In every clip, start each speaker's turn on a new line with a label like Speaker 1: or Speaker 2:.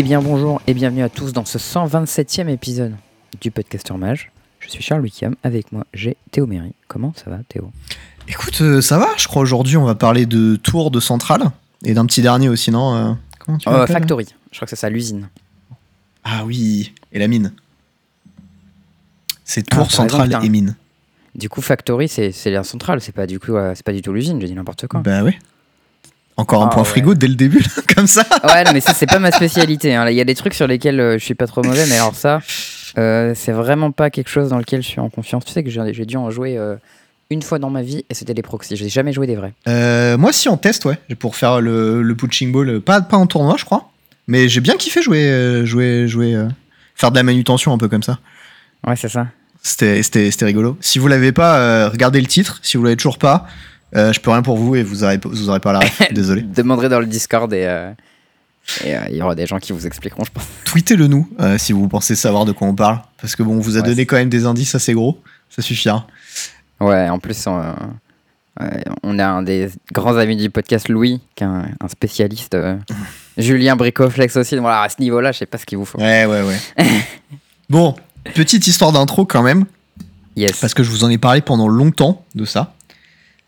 Speaker 1: Eh bien bonjour et bienvenue à tous dans ce 127e épisode du Podcaster Mage. Je suis Charles Wickham, avec moi j'ai Théo Méry. Comment ça va Théo?
Speaker 2: Écoute, euh, ça va, je crois aujourd'hui on va parler de Tour de Centrale et d'un petit dernier aussi, non euh, Comment tu
Speaker 1: Euh, Factory, je crois que c'est ça, l'usine.
Speaker 2: Ah oui, et la mine. C'est
Speaker 1: Ah,
Speaker 2: Tour
Speaker 1: raison,
Speaker 2: Centrale et mine.
Speaker 1: Du coup Factory c'est la centrale, c'est pas du coup c'est pas du tout l'usine, je dis n'importe quoi.
Speaker 2: Bah ouais. Encore un
Speaker 1: Ah
Speaker 2: point
Speaker 1: ouais.
Speaker 2: frigo dès le début, là, comme ça.
Speaker 1: Ouais non mais ça c'est pas ma spécialité, hein. Il y a des trucs sur lesquels euh, je suis pas trop mauvais, mais alors ça euh, c'est vraiment pas quelque chose dans lequel je suis en confiance. Tu sais que j'ai dû en jouer euh, une fois dans ma vie et c'était les proxys, j'ai jamais joué des vrais.
Speaker 2: Moi si en test, ouais, pour faire le, le punching ball, pas, pas en tournoi je crois, mais j'ai bien kiffé jouer, jouer, jouer, faire de la manutention un peu comme ça.
Speaker 1: Ouais c'est ça.
Speaker 2: C'était rigolo. Si vous l'avez pas, regardez le titre. Si vous l'avez toujours pas, euh, je peux rien pour vous et vous aurez, vous aurez pas la ref. Désolé.
Speaker 1: demanderez dans le Discord et euh, et, euh, il y aura des gens qui vous expliqueront, je pense.
Speaker 2: Tweetez-le nous si vous pensez savoir de quoi on parle. Parce que bon, on vous a
Speaker 1: Ouais,
Speaker 2: donné quand même des indices assez gros. Ça suffira.
Speaker 1: Ouais, en plus, on, on a un des grands amis du podcast, Louis, qui est un, un spécialiste. Julien Bricoflex aussi. Donc voilà, à ce niveau-là, je sais pas ce qu'il vous faut.
Speaker 2: Ouais, ouais, ouais. bon, petite histoire d'intro quand même.
Speaker 1: Yes.
Speaker 2: Parce que je vous en ai parlé pendant longtemps de ça.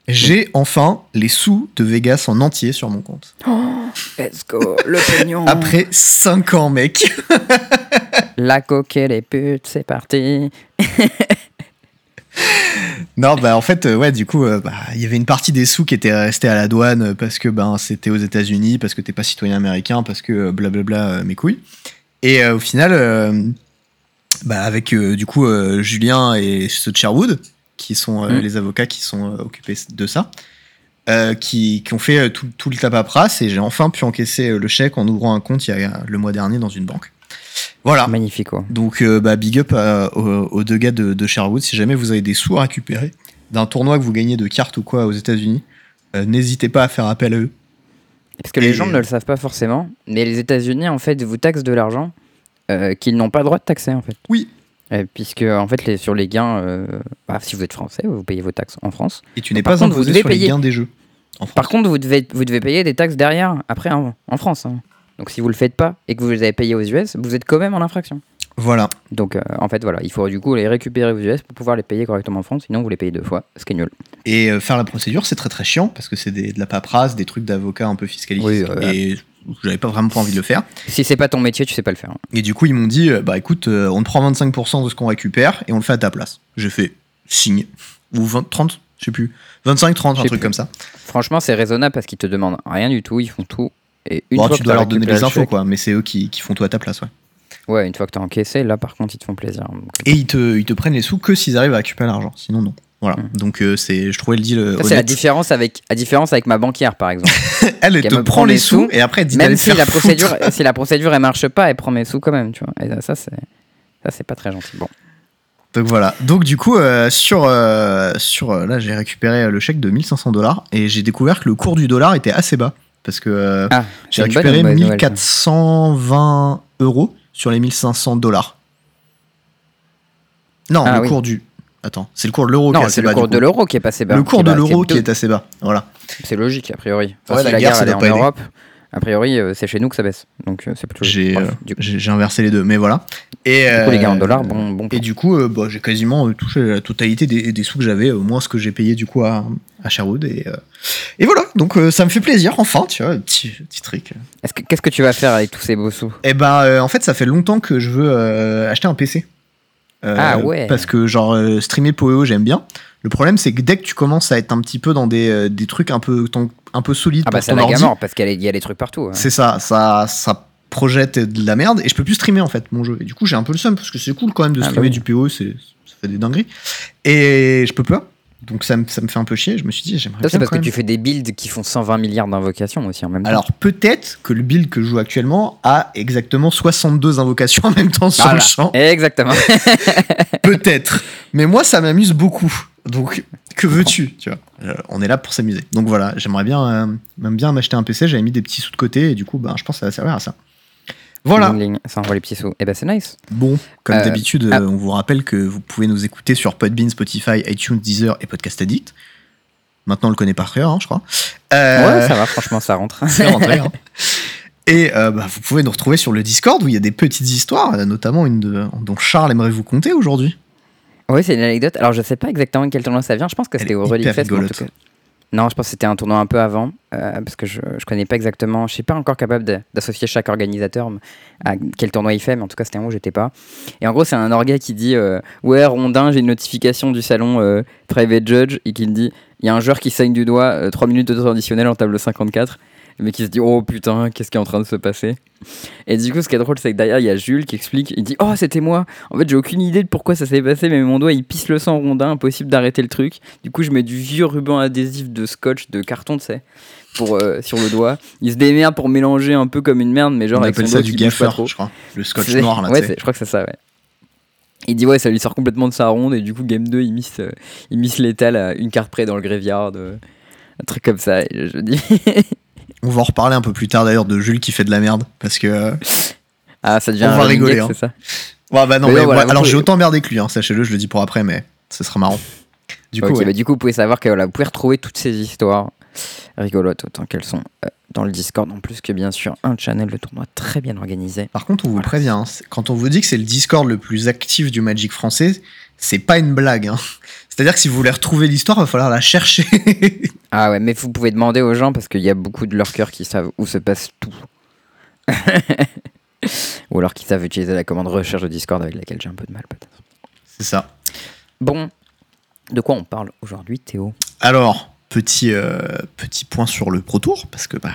Speaker 2: J'ai enfin les sous de Vegas en entier sur mon compte.
Speaker 1: Let's go, le pognon.
Speaker 2: Après 5 ans, mec.
Speaker 1: La coquette les putes, c'est parti.
Speaker 2: Non, bah en fait, euh, ouais, du coup, euh, bah, il y avait une partie des sous qui était restée à la douane parce que ben c'était aux États-Unis, parce que t'es pas citoyen américain, parce que euh, blablabla mes couilles. Et euh, au final, euh, bah avec euh, du coup Julien et ceux de Sherwood, qui sont euh,
Speaker 1: Mm.
Speaker 2: les avocats qui sont euh, occupés de ça, euh, qui, qui ont fait euh, tout, tout le tapapras et j'ai enfin pu encaisser euh, le chèque en ouvrant un compte il y a le mois dernier dans une banque. Voilà.
Speaker 1: Magnifique, quoi.
Speaker 2: Donc, euh, bah, big up à- aux, aux deux gars de, de Sherwood. Si jamais vous avez des sous à récupérer d'un tournoi que vous gagnez de cartes ou quoi aux États-Unis, euh, n'hésitez pas à faire appel à eux.
Speaker 1: Parce que les gens ne le savent pas forcément, mais les États-Unis, en fait, vous taxent de l'argent euh, qu'ils n'ont pas le droit de taxer, en fait.
Speaker 2: Oui.
Speaker 1: Euh, puisque, en fait, les, sur les gains, euh, bah, si vous êtes français, vous payez vos taxes en France.
Speaker 2: Et tu n'es pas
Speaker 1: vous
Speaker 2: imposé
Speaker 1: devez
Speaker 2: sur les
Speaker 1: payer.
Speaker 2: gains des jeux. En.
Speaker 1: Par contre, vous devez, vous devez payer des taxes derrière, après, en, en France. hein. Donc, si vous le faites pas et que vous les avez payés aux US, vous êtes quand même en infraction.
Speaker 2: Voilà.
Speaker 1: Donc, euh, en fait, voilà, il faut du coup les récupérer aux US pour pouvoir les payer correctement en France, sinon vous les payez deux fois, ce qui est nul.
Speaker 2: Et euh, faire la procédure, c'est très très chiant parce que c'est de la paperasse, des trucs d'avocat un peu fiscalistes.
Speaker 1: Oui, euh,
Speaker 2: et j'avais pas vraiment pas envie de le faire.
Speaker 1: Si c'est pas ton métier, tu sais pas le faire.
Speaker 2: Et du coup, ils m'ont dit euh, bah écoute, euh, on te prend 25% de ce qu'on récupère et on le fait à ta place. J'ai fait signe. Ou 20, 30, je sais plus. 25, 30,
Speaker 1: Je
Speaker 2: un truc
Speaker 1: plus.
Speaker 2: comme ça.
Speaker 1: Franchement, c'est raisonnable parce qu'ils te demandent rien du tout, ils font tout. Et une
Speaker 2: Bon,
Speaker 1: fois
Speaker 2: tu
Speaker 1: que
Speaker 2: dois leur donner
Speaker 1: le
Speaker 2: infos,
Speaker 1: chèque-
Speaker 2: quoi, mais c'est eux qui, qui font tout à ta place, ouais.
Speaker 1: Ouais, une fois que t'as encaissé, là par contre, ils te font plaisir. Donc,
Speaker 2: Et ils te, ils te prennent les sous que s'ils arrivent à récupérer l'argent, sinon non. Voilà.
Speaker 1: Mm.
Speaker 2: Donc euh, c'est, je trouvais le deal euh,
Speaker 1: ça, c'est la différence avec, la différence avec ma banquière, par exemple.
Speaker 2: Elle, elle te prend
Speaker 1: prend
Speaker 2: les sous
Speaker 1: sous,
Speaker 2: et après elle dit
Speaker 1: Même si la, procédure, si la procédure elle marche pas, elle prend mes sous quand même, tu vois. Et ça, c'est ça, c'est pas très gentil. Bon.
Speaker 2: Donc voilà. Donc du coup, euh, sur, euh, sur là, j'ai récupéré le chèque de 1500 dollars et j'ai découvert que le cours du dollar était assez bas parce que
Speaker 1: Ah,
Speaker 2: j'ai
Speaker 1: bonne
Speaker 2: récupéré
Speaker 1: ou une mauvaise nouvelle, ça
Speaker 2: 1420 euros sur les 1500 dollars. Non,
Speaker 1: Ah
Speaker 2: le
Speaker 1: oui.
Speaker 2: cours du. Attends, c'est le cours de l'euro qui est assez
Speaker 1: c'est le
Speaker 2: bas.
Speaker 1: cours de l'euro qui est passé bas.
Speaker 2: Le cours de
Speaker 1: bas,
Speaker 2: l'euro qui est assez bas. Voilà.
Speaker 1: C'est logique, a priori. Enfin,
Speaker 2: Ouais, la
Speaker 1: la,
Speaker 2: guerre,
Speaker 1: guerre, elle est en
Speaker 2: aider.
Speaker 1: Europe, a priori, euh, c'est chez nous que ça baisse. Donc, euh, c'est plutôt.
Speaker 2: J'ai euh, j'ai- inversé les deux, mais voilà. Et
Speaker 1: du coup, les gains en
Speaker 2: euh,
Speaker 1: dollars, bon, bon.
Speaker 2: Et du coup, bah, j'ai quasiment touché la totalité des, des sous que j'avais, au moins ce que j'ai payé du coup à, à Sherwood. Et, et voilà, donc ça me fait plaisir, enfin, tu vois, petit, petit truc.
Speaker 1: Est-ce que- Qu'est-ce que tu vas faire avec tous ces beaux sous?
Speaker 2: Et ben, en fait, ça fait longtemps que je veux acheter un PC. Euh,
Speaker 1: Ah ouais.
Speaker 2: Parce que, genre, euh, streamer PoE, j'aime bien. Le problème, c'est que dès que tu commences à être un petit peu dans des, euh, des trucs un peu, ton- un peu solides
Speaker 1: Ah bah c'est la parce qu'il y, a des trucs partout. hein.
Speaker 2: c'est ça, ça, ça projette de la merde et je peux plus streamer en fait mon jeu. Et du coup, j'ai un peu le seum parce que c'est cool quand même de
Speaker 1: Ah,
Speaker 2: streamer
Speaker 1: bah oui.
Speaker 2: du PoE, c'est, ça fait des dingueries. Et je peux pas. Donc ça me, ça me fait un peu chier. Je me suis dit, j'aimerais
Speaker 1: c'est parce
Speaker 2: quand
Speaker 1: que
Speaker 2: même.
Speaker 1: tu fais des builds qui font 120 milliards d'invocations aussi en même temps.
Speaker 2: Alors peut-être que le build que je joue actuellement a exactement 62 invocations en même temps sur
Speaker 1: Voilà.
Speaker 2: le champ.
Speaker 1: Exactement.
Speaker 2: Peut-être. Mais moi, ça m'amuse beaucoup. Donc, que veux-tu tu vois? Euh, On est là pour s'amuser. Donc voilà, j'aimerais bien, euh, même bien m'acheter un PC. J'avais mis des petits sous de côté et du coup, ben, je pense que ça va servir à ça. Voilà.
Speaker 1: Ça envoie les petits sous. Et ben c'est nice.
Speaker 2: Bon, comme
Speaker 1: Euh,
Speaker 2: d'habitude,
Speaker 1: ah.
Speaker 2: on vous rappelle que vous pouvez nous écouter sur Podbean, Spotify, iTunes, Deezer et Podcast Addict. Maintenant, on le connaît par cœur, hein, je crois. Euh,
Speaker 1: Ouais, ça va, franchement, ça rentre.
Speaker 2: c'est rentré, hein. Et euh, bah, vous pouvez nous retrouver sur le Discord où il y a des petites histoires, notamment une de- dont Charles aimerait vous conter aujourd'hui.
Speaker 1: Oui, c'est une anecdote. Alors, je sais pas exactement de quel tournoi ça vient. Je pense que c'était au Relic
Speaker 2: hyper
Speaker 1: Fest. Non, je pense que c'était un tournoi un peu avant. euh, parce que je, je connais pas exactement. Je suis pas encore capable d'associer chaque organisateur à quel tournoi il fait. Mais en tout cas, c'était un où j'étais pas. Et en gros, c'est un orga qui dit euh, Ouais, Rondin, j'ai une notification du salon euh, Private Judge. Et qui me dit Il y a un joueur qui saigne du doigt 3 minutes de temps en table 54. Mais qui se dit Oh putain, qu'est-ce qui est en train de se passer? Et du coup, ce qui est drôle, c'est que derrière, il y a Jules qui explique Il dit Oh, c'était moi En fait, j'ai aucune idée de pourquoi ça s'est passé, mais mon doigt il pisse le sang rondin, impossible d'arrêter le truc. Du coup, je mets du vieux ruban adhésif de scotch, de carton, tu sais, pour, euh, sur le doigt. Il se démerde pour mélanger un peu comme une merde, mais genre
Speaker 2: On
Speaker 1: avec
Speaker 2: appelle
Speaker 1: son
Speaker 2: ça
Speaker 1: doigt
Speaker 2: du
Speaker 1: trop.
Speaker 2: je crois. Le scotch noir, là,
Speaker 1: ouais, je crois que c'est ça, ouais. Il dit ouais, ça lui sort complètement de sa ronde, et du coup, game 2, il mise, euh, il mise l'étal à une carte près dans le graveyard. euh, un truc comme ça. Et je, je dis
Speaker 2: On va en reparler un peu plus tard d'ailleurs de Jules qui fait de la merde. Parce que.
Speaker 1: Ah, ça devient
Speaker 2: On va rigoler, hein.
Speaker 1: c'est ça
Speaker 2: Ouais, bah non,
Speaker 1: Mais
Speaker 2: mais
Speaker 1: non, voilà,
Speaker 2: moi-
Speaker 1: vous
Speaker 2: alors
Speaker 1: pouvez-
Speaker 2: j'ai autant merdé que lui, hein, sachez-le, je le dis pour après, mais ce sera marrant. Du coup, ouais.
Speaker 1: bah, du coup, vous pouvez savoir que voilà, vous pouvez retrouver toutes ces histoires rigolotes autant qu'elles sont euh, dans le Discord, en plus que bien sûr un channel de tournoi très bien organisé.
Speaker 2: Par contre, on vous
Speaker 1: Voilà.
Speaker 2: prévient, hein, quand on vous dit que c'est le Discord le plus actif du Magic français, c'est pas une blague. hein. C'est-à-dire que si vous voulez retrouver l'histoire, il va falloir la chercher.
Speaker 1: Ah ouais, mais vous pouvez demander aux gens parce qu'il y a beaucoup de leurs cœurs qui savent où se passe tout. Ou alors qui savent utiliser la commande recherche de Discord avec laquelle j'ai un peu de mal peut-être.
Speaker 2: c'est ça.
Speaker 1: Bon, de quoi on parle aujourd'hui Théo?
Speaker 2: Alors, petit, euh, petit point sur le Pro Tour, parce que bah,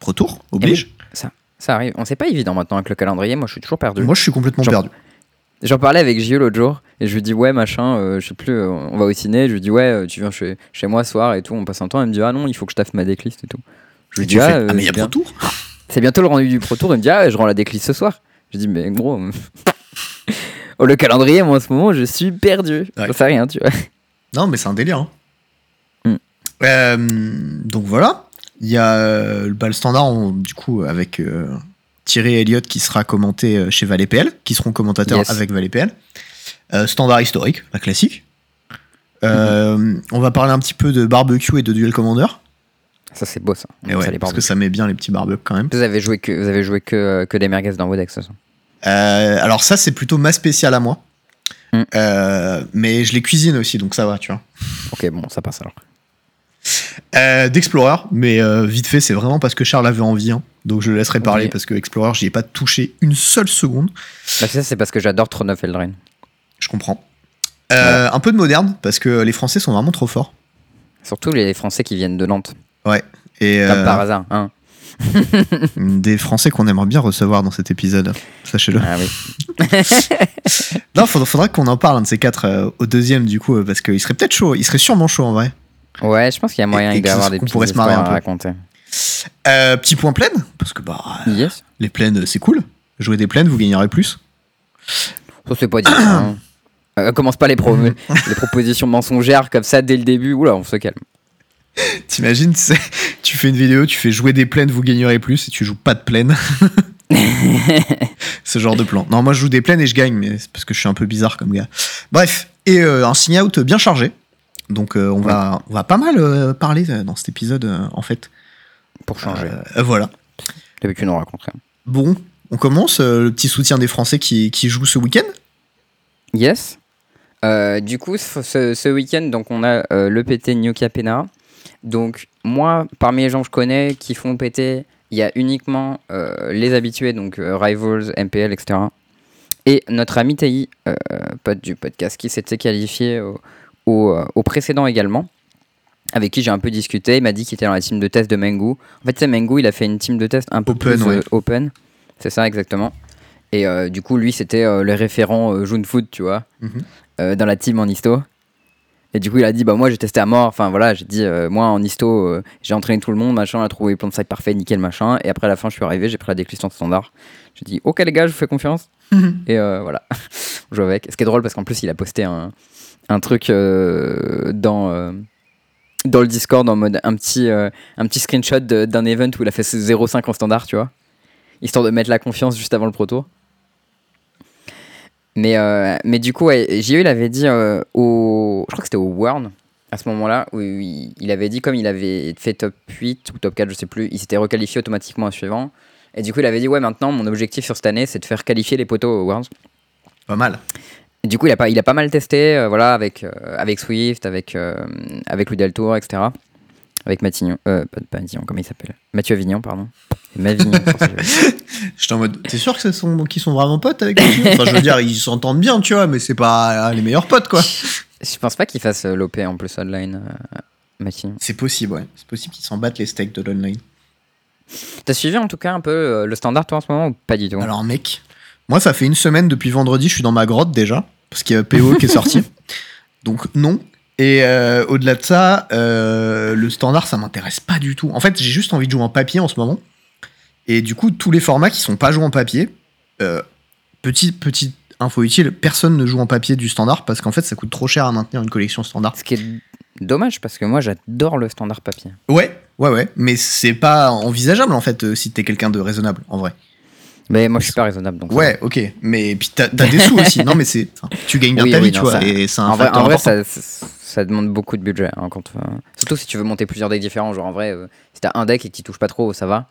Speaker 2: Pro Tour oblige.
Speaker 1: Ça arrive, on sait pas évident maintenant avec le calendrier, moi je suis toujours perdu.
Speaker 2: Moi, je suis complètement
Speaker 1: Genre-
Speaker 2: perdu.
Speaker 1: J'en parlais avec Gio l'autre jour et je lui dis ouais machin, euh, je sais plus, euh, on va au ciné, je lui dis ouais euh, tu viens chez, chez moi ce soir et tout, on passe un temps, il me dit ah non il faut que je taffe ma decklist et tout. Je lui dis ah,
Speaker 2: ah, mais il y a
Speaker 1: bien.
Speaker 2: Pro Tour
Speaker 1: c'est bientôt le rendu du Pro Tour, il me dit ah je rends la decklist ce soir. Je dis mais gros, oh, le calendrier moi en ce moment je suis perdu,
Speaker 2: Ouais.
Speaker 1: ça sais rien tu vois.
Speaker 2: Non, mais c'est un délire. hein.
Speaker 1: Mm.
Speaker 2: Donc voilà. Il y a euh, le bal standard, on- du coup, avec Thierry Elliott qui sera commenté euh, chez Val PL, qui seront commentateurs
Speaker 1: Yes.
Speaker 2: avec Val PL. Euh, standard historique, la classique. Euh, On va parler un petit peu de barbecue et de duel commander.
Speaker 1: Ça c'est beau ça.
Speaker 2: Et ouais,
Speaker 1: ça,
Speaker 2: parce que ça met bien les petits barbecues quand même.
Speaker 1: Vous avez joué que vous avez joué que, que des merguez dans vos decks soir.
Speaker 2: Euh, alors ça, c'est plutôt ma spéciale à moi.
Speaker 1: Mm.
Speaker 2: Euh, mais je les cuisine aussi, donc ça va, tu vois.
Speaker 1: Ok bon ça passe alors.
Speaker 2: Euh, D'Explorer, mais euh, vite fait, c'est vraiment parce que Charles avait envie. hein. donc je le laisserai parler parce que Explorer, j'y ai pas touché une seule seconde.
Speaker 1: Bah, ça c'est parce que j'adore Throne of Eldraine.
Speaker 2: Je comprends. Euh, Un peu de moderne parce que les Français sont vraiment trop forts.
Speaker 1: Surtout les Français qui viennent de Nantes.
Speaker 2: Et
Speaker 1: Comme
Speaker 2: euh,
Speaker 1: par hasard. Hein.
Speaker 2: des Français qu'on aimerait bien recevoir dans cet épisode, sachez-le.
Speaker 1: Ah oui.
Speaker 2: Non, faudra, faudra qu'on en parle un de ces quatre euh, au deuxième du coup, parce qu'il serait peut-être chaud. Il serait sûrement chaud en vrai.
Speaker 1: Ouais, je pense qu'il y a moyen d'avoir des petites
Speaker 2: pourrait se marrer un
Speaker 1: à raconter.
Speaker 2: Euh, petit point pleine, parce que bah,
Speaker 1: Yes.
Speaker 2: les plaines, c'est cool. Jouer des plaines, vous gagnerez plus.
Speaker 1: Ça c'est pas dit. hein. Euh, commence pas les, pro- les propositions mensongères comme ça dès le début. Oula, on se calme.
Speaker 2: T'imagines, tu fais une vidéo, tu fais jouer des plaines, vous gagnerez plus, et tu joues pas de plaines. Ce genre de plan. Non, moi je joue des plaines et je gagne, mais c'est parce que je suis un peu bizarre comme gars. Bref, et euh, un sign out bien chargé. Donc euh, on, va, on va pas mal euh, parler euh, dans cet épisode, euh, en fait.
Speaker 1: Pour changer.
Speaker 2: Voilà.
Speaker 1: D'habitude, on raconte rien.
Speaker 2: Bon, on commence. le petit soutien des Français qui, qui jouent ce week-end.
Speaker 1: Yes. Du coup, ce, week-end, donc on a le PT New Capena. Donc moi, parmi les gens que je connais qui font PT, il y a uniquement les habitués, donc Rivals, MPL, etc. Et notre ami euh, pote du podcast, qui s'était qualifié au, au, euh, au précédent également, avec qui j'ai un peu discuté. Il m'a dit qu'il était dans la team de test de Mengu. En fait, c'est Mengu, il a fait une team de test un peu
Speaker 2: Open,
Speaker 1: plus
Speaker 2: ouais.
Speaker 1: euh, open. C'est ça, exactement. Et euh, du coup, lui, c'était euh, le référent June Food, tu vois,
Speaker 2: Mhm.
Speaker 1: dans la team en histo. Et du coup, il a dit, bah moi, j'ai testé à mort. Enfin, voilà, j'ai dit, moi, en histo, j'ai entraîné tout le monde, machin, on a trouvé plein de sites parfaits, nickel, machin. Et après, à la fin, je suis arrivé, j'ai pris la décliste en standard. J'ai dit, ok, les gars, je vous fais confiance. Et euh, voilà, on joue avec. Ce qui est drôle, parce qu'en plus, il a posté un, un truc euh, dans, euh, dans le Discord en mode un petit, euh, un petit screenshot d'un event où il a fait 0,5 en standard, tu vois. Histoire de mettre la confiance juste avant le Pro Tour. Mais, mais du coup, ouais, JE, il avait dit au. Je crois que c'était au World, à ce moment-là, où il, avait dit, comme il avait fait top 8 ou top 4, je sais plus, il s'était requalifié automatiquement au suivant. Et du coup, il avait dit Ouais, maintenant, mon objectif sur cette année, c'est de faire qualifier les poteaux aux Worlds.
Speaker 2: Pas mal.
Speaker 1: Et du coup, il a pas, il a pas mal testé, euh, voilà, avec, euh, avec Swift, avec, euh, avec Louis Deltour, etc. Avec Matignon, euh, pas, pas Matignon, comment il s'appelle? Mathieu Avignon, pardon. Mavignon, que je-
Speaker 2: J'étais en mode, t'es sûr que ce sont, qu'ils sont vraiment potes avec lui Enfin, je veux dire, ils s'entendent bien, tu vois, mais c'est pas euh, les meilleurs potes, quoi.
Speaker 1: Je pense pas qu'il fasse euh, l'OP en plus online, euh, Matignon.
Speaker 2: C'est possible, ouais. C'est possible qu'ils s'en battent les steaks de l'online.
Speaker 1: T'as suivi en tout cas un peu euh, le standard, toi, en ce moment, ou pas du tout?
Speaker 2: Alors, mec, moi, ça fait une semaine depuis vendredi, je suis dans ma grotte déjà, parce qu'il y a PO qui est sorti. Donc, non. Et euh, au-delà de ça, euh, le standard, ça m'intéresse pas du tout. En fait, j'ai juste envie de jouer en papier en ce moment. Et du coup, tous les formats qui sont pas joués en papier, euh, petit, petite info utile, personne ne joue en papier du standard parce qu'en fait, ça coûte trop cher à maintenir une collection standard.
Speaker 1: Ce qui est dommage parce que moi, j'adore le standard papier.
Speaker 2: Ouais, ouais, ouais. Mais c'est pas envisageable en fait euh, si t'es quelqu'un de raisonnable en vrai.
Speaker 1: Mais moi, je suis pas raisonnable. Donc
Speaker 2: Ouais, ok. Mais puis t'as des sous aussi. Non, mais c'est. Tu gagnes bien
Speaker 1: Oui,
Speaker 2: ta
Speaker 1: oui,
Speaker 2: vie,
Speaker 1: non,
Speaker 2: tu vois.
Speaker 1: ça-
Speaker 2: Et c'est un
Speaker 1: En vrai, en ça, ça, ça demande beaucoup de budget. hein, quand, euh, surtout si tu veux monter plusieurs decks différents. Genre en vrai, euh, si t'as un deck et que tu touches pas trop, ça va.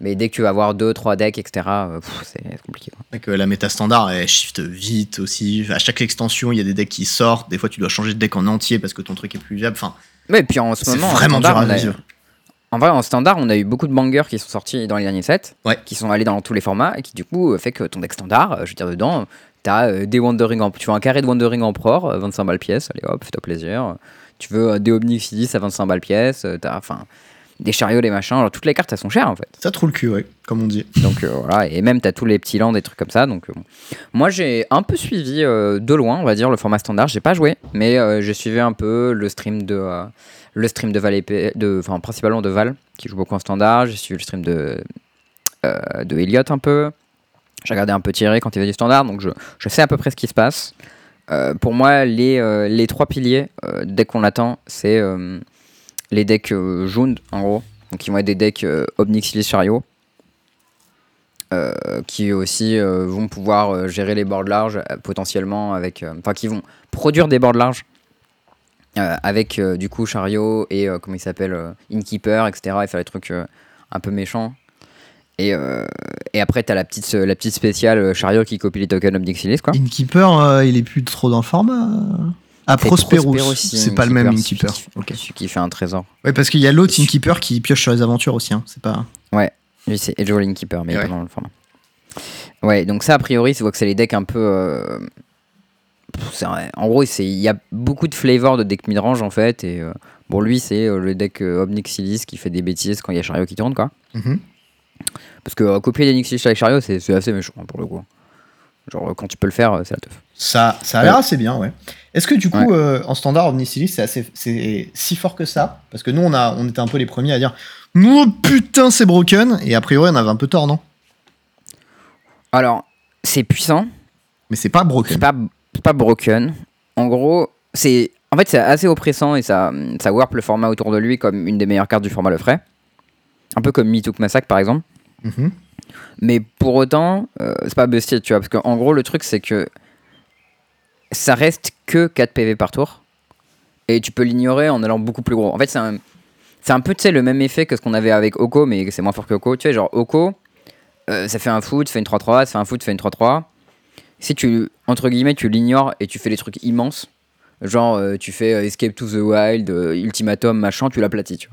Speaker 1: Mais dès que tu vas avoir deux, trois decks, etc., euh, c'est compliqué. quoi.
Speaker 2: Que la méta standard, elle shift vite aussi. À chaque extension, il y a des decks qui sortent. Des fois, tu dois changer de deck en entier parce que ton truc est plus viable. Enfin,
Speaker 1: Mais puis en ce moment, en
Speaker 2: vraiment dur à vivre.
Speaker 1: En vrai, en standard, on a eu beaucoup de bangers qui sont sortis dans les derniers sets,
Speaker 2: Ouais.
Speaker 1: qui sont allés dans tous les formats et qui du coup euh, fait que ton deck standard, euh, je veux dire dedans, t'as euh, des Wandering en, tu veux un carré de Wandering Emperor, euh, 25 balles pièce, allez hop, fais-toi plaisir. Tu veux des Omnix Isis à 25 balles pièce, t'as enfin des chariots, des machins, alors, toutes les cartes elles sont chères en fait.
Speaker 2: Ça trouve le cul, ouais, comme on dit.
Speaker 1: Donc euh, voilà, et même t'as tous les petits lands, des trucs comme ça. Donc euh, bon. moi j'ai un peu suivi euh, de loin, on va dire, le format standard. J'ai pas joué, mais j'ai suivi un peu le stream de le stream de Val de, enfin principalement de Val, qui joue beaucoup en standard. J'ai suivi le stream de euh, de Elliot un peu. J'ai regardé un peu Thierry quand il va du standard, donc je, je sais à peu près ce qui se passe. Euh, pour moi, les, euh, les trois piliers, euh, dès qu'on attend, c'est les decks jaunes, en gros. Donc, ils vont être des decks Omnixilis Chariot, qui aussi vont pouvoir gérer les boards larges potentiellement avec. Enfin, qui vont produire des boards larges avec euh, du coup Chariot et euh, comment il s'appelle euh, Innkeeper, etc. et faire des trucs euh, un peu méchants. Et, euh, et après, t'as la petite, la petite spéciale euh, Chariot qui copie les tokens Omnixilis, quoi.
Speaker 2: Inkeeper, euh, il est plus trop dans le format. euh. Ah, Prosperous. C'est pas le même
Speaker 1: Innkeeper,
Speaker 2: Inkeeper.
Speaker 1: celui qui fait un trésor.
Speaker 2: Ouais, parce qu'il y a l'autre Inkeeper qui pioche sur les aventures aussi. Hein. C'est pas.
Speaker 1: Lui, c'est Edge Rolling Keeper, mais
Speaker 2: Ouais.
Speaker 1: pas dans le format. Ouais, donc ça, a priori, tu vois que c'est les decks un peu. euh, En gros, il y a beaucoup de flavor de deck midrange en fait. Et euh, bon, lui, c'est euh, le deck euh, Omnixilis qui fait des bêtises quand il y a Chariot qui tourne, quoi.
Speaker 2: Mhm.
Speaker 1: Parce que euh, copier les Nixilis avec Chariot, c'est assez méchant hein, pour le coup. Genre, quand tu peux le faire, c'est la teuf.
Speaker 2: Ça, ça a l'air
Speaker 1: Ouais.
Speaker 2: assez bien, ouais. Est-ce que du coup,
Speaker 1: Ouais.
Speaker 2: en standard, Omnisilis, c'est si fort que ça? Parce que nous, on a, on était un peu les premiers à dire, oh putain, c'est broken. Et a priori, on avait un peu tort, non?
Speaker 1: Alors, c'est puissant,
Speaker 2: Mais c'est pas broken.
Speaker 1: c'est pas, pas broken. En gros, c'est en fait c'est assez oppressant et ça, ça warp le format autour de lui comme une des meilleures cartes du format le ferait. Un peu comme Mitouk Massacre par exemple.
Speaker 2: Mhm.
Speaker 1: Mais pour autant, euh, c'est pas busted, tu vois. Parce qu'en gros, le truc c'est que ça reste que 4 PV par tour. Et tu peux l'ignorer en allant beaucoup plus gros. En fait, c'est un, c'est un peu tu sais, le même effet que ce qu'on avait avec Oko, mais c'est moins fort que Oko. Tu sais, genre Oko, euh, ça fait un foot, ça fait une 3-3, ça fait un foot, ça fait une 3-3 si tu entre guillemets tu l'ignores et tu fais des trucs immenses genre euh, tu fais euh, Escape to the Wild euh, Ultimatum machin tu l'aplatis tu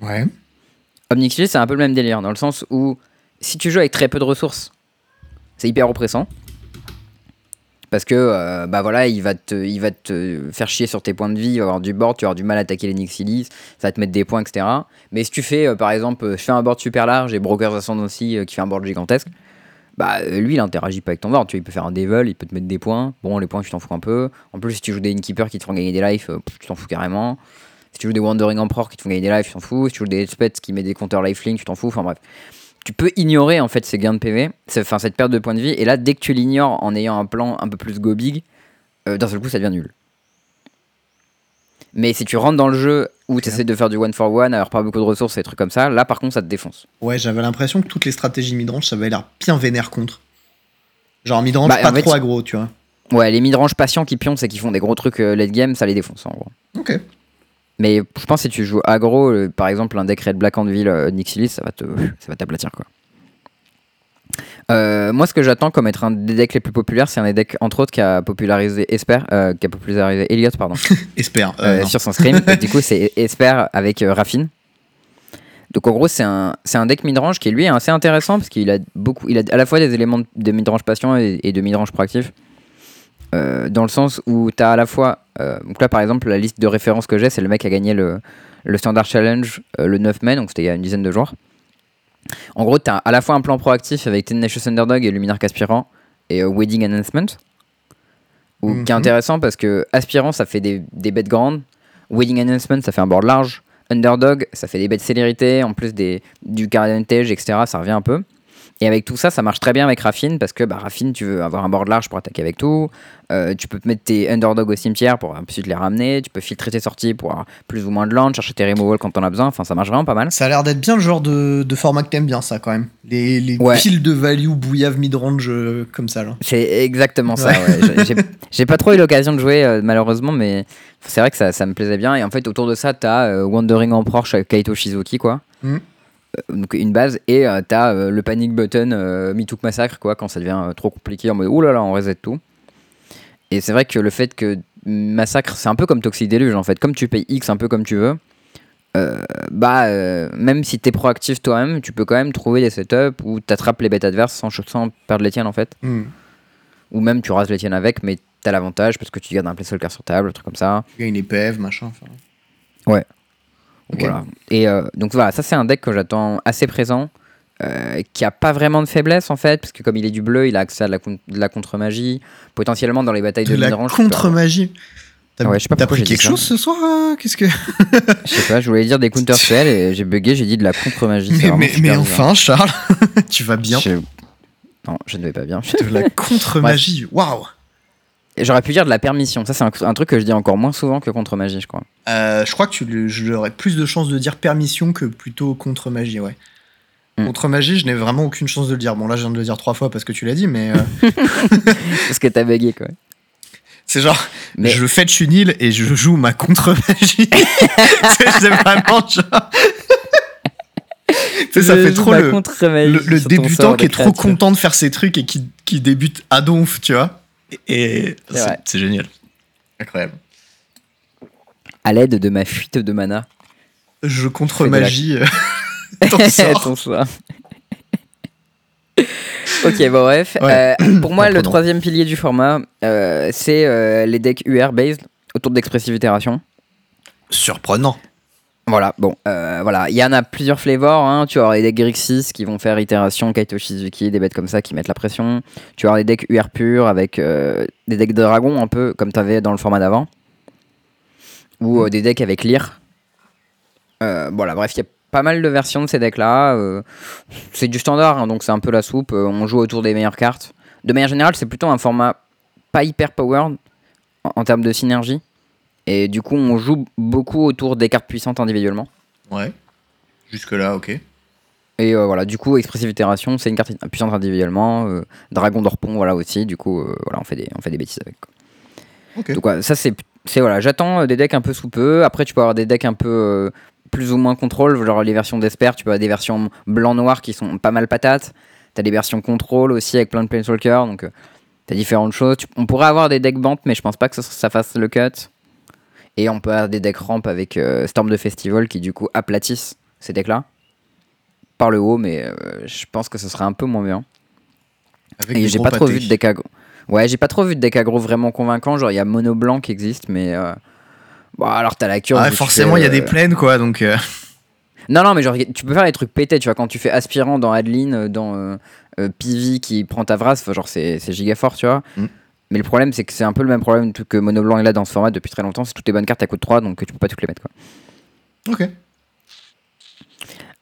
Speaker 1: vois.
Speaker 2: Ouais.
Speaker 1: Omnixilis c'est un peu le même délire dans le sens où si tu joues avec très peu de ressources c'est hyper oppressant. Parce que euh, bah voilà il va te il va te faire chier sur tes points de vie il va avoir du board tu vas avoir du mal à attaquer les Nixilis ça va te mettre des points etc mais si tu fais par exemple je fais un board super large et Broker's Ascendancy qui fait un board gigantesque bah lui il interagit pas avec ton board tu vois, il peut faire un devil il peut te mettre des points. Bon les points tu t'en fous un peu. En plus si tu joues des innkeepers qui te font gagner des lives euh, tu t'en fous carrément. Si tu joues des wandering emperor qui te font gagner des lives tu t'en fous. Si tu joues des spets qui met des compteurs lifelink tu t'en fous. Enfin bref. Tu peux ignorer en fait ces gains de PV enfin cette perte de points de vie. Et là dès que tu l'ignores en ayant un plan un peu plus go big euh, d'un seul coup ça devient nul mais si tu rentres dans le jeu où tu essaies de faire du one for one avoir pas beaucoup de ressources et des trucs comme ça là par contre ça te défonce
Speaker 2: Ouais, j'avais l'impression que toutes les stratégies midrange, ça avait l'air bien vénère contre. Genre midrange
Speaker 1: Bah,
Speaker 2: pas
Speaker 1: fait,
Speaker 2: trop aggro, tu vois.
Speaker 1: ouais les midrange patients qui pioncent et qui font des gros trucs euh, late game ça les défonce en gros
Speaker 2: Ok.
Speaker 1: Mais je pense que si tu joues aggro, euh, par exemple un deck Red Black Anvil euh, Nixilis, ça va te, ça va t'aplatir quoi. Euh, moi, ce que j'attends comme être un des decks les plus populaires, c'est un des decks, entre autres, qui a popularisé Esper, euh, qui a popularisé Elliot, pardon,
Speaker 2: Espère.
Speaker 1: euh, sur son stream. Du coup, c'est Esper avec Raffine. Donc, en gros, c'est un, un deck midrange qui, lui, est assez intéressant parce qu'il a beaucoup, il a à la fois des éléments de midrange patient et, et de midrange proactif. Dans le sens où tu as à la fois. donc là, par exemple, la liste de références que j'ai, c'est le mec qui a gagné le, le Standard Challenge le 9 mai, donc c'était il y a une dizaine de jours. En gros, tu as à la fois un plan proactif avec Tenacious Underdog et Luminarch Aspirant et euh, Wedding Announcement. Ou, Qui est
Speaker 2: Mhm.
Speaker 1: intéressant parce que Aspirant, ça fait des, des bêtes grandes. Wedding Announcement, ça fait un board large. Underdog, ça fait des bêtes célérité, en plus des, du card advantage, etc. Ça revient un peu. Et avec tout ça, ça marche très bien avec Raffine parce que bah, Raffine, tu veux avoir un board large pour attaquer avec tout. Euh, tu peux te mettre tes underdogs au cimetière pour ensuite les ramener. Tu peux filtrer tes sorties pour avoir plus ou moins de land, chercher tes removals quand t'en as besoin. Enfin, ça marche vraiment pas mal.
Speaker 2: Ça a l'air d'être bien le genre de, de format que t'aimes bien, ça, quand même. Les, les
Speaker 1: Ouais.
Speaker 2: piles de value bouillave mid-range euh, comme ça, là.
Speaker 1: C'est exactement ça.
Speaker 2: Ouais.
Speaker 1: ouais. J'ai- pas trop eu l'occasion de jouer euh, malheureusement, mais c'est vrai que ça, ça me plaisait bien. Et en fait, autour de ça, t'as Wandering Emperor chez Kaito Shizuki, quoi.
Speaker 2: Mhm.
Speaker 1: Euh, donc une base et euh, t'as euh, le panic button euh, Mitouk Massacre quoi quand ça devient euh, trop compliqué en mode ouh là là on reset tout et c'est vrai que le fait que Massacre c'est un peu comme Toxic Deluge en fait comme tu payes X un peu comme tu veux bah même si t'es proactif toi-même tu peux quand même trouver des setups où t'attrapes les bêtes adverses sans, sans perdre les tiennes en fait
Speaker 2: Hmm.
Speaker 1: ou même tu rases les tiennes avec mais t'as l'avantage parce que tu gardes un placeholder sur table un truc comme ça
Speaker 2: y a une épève, machin. enfin.
Speaker 1: Voilà. Et euh, donc voilà, ça c'est un deck que j'attends assez présent, euh, qui a pas vraiment de faiblesse en fait, parce que comme il est du bleu, il a accès à de la, con- de la contre-magie, potentiellement dans les batailles de,
Speaker 2: De la contre-magie. T'as
Speaker 1: Ouais, je sais pas
Speaker 2: t'as
Speaker 1: pourquoi
Speaker 2: pris quelque
Speaker 1: ça.
Speaker 2: chose ce soir euh, Qu'est-ce que.
Speaker 1: Je sais pas, je voulais dire des counter spells et j'ai bugué, j'ai dit de la contre-magie.
Speaker 2: Mais, enfin, Charles, tu vas bien.
Speaker 1: Je- Non, je ne vais pas bien.
Speaker 2: De la contre-magie. Waouh
Speaker 1: J'aurais pu dire de la permission, ça c'est un, un truc que je dis encore moins souvent que contre-magie, je crois.
Speaker 2: Euh, je crois que tu j'aurais plus de chances de dire permission que plutôt contre-magie, ouais.
Speaker 1: Hmm.
Speaker 2: Contre-magie, je n'ai vraiment aucune chance de le dire. Bon, là, je viens de le dire trois fois parce que tu l'as dit, mais euh,
Speaker 1: Parce que t'as bugué quoi.
Speaker 2: c'est genre,
Speaker 1: Mais-
Speaker 2: je fetch une île et je joue ma contre-magie. c'est c'est vraiment genre. ça
Speaker 1: Je
Speaker 2: fait trop le, débutant qui est
Speaker 1: de
Speaker 2: trop content de faire ses trucs et qui, qui débute à donf, tu vois. Et,
Speaker 1: C'est
Speaker 2: génial. Incroyable.
Speaker 1: À l'aide de ma fuite de mana.
Speaker 2: Je contre-magie euh, ton sort.
Speaker 1: Ton sort. ok, bon, bref.
Speaker 2: Ouais.
Speaker 1: Euh, pour moi, le troisième pilier du format, euh, c'est euh, les decks UR based autour d'expressive itération.
Speaker 2: Surprenant.
Speaker 1: Voilà, bon, euh, voilà, il y en a plusieurs flavors. Hein. Tu vas les decks Grixis qui vont faire itération, Kaito Shizuki, des bêtes comme ça qui mettent la pression. Tu vas les decks UR pur avec euh, des decks de dragon un peu comme tu avais dans le format d'avant. Ou euh, des decks avec Lyre. Voilà, bref, il y a pas mal de versions de ces decks-là. c'est du standard, hein, donc c'est un peu la soupe. on joue autour des meilleures cartes. De manière générale, c'est plutôt un format pas hyper powered en, en termes de synergie. Et du coup, on joue beaucoup autour des cartes puissantes individuellement.
Speaker 2: Ouais. Jusque-là, ok.
Speaker 1: Et euh, voilà, du coup, Expressive Itération, c'est une carte puissante individuellement. euh, Dragon d'Orpon, voilà aussi. Du coup, euh, voilà, on fait des, on fait des bêtises avec. quoi.
Speaker 2: Ok.
Speaker 1: Donc, voilà, ça, c'est. c'est voilà, J'attends des decks un peu sous peu. Après, tu peux avoir des decks un peu plus ou moins contrôle, genre les versions d'Esper. Tu peux avoir des versions blanc-noir qui sont pas mal patates. T'as des versions contrôle aussi avec plein de Planeswalkers. Donc, t'as différentes choses. Tu- on pourrait avoir des decks bantes, mais je pense pas que ça, ça fasse le cut. Et on peut avoir des decks ramp avec euh, Storm de Festival qui, du coup, aplatissent ces decks-là par le haut, mais euh, je pense que ce serait un peu moins bien.
Speaker 2: Avec
Speaker 1: Et j'ai pas trop vu de deck aggro. Ouais, j'ai pas trop vu de deck aggro vraiment convaincant. Genre, il y a Mono Blanc qui existe, mais. euh, Bon, alors t'as la cure.
Speaker 2: Ah, forcément, il y a des plaines, quoi, donc. euh,
Speaker 1: Non, non, mais genre, tu peux faire des trucs pétés, tu vois, quand tu fais Aspirant dans Adeline, dans PV qui prend ta Vras, enfin, genre, c'est c'est giga fort, tu vois.
Speaker 2: Mm.
Speaker 1: Mais le problème, c'est que c'est un peu le même problème que Mono Blanc est là dans ce format depuis très longtemps. C'est toutes les bonnes cartes à coût de 3, donc tu peux pas toutes les mettre, quoi.
Speaker 2: Ok.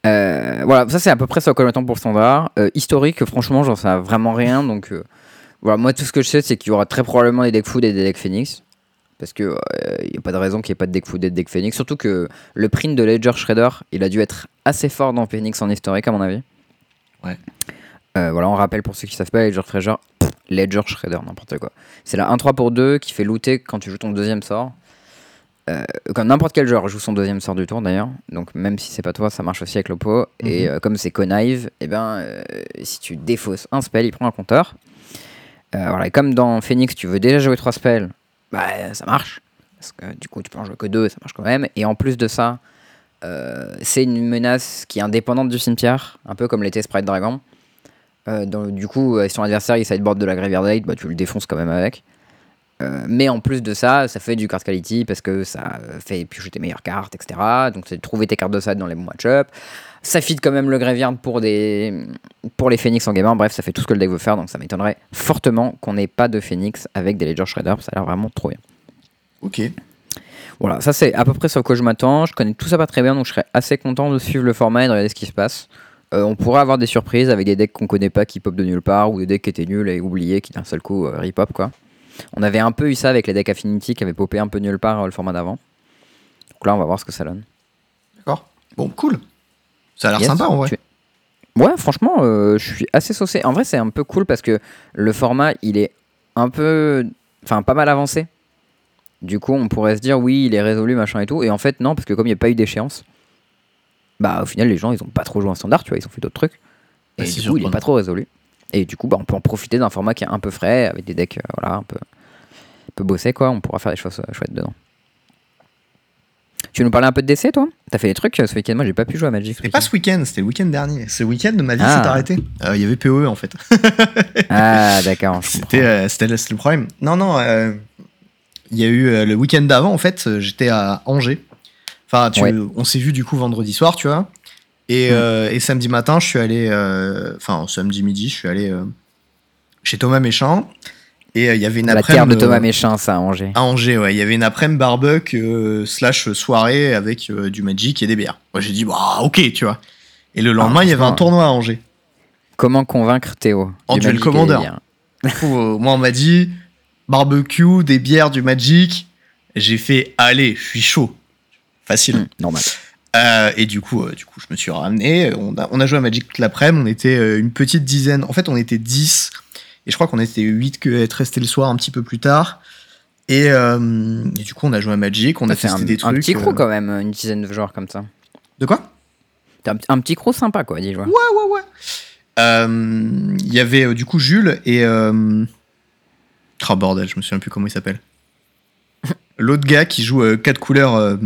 Speaker 1: Euh, voilà, ça c'est à peu près ce qu'on attend pour le standard. Euh, historique, franchement, j'en sais vraiment rien. Donc euh, voilà, moi tout ce que je sais, c'est qu'il y aura très probablement des decks food et des decks phoenix. Parce que il n'y a pas de raison qu'il n'y ait pas de deck food et de deck phoenix. Surtout que le print de Ledger Shredder, il a dû être assez fort dans Phoenix en historique, à mon avis.
Speaker 2: Ouais.
Speaker 1: Euh, voilà, on rappelle pour ceux qui savent pas, Ledger Shredder, pff, Ledger Shredder, n'importe quoi. C'est la 1-3 pour 2 qui fait looter quand tu joues ton deuxième sort. euh, comme n'importe quel joueur joue son deuxième sort du tour d'ailleurs, donc même si c'est pas toi, ça marche aussi avec l'oppo. Et
Speaker 2: Mhm.
Speaker 1: euh, comme c'est connive, et ben euh, si tu défausses un spell, il prend un compteur. Voilà, et comme dans Phoenix, tu veux déjà jouer trois spells, bah ça marche. Parce que du coup, tu peux en jouer que deux, ça marche quand même. Et en plus de ça, c'est une menace qui est indépendante du cimetière, un peu comme l'était Sprite Dragon. Euh, donc, du coup, euh, si ton adversaire il sideboard de la Graveyard bah, tu le défonces quand même avec. Euh, mais en plus de ça, ça fait du card quality parce que ça euh, fait piocher tes meilleures cartes, etc. Donc c'est de trouver tes cartes de side dans les bons match-up. Ça fit quand même le Graveyard pour, des... pour les Phoenix en game 1. Bref, ça fait tout ce que le deck veut faire. Donc ça m'étonnerait fortement qu'on n'ait pas de Phoenix avec des Ledger Shredder. Ça a l'air vraiment trop bien.
Speaker 2: Ok.
Speaker 1: Voilà, ça c'est à peu près ce à quoi je m'attends. Je connais tout ça pas très bien, donc je serais assez content de suivre le format et de regarder ce qui se passe. Euh, on pourrait avoir des surprises avec des decks qu'on connaît pas qui pop de nulle part ou des decks qui étaient nuls et oubliés qui d'un seul coup euh, ripop quoi. On avait un peu eu ça avec les decks Affinity qui avaient popé un peu nulle part euh, le format d'avant. Donc là on va voir ce que ça donne.
Speaker 2: D'accord. Bon, cool. Ça a l'air
Speaker 1: Yes,
Speaker 2: sympa en vrai.
Speaker 1: tu- Ouais, franchement, euh, je suis assez saucé. En vrai, c'est un peu cool parce que le format, il est un peu. Enfin, pas mal avancé. Du coup, on pourrait se dire, oui, il est résolu, machin et tout. Et en fait, non, parce que comme il n'y a pas eu d'échéance, bah, au final, les gens, ils ont pas trop joué en standard, tu vois, ils ont fait d'autres trucs.
Speaker 2: Bah,
Speaker 1: Et
Speaker 2: c'est
Speaker 1: du coup, il est pas trop résolu. Et du coup, bah, on peut en profiter d'un format qui est un peu frais, avec des decks, euh, voilà, un peu, un peu bossés, quoi. On pourra faire des choses euh, chouettes dedans. Tu veux nous parler un peu de DC, toi? T'as fait des trucs euh, ce week-end? Moi, j'ai pas pu jouer à Magic.
Speaker 2: C'était pas
Speaker 1: week-end.
Speaker 2: ce week-end, c'était le week-end dernier. Ce week-end, ma vie
Speaker 1: Ah.
Speaker 2: s'est arrêtée. Euh, Il y avait PoE en fait.
Speaker 1: Ah, d'accord.
Speaker 2: C'était euh, c'était le, c'était le problème. Non, non, euh, il y a eu euh, le week-end d'avant, en fait, j'étais à Angers. Enfin, tu-
Speaker 1: Ouais.
Speaker 2: on s'est vu du coup vendredi soir, tu vois. Et, euh, et samedi matin, je suis allé. euh, Enfin, samedi midi, je suis allé euh, chez Thomas Méchant. Et euh, il y avait une
Speaker 1: La
Speaker 2: après-midi.
Speaker 1: terre de Thomas Méchin, ça, à Angers.
Speaker 2: à Angers, ouais. Il y avait une après-midi barbecue euh, slash soirée avec euh, du Magic et des bières. Moi, j'ai dit, bah, ok, tu vois. Et le lendemain, il y avait un tournoi à Angers.
Speaker 1: Comment convaincre Théo
Speaker 2: En
Speaker 1: du
Speaker 2: duel Du coup, moi, on m'a dit barbecue, des bières, du Magic. J'ai fait, allez, je suis chaud. Facile.
Speaker 1: Hum, Normal.
Speaker 2: Euh, et du coup, euh, du coup, je me suis ramené. On a, on a joué à Magic l'après-midi. On était euh, une petite dizaine. En fait, on était 10. Et je crois qu'on était 8 que être resté le soir un petit peu plus tard. Et, euh, et du coup, on a joué à Magic. On a
Speaker 1: fait
Speaker 2: testé
Speaker 1: un,
Speaker 2: des
Speaker 1: un
Speaker 2: trucs.
Speaker 1: petit crew quand même, une dizaine de joueurs comme ça.
Speaker 2: De quoi?
Speaker 1: Un, un petit crew sympa, quoi, 10 joueurs.
Speaker 2: Ouais, ouais, ouais. Il y avait du coup Jules et. Oh bordel, je me souviens plus comment il s'appelle. L'autre gars qui joue 4 couleurs.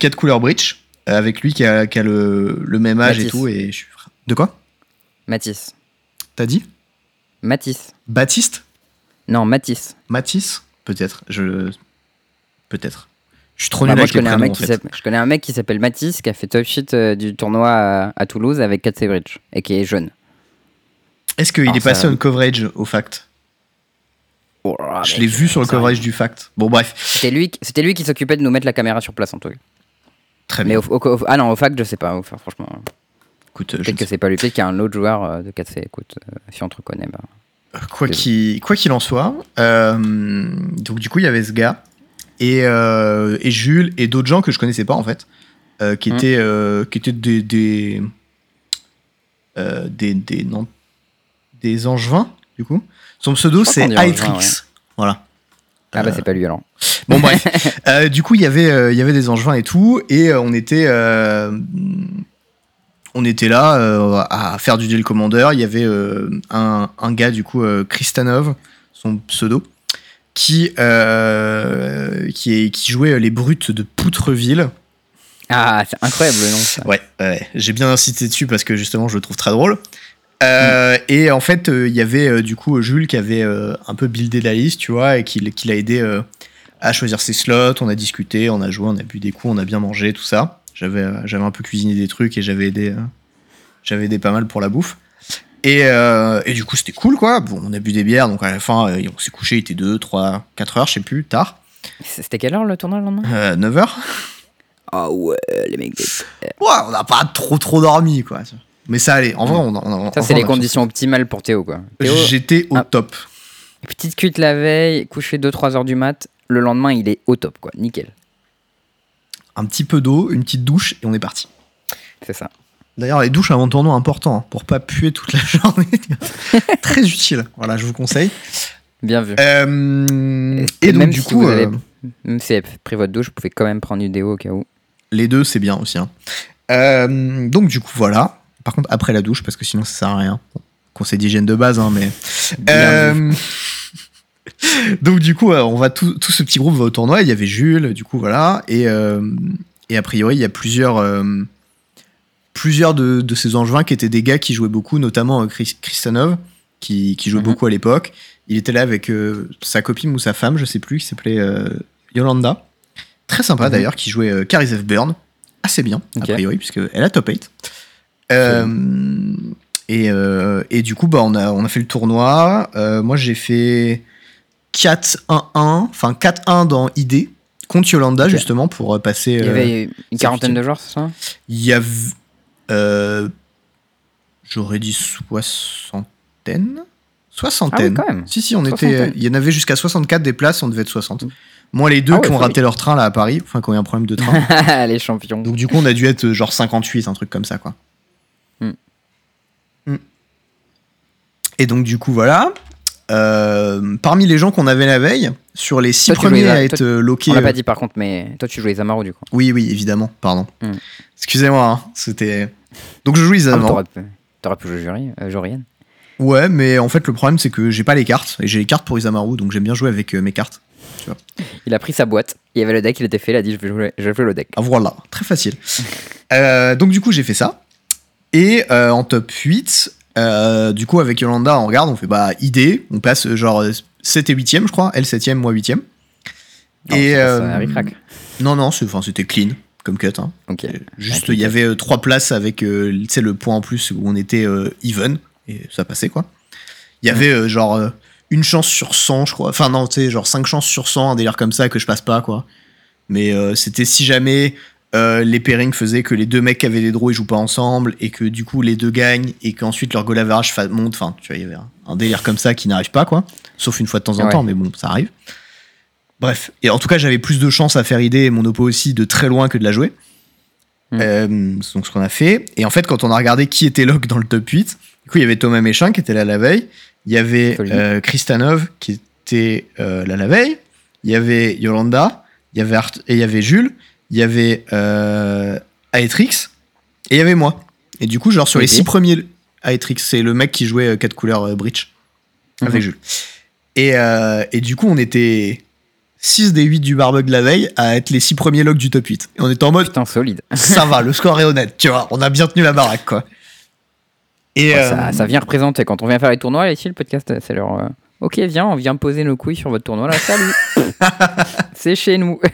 Speaker 2: 4 couleurs Breach. euh, avec lui qui a, qui a le, le même âge et tout. Et je. De quoi?
Speaker 1: Matisse.
Speaker 2: T'as dit?
Speaker 1: Matisse.
Speaker 2: Baptiste?
Speaker 1: Non, Matisse.
Speaker 2: Matisse? Peut-être. Je. Peut-être. Je suis trop
Speaker 1: Bah,
Speaker 2: nul
Speaker 1: moi,
Speaker 2: avec
Speaker 1: je connais, un mec
Speaker 2: en
Speaker 1: qui
Speaker 2: fait.
Speaker 1: s'appelle- je connais un mec qui s'appelle Matisse qui a fait top shit euh, du tournoi à, à Toulouse avec 4 Bridge et qui est jeune.
Speaker 2: Est-ce qu'il est passé en coverage au fact?
Speaker 1: Oh
Speaker 2: Je l'ai vu sur le coverage du fact. Bon, bref.
Speaker 1: C'était lui, c'était lui qui s'occupait de nous mettre la caméra sur place en tout cas.
Speaker 2: Très
Speaker 1: Mais au, au- au- ah non, au fact, je sais pas. Enfin, franchement,
Speaker 2: Écoute, euh, je
Speaker 1: peut-être que c'est pas lui. Peut-être qu'il y a un autre joueur euh, de 4C. Écoute, euh, si on te reconnaît, bah.
Speaker 2: Quoi qu'il quoi qu'il en soit, euh, donc du coup il y avait ce gars et, euh, et Jules et d'autres gens que je connaissais pas en fait, euh, qui
Speaker 1: Hmm.
Speaker 2: étaient qui étaient des des, des des non des angevins du coup. Son pseudo c'est Hytrix. Voilà.
Speaker 1: Ah bah
Speaker 2: Euh,
Speaker 1: c'est pas lui alors.
Speaker 2: Bon bref, Euh, du coup il y avait euh, il y avait des angevins et tout et euh, on était on était là à faire du deal commander. Il y avait un, un gars du coup Kristanov, son pseudo, qui qui, est, qui jouait les brutes de Poutreville.
Speaker 1: Ah, c'est incroyable le nom. Ça.
Speaker 2: Ouais, ouais, j'ai bien insisté dessus parce que justement je le trouve très drôle. Euh, Et en fait, euh, il y avait euh, du coup Jules qui avait un peu buildé la liste, tu vois, et qui, qui l'a aidé à choisir ses slots. On a discuté, on a joué, on a bu des coups, on a bien mangé, tout ça. J'avais j'avais un peu cuisiné des trucs et j'avais aidé, j'avais aidé pas mal pour la bouffe. Et, euh, et du coup, c'était cool, quoi. Bon, on a bu des bières, donc à la fin, euh, on s'est couché, il était 2, 3, 4 heures, je sais plus, tard.
Speaker 1: C'était quelle heure le tournoi le lendemain?
Speaker 2: Euh, 9 heures.
Speaker 1: Ah ouais, les mecs. des-
Speaker 2: Ouais, on n'a pas trop trop dormi, quoi. Mais ça allait. En vrai, on, on,
Speaker 1: Ça, c'est les conditions optimales pour Théo quoi. Théo,
Speaker 2: J'étais au
Speaker 1: Ah.
Speaker 2: top.
Speaker 1: petite cuite la veille, couché 2-3 heures du mat. Le lendemain, il est au top quoi. Nickel.
Speaker 2: Un petit peu d'eau, une petite douche et on est parti.
Speaker 1: C'est ça.
Speaker 2: D'ailleurs, les douches avant le tournoi, important hein, pour pas puer toute la journée. Très utile. Voilà, je vous conseille.
Speaker 1: Bien vu.
Speaker 2: Euh,
Speaker 1: Et
Speaker 2: et donc,
Speaker 1: même
Speaker 2: du
Speaker 1: si
Speaker 2: coup,
Speaker 1: vous avez-
Speaker 2: euh,
Speaker 1: Même si elle avait pris votre douche, vous pouvez quand même prendre une déo au cas où.
Speaker 2: Les deux, c'est bien aussi. hein. Euh, donc, du coup, voilà. Par contre, après la douche, parce que sinon, ça sert à rien. Bon, conseil d'hygiène de base, hein, mais. Euh, donc, du coup, euh, on va tout, tout ce petit groupe va au tournoi. Il y avait Jules, du coup, voilà. Et, euh, et a priori, il y a plusieurs. euh, plusieurs de, de ces angevins qui étaient des gars qui jouaient beaucoup, notamment Chris- Christanov, qui, qui jouait
Speaker 1: Mhm.
Speaker 2: beaucoup à l'époque. Il était là avec sa copine ou sa femme, je sais plus, qui s'appelait Yolanda. Très sympa
Speaker 1: Mhm.
Speaker 2: d'ailleurs, qui jouait Carizev Burn. Assez bien,
Speaker 1: Ok.
Speaker 2: a priori, puisqu'elle a top 8. Euh, et, euh, et du coup, bah, on, a, on a fait le tournoi. Euh, moi, j'ai fait 4-1-1, enfin 4-1 dans ID, contre Yolanda,
Speaker 1: Ok.
Speaker 2: justement, pour passer.
Speaker 1: Il y avait une quarantaine de joueurs, c'est ça?
Speaker 2: Il y a. euh, J'aurais dit soixantaine Soixantaine.
Speaker 1: Ah oui, quand même.
Speaker 2: Si, si, on était.
Speaker 1: Soixantaine.
Speaker 2: Il y en avait jusqu'à 64 des places, on devait être 60. Moi, les deux
Speaker 1: Ah
Speaker 2: qui ont raté leur train là à Paris, enfin, qui ont eu un problème de train.
Speaker 1: Les champions.
Speaker 2: Donc, du coup, on a dû être genre 58, un truc comme ça, quoi.
Speaker 1: Hmm.
Speaker 2: Hmm. Et donc, du coup, voilà. Euh, parmi les gens qu'on avait la veille, sur les six
Speaker 1: Toi,
Speaker 2: premiers à être
Speaker 1: toi-
Speaker 2: euh, loqués.
Speaker 1: On l'a
Speaker 2: euh,
Speaker 1: pas dit par contre, mais toi tu jouais les Amaru du coup.
Speaker 2: Oui, oui, évidemment, pardon.
Speaker 1: Hmm.
Speaker 2: Excusez-moi, hein, c'était. Donc, je joue
Speaker 1: Ah,
Speaker 2: Isamaru.
Speaker 1: T'aurais pu, t'aurais pu jouer jury, euh, Jorian.
Speaker 2: Ouais, mais en fait, le problème, c'est que j'ai pas les cartes. Et j'ai les cartes pour Isamaru, donc j'aime bien jouer avec euh, mes cartes.
Speaker 1: Il a pris sa boîte, il y avait le deck, il était fait, il a dit je vais jouer, je vais jouer le deck.
Speaker 2: Ah, voilà, très facile. Donc, du coup, j'ai fait ça. Et en top 8, euh, du coup, avec Yolanda, on regarde, on fait bah, idée. On passe euh, genre 7 et 8ème, je crois. Elle 7ème, moi 8ème.
Speaker 1: Non,
Speaker 2: Et, euh. Non, non, c'était clean comme cut. hein.
Speaker 1: Ok.
Speaker 2: Juste,
Speaker 1: Ouais,
Speaker 2: il y avait euh, trois places avec euh, le point en plus où on était euh, even, et ça passait quoi. Il y avait euh, genre euh, une chance sur 100, je crois. Enfin, non, tu sais, genre 5 chances sur 100, un délire comme ça que je passe pas quoi. Mais euh, c'était si jamais euh, les pairings faisaient que les deux mecs qui avaient des draws ils jouent pas ensemble et que du coup les deux gagnent et qu'ensuite leur goal average monte. Enfin, tu vois, il y avait un, un délire comme ça qui n'arrive pas quoi. Sauf une fois de temps en
Speaker 1: Ouais.
Speaker 2: temps, mais bon, ça arrive. Bref. Et en tout cas, j'avais plus de chance à faire idée et mon oppo aussi de très loin que de la jouer.
Speaker 1: Mm.
Speaker 2: Euh, c'est donc ce qu'on a fait. Et en fait, quand on a regardé qui était lock dans le top 8, du coup, il y avait Thomas Méchin qui était là la veille. Il y avait
Speaker 1: Folie.
Speaker 2: euh, Kristanov qui était là la veille. Il y avait Yolanda. Il y avait Art- et il y avait Jules. Il y avait euh, Aetrix. Et il y avait moi. Et du coup, genre sur les six premiers. Aetrix, c'est le mec qui jouait euh, 4 couleurs euh, Breach. Avec
Speaker 1: Mhm.
Speaker 2: Jules. Et, euh, et du coup, on était 6 des 8 du barbug de la veille à être les 6 premiers logs du top 8. Et on était en mode,
Speaker 1: Putain, solide.
Speaker 2: ça va, le score est honnête, tu vois. On a bien tenu la baraque, quoi. Et
Speaker 1: Ouais,
Speaker 2: euh,
Speaker 1: ça, ça vient représenter. Quand on vient faire les tournois, ici, le podcast, c'est leur. euh, Ok, viens, on vient poser nos couilles sur votre tournoi là. Salut C'est chez nous.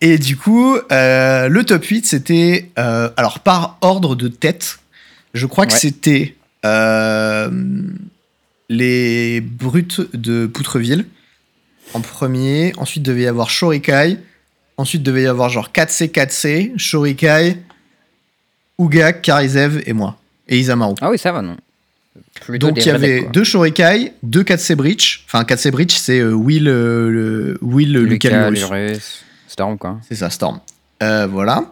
Speaker 2: et du coup, euh, le top 8, c'était. euh, alors, par ordre de tête, je crois que
Speaker 1: Ouais.
Speaker 2: c'était euh, les brutes de Poutreville en premier. Ensuite, devait y avoir Shorikai. Ensuite, devait y avoir genre 4C, 4C, Shorikai, Ugak, Karizev et moi. Et Isamaru.
Speaker 1: ah oui, ça va, non. Plutôt
Speaker 2: Donc il y avait
Speaker 1: quoi.
Speaker 2: deux Shorikai, deux 4C Breach. Enfin, 4C Breach, c'est euh, Will, euh, le, Will Lucas
Speaker 1: Lucas,
Speaker 2: Lurus.
Speaker 1: Lurus, Storm, quoi.
Speaker 2: C'est ça, Storm. Euh, voilà.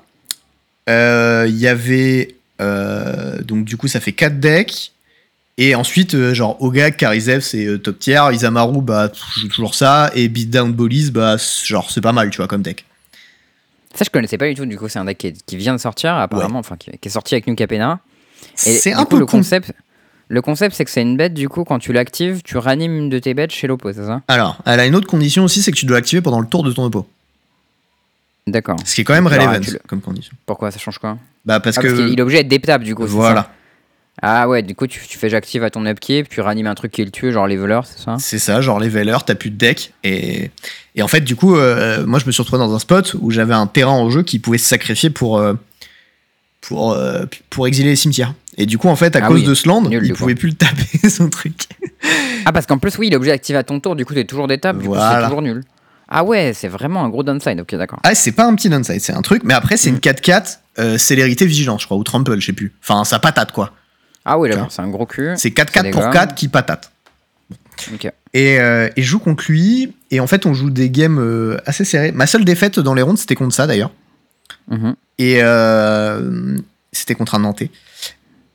Speaker 2: Euh, Il y avait. euh, donc, du coup, ça fait 4 decks. Et ensuite, euh, genre, Ogak, Karizev, c'est euh, top tier. Isamaru, bah, je joue toujours ça. Et Beatdown Bullies, bah, genre, c'est pas mal, tu vois, comme deck.
Speaker 1: Ça, je connaissais pas du tout. Du coup, c'est un deck qui, est- qui vient de sortir, apparemment, enfin, qui, qui est sorti avec New Capena. Et
Speaker 2: C'est un
Speaker 1: coup,
Speaker 2: peu
Speaker 1: le
Speaker 2: con.
Speaker 1: concept. Le concept, c'est que c'est une bête, du coup, quand tu l'actives, tu ranimes une de tes bêtes chez l'oppo, c'est ça?
Speaker 2: Alors, elle a une autre condition aussi, c'est que tu dois l'activer pendant le tour de ton oppo.
Speaker 1: D'accord.
Speaker 2: Ce qui est quand même relevant
Speaker 1: le-
Speaker 2: comme condition.
Speaker 1: Pourquoi Ça change quoi
Speaker 2: Bah, parce
Speaker 1: Ah,
Speaker 2: que.
Speaker 1: Parce qu'il est obligé d'être déptable, du coup.
Speaker 2: voilà.
Speaker 1: Ah ouais, du coup, tu, tu fais j'active à ton upkeep, tu ranimes un truc qui le tue, genre les voleurs, c'est ça
Speaker 2: C'est ça, genre les valeurs, t'as plus de deck. Et, et en fait, du coup, euh, moi, je me suis retrouvé dans un spot où j'avais un terrain en jeu qui pouvait se sacrifier pour, euh, pour, euh, pour exiler les cimetières. Et du coup, en fait, à
Speaker 1: Ah
Speaker 2: cause
Speaker 1: oui,
Speaker 2: de ce land,
Speaker 1: nul,
Speaker 2: il
Speaker 1: coup.
Speaker 2: pouvait plus le taper, son truc.
Speaker 1: Ah, parce qu'en plus, oui, il est obligé d'activer à ton tour, du coup, t'es toujours d'étape, du coup, c'est toujours nul. Ah ouais, c'est vraiment un gros downside, ok, d'accord.
Speaker 2: Ah, c'est pas un petit downside, c'est un truc. Mais après, c'est une 4-4, euh, célérité vigilance, je crois, ou trample, je sais plus. Enfin, ça patate, quoi.
Speaker 1: Ah oui, d'accord, c'est un gros cul.
Speaker 2: C'est 4-4 pour
Speaker 1: dégâts.
Speaker 2: 4 qui patate.
Speaker 1: Ok.
Speaker 2: Et, euh, et je joue contre lui. Et en fait, on joue des games euh, assez serrés. Ma seule défaite dans les rounds, c'était contre ça, d'ailleurs.
Speaker 1: Mhm.
Speaker 2: Et c'était contre un Nantais.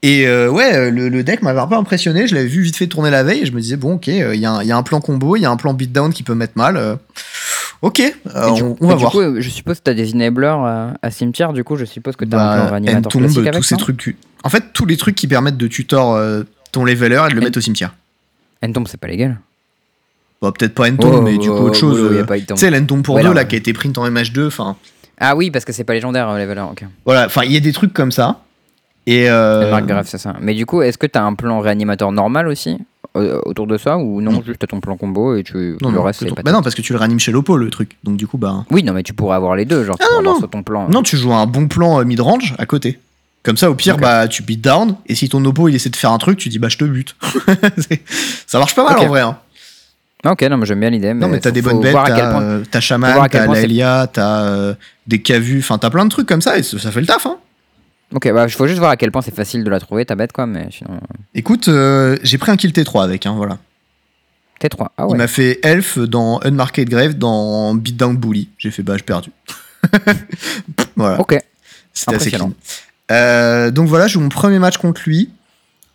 Speaker 2: Et euh, ouais, le, le deck m'avait un peu impressionné. Je l'avais vu vite fait tourner la veille et je me disais, bon, ok, euh, il y, a un- il y a un plan combo, il y a un plan beatdown qui peut mettre mal. euh, Ok, euh,
Speaker 1: du-
Speaker 2: on, on va
Speaker 1: du
Speaker 2: voir.
Speaker 1: coup, euh, je suppose que t'as des enablers à, à cimetière, du coup, je suppose que t'as un plan
Speaker 2: Bah,
Speaker 1: réanimateur
Speaker 2: Entomb,
Speaker 1: classique
Speaker 2: tous ces trucs. tu- En fait, tous les trucs qui permettent de tutor euh, ton leveler et de le mettre au cimetière.
Speaker 1: Entomb, c'est pas légal.
Speaker 2: Bon, peut-être pas Entomb,
Speaker 1: Oh,
Speaker 2: mais du coup,
Speaker 1: oh,
Speaker 2: autre chose.
Speaker 1: oh, a
Speaker 2: euh,
Speaker 1: pas
Speaker 2: Tu sais, l'Entomb pour
Speaker 1: Ouais,
Speaker 2: deux, là, qui a été print en MH2. Enfin,
Speaker 1: Ah oui, parce que c'est pas légendaire, euh, leveler, ok.
Speaker 2: voilà. Enfin, il y a des trucs comme ça. Et. euh,
Speaker 1: marque grave, c'est ça. Mais du coup, est-ce que t'as un plan réanimateur normal aussi euh, autour de ça ou non,
Speaker 2: Non.
Speaker 1: juste ton plan combo et tu
Speaker 2: Non,
Speaker 1: le
Speaker 2: non,
Speaker 1: reste c'est
Speaker 2: ton- bah non, parce que tu le réanimes chez l'Oppo, le truc. Donc, du coup, bah.
Speaker 1: Oui, non, mais tu pourrais avoir les deux, genre tu
Speaker 2: Ah,
Speaker 1: pourrais
Speaker 2: non, non.
Speaker 1: sur ton plan.
Speaker 2: Non, tu joues un bon plan euh, mid-range à côté. Comme ça, au pire, bah, tu beat down. Et si ton oppo il essaie de faire un truc, tu dis bah je te bute. Ça marche pas mal en vrai. hein.
Speaker 1: Ok, non, mais j'aime bien l'idée.
Speaker 2: Non, mais t'as des bonnes bêtes, t'as euh, Shaman, t'as
Speaker 1: point
Speaker 2: la
Speaker 1: c'est-
Speaker 2: Elia, t'as euh, des Cavu, enfin t'as plein de trucs comme ça et ça, ça fait le taf. Hein.
Speaker 1: Ok, bah, il faut juste voir à quel point c'est facile de la trouver, ta bête, quoi, mais sinon.
Speaker 2: Écoute, euh, j'ai pris un kill T3 avec, hein, voilà.
Speaker 1: T3. Ah
Speaker 2: Il
Speaker 1: ouais.
Speaker 2: m'a fait Elf dans Unmarked Grave dans Beatdown Bully. J'ai fait bah j'ai perdu. voilà,
Speaker 1: Ok.
Speaker 2: c'était assez clean. Euh, donc voilà, j'ai mon premier match contre lui.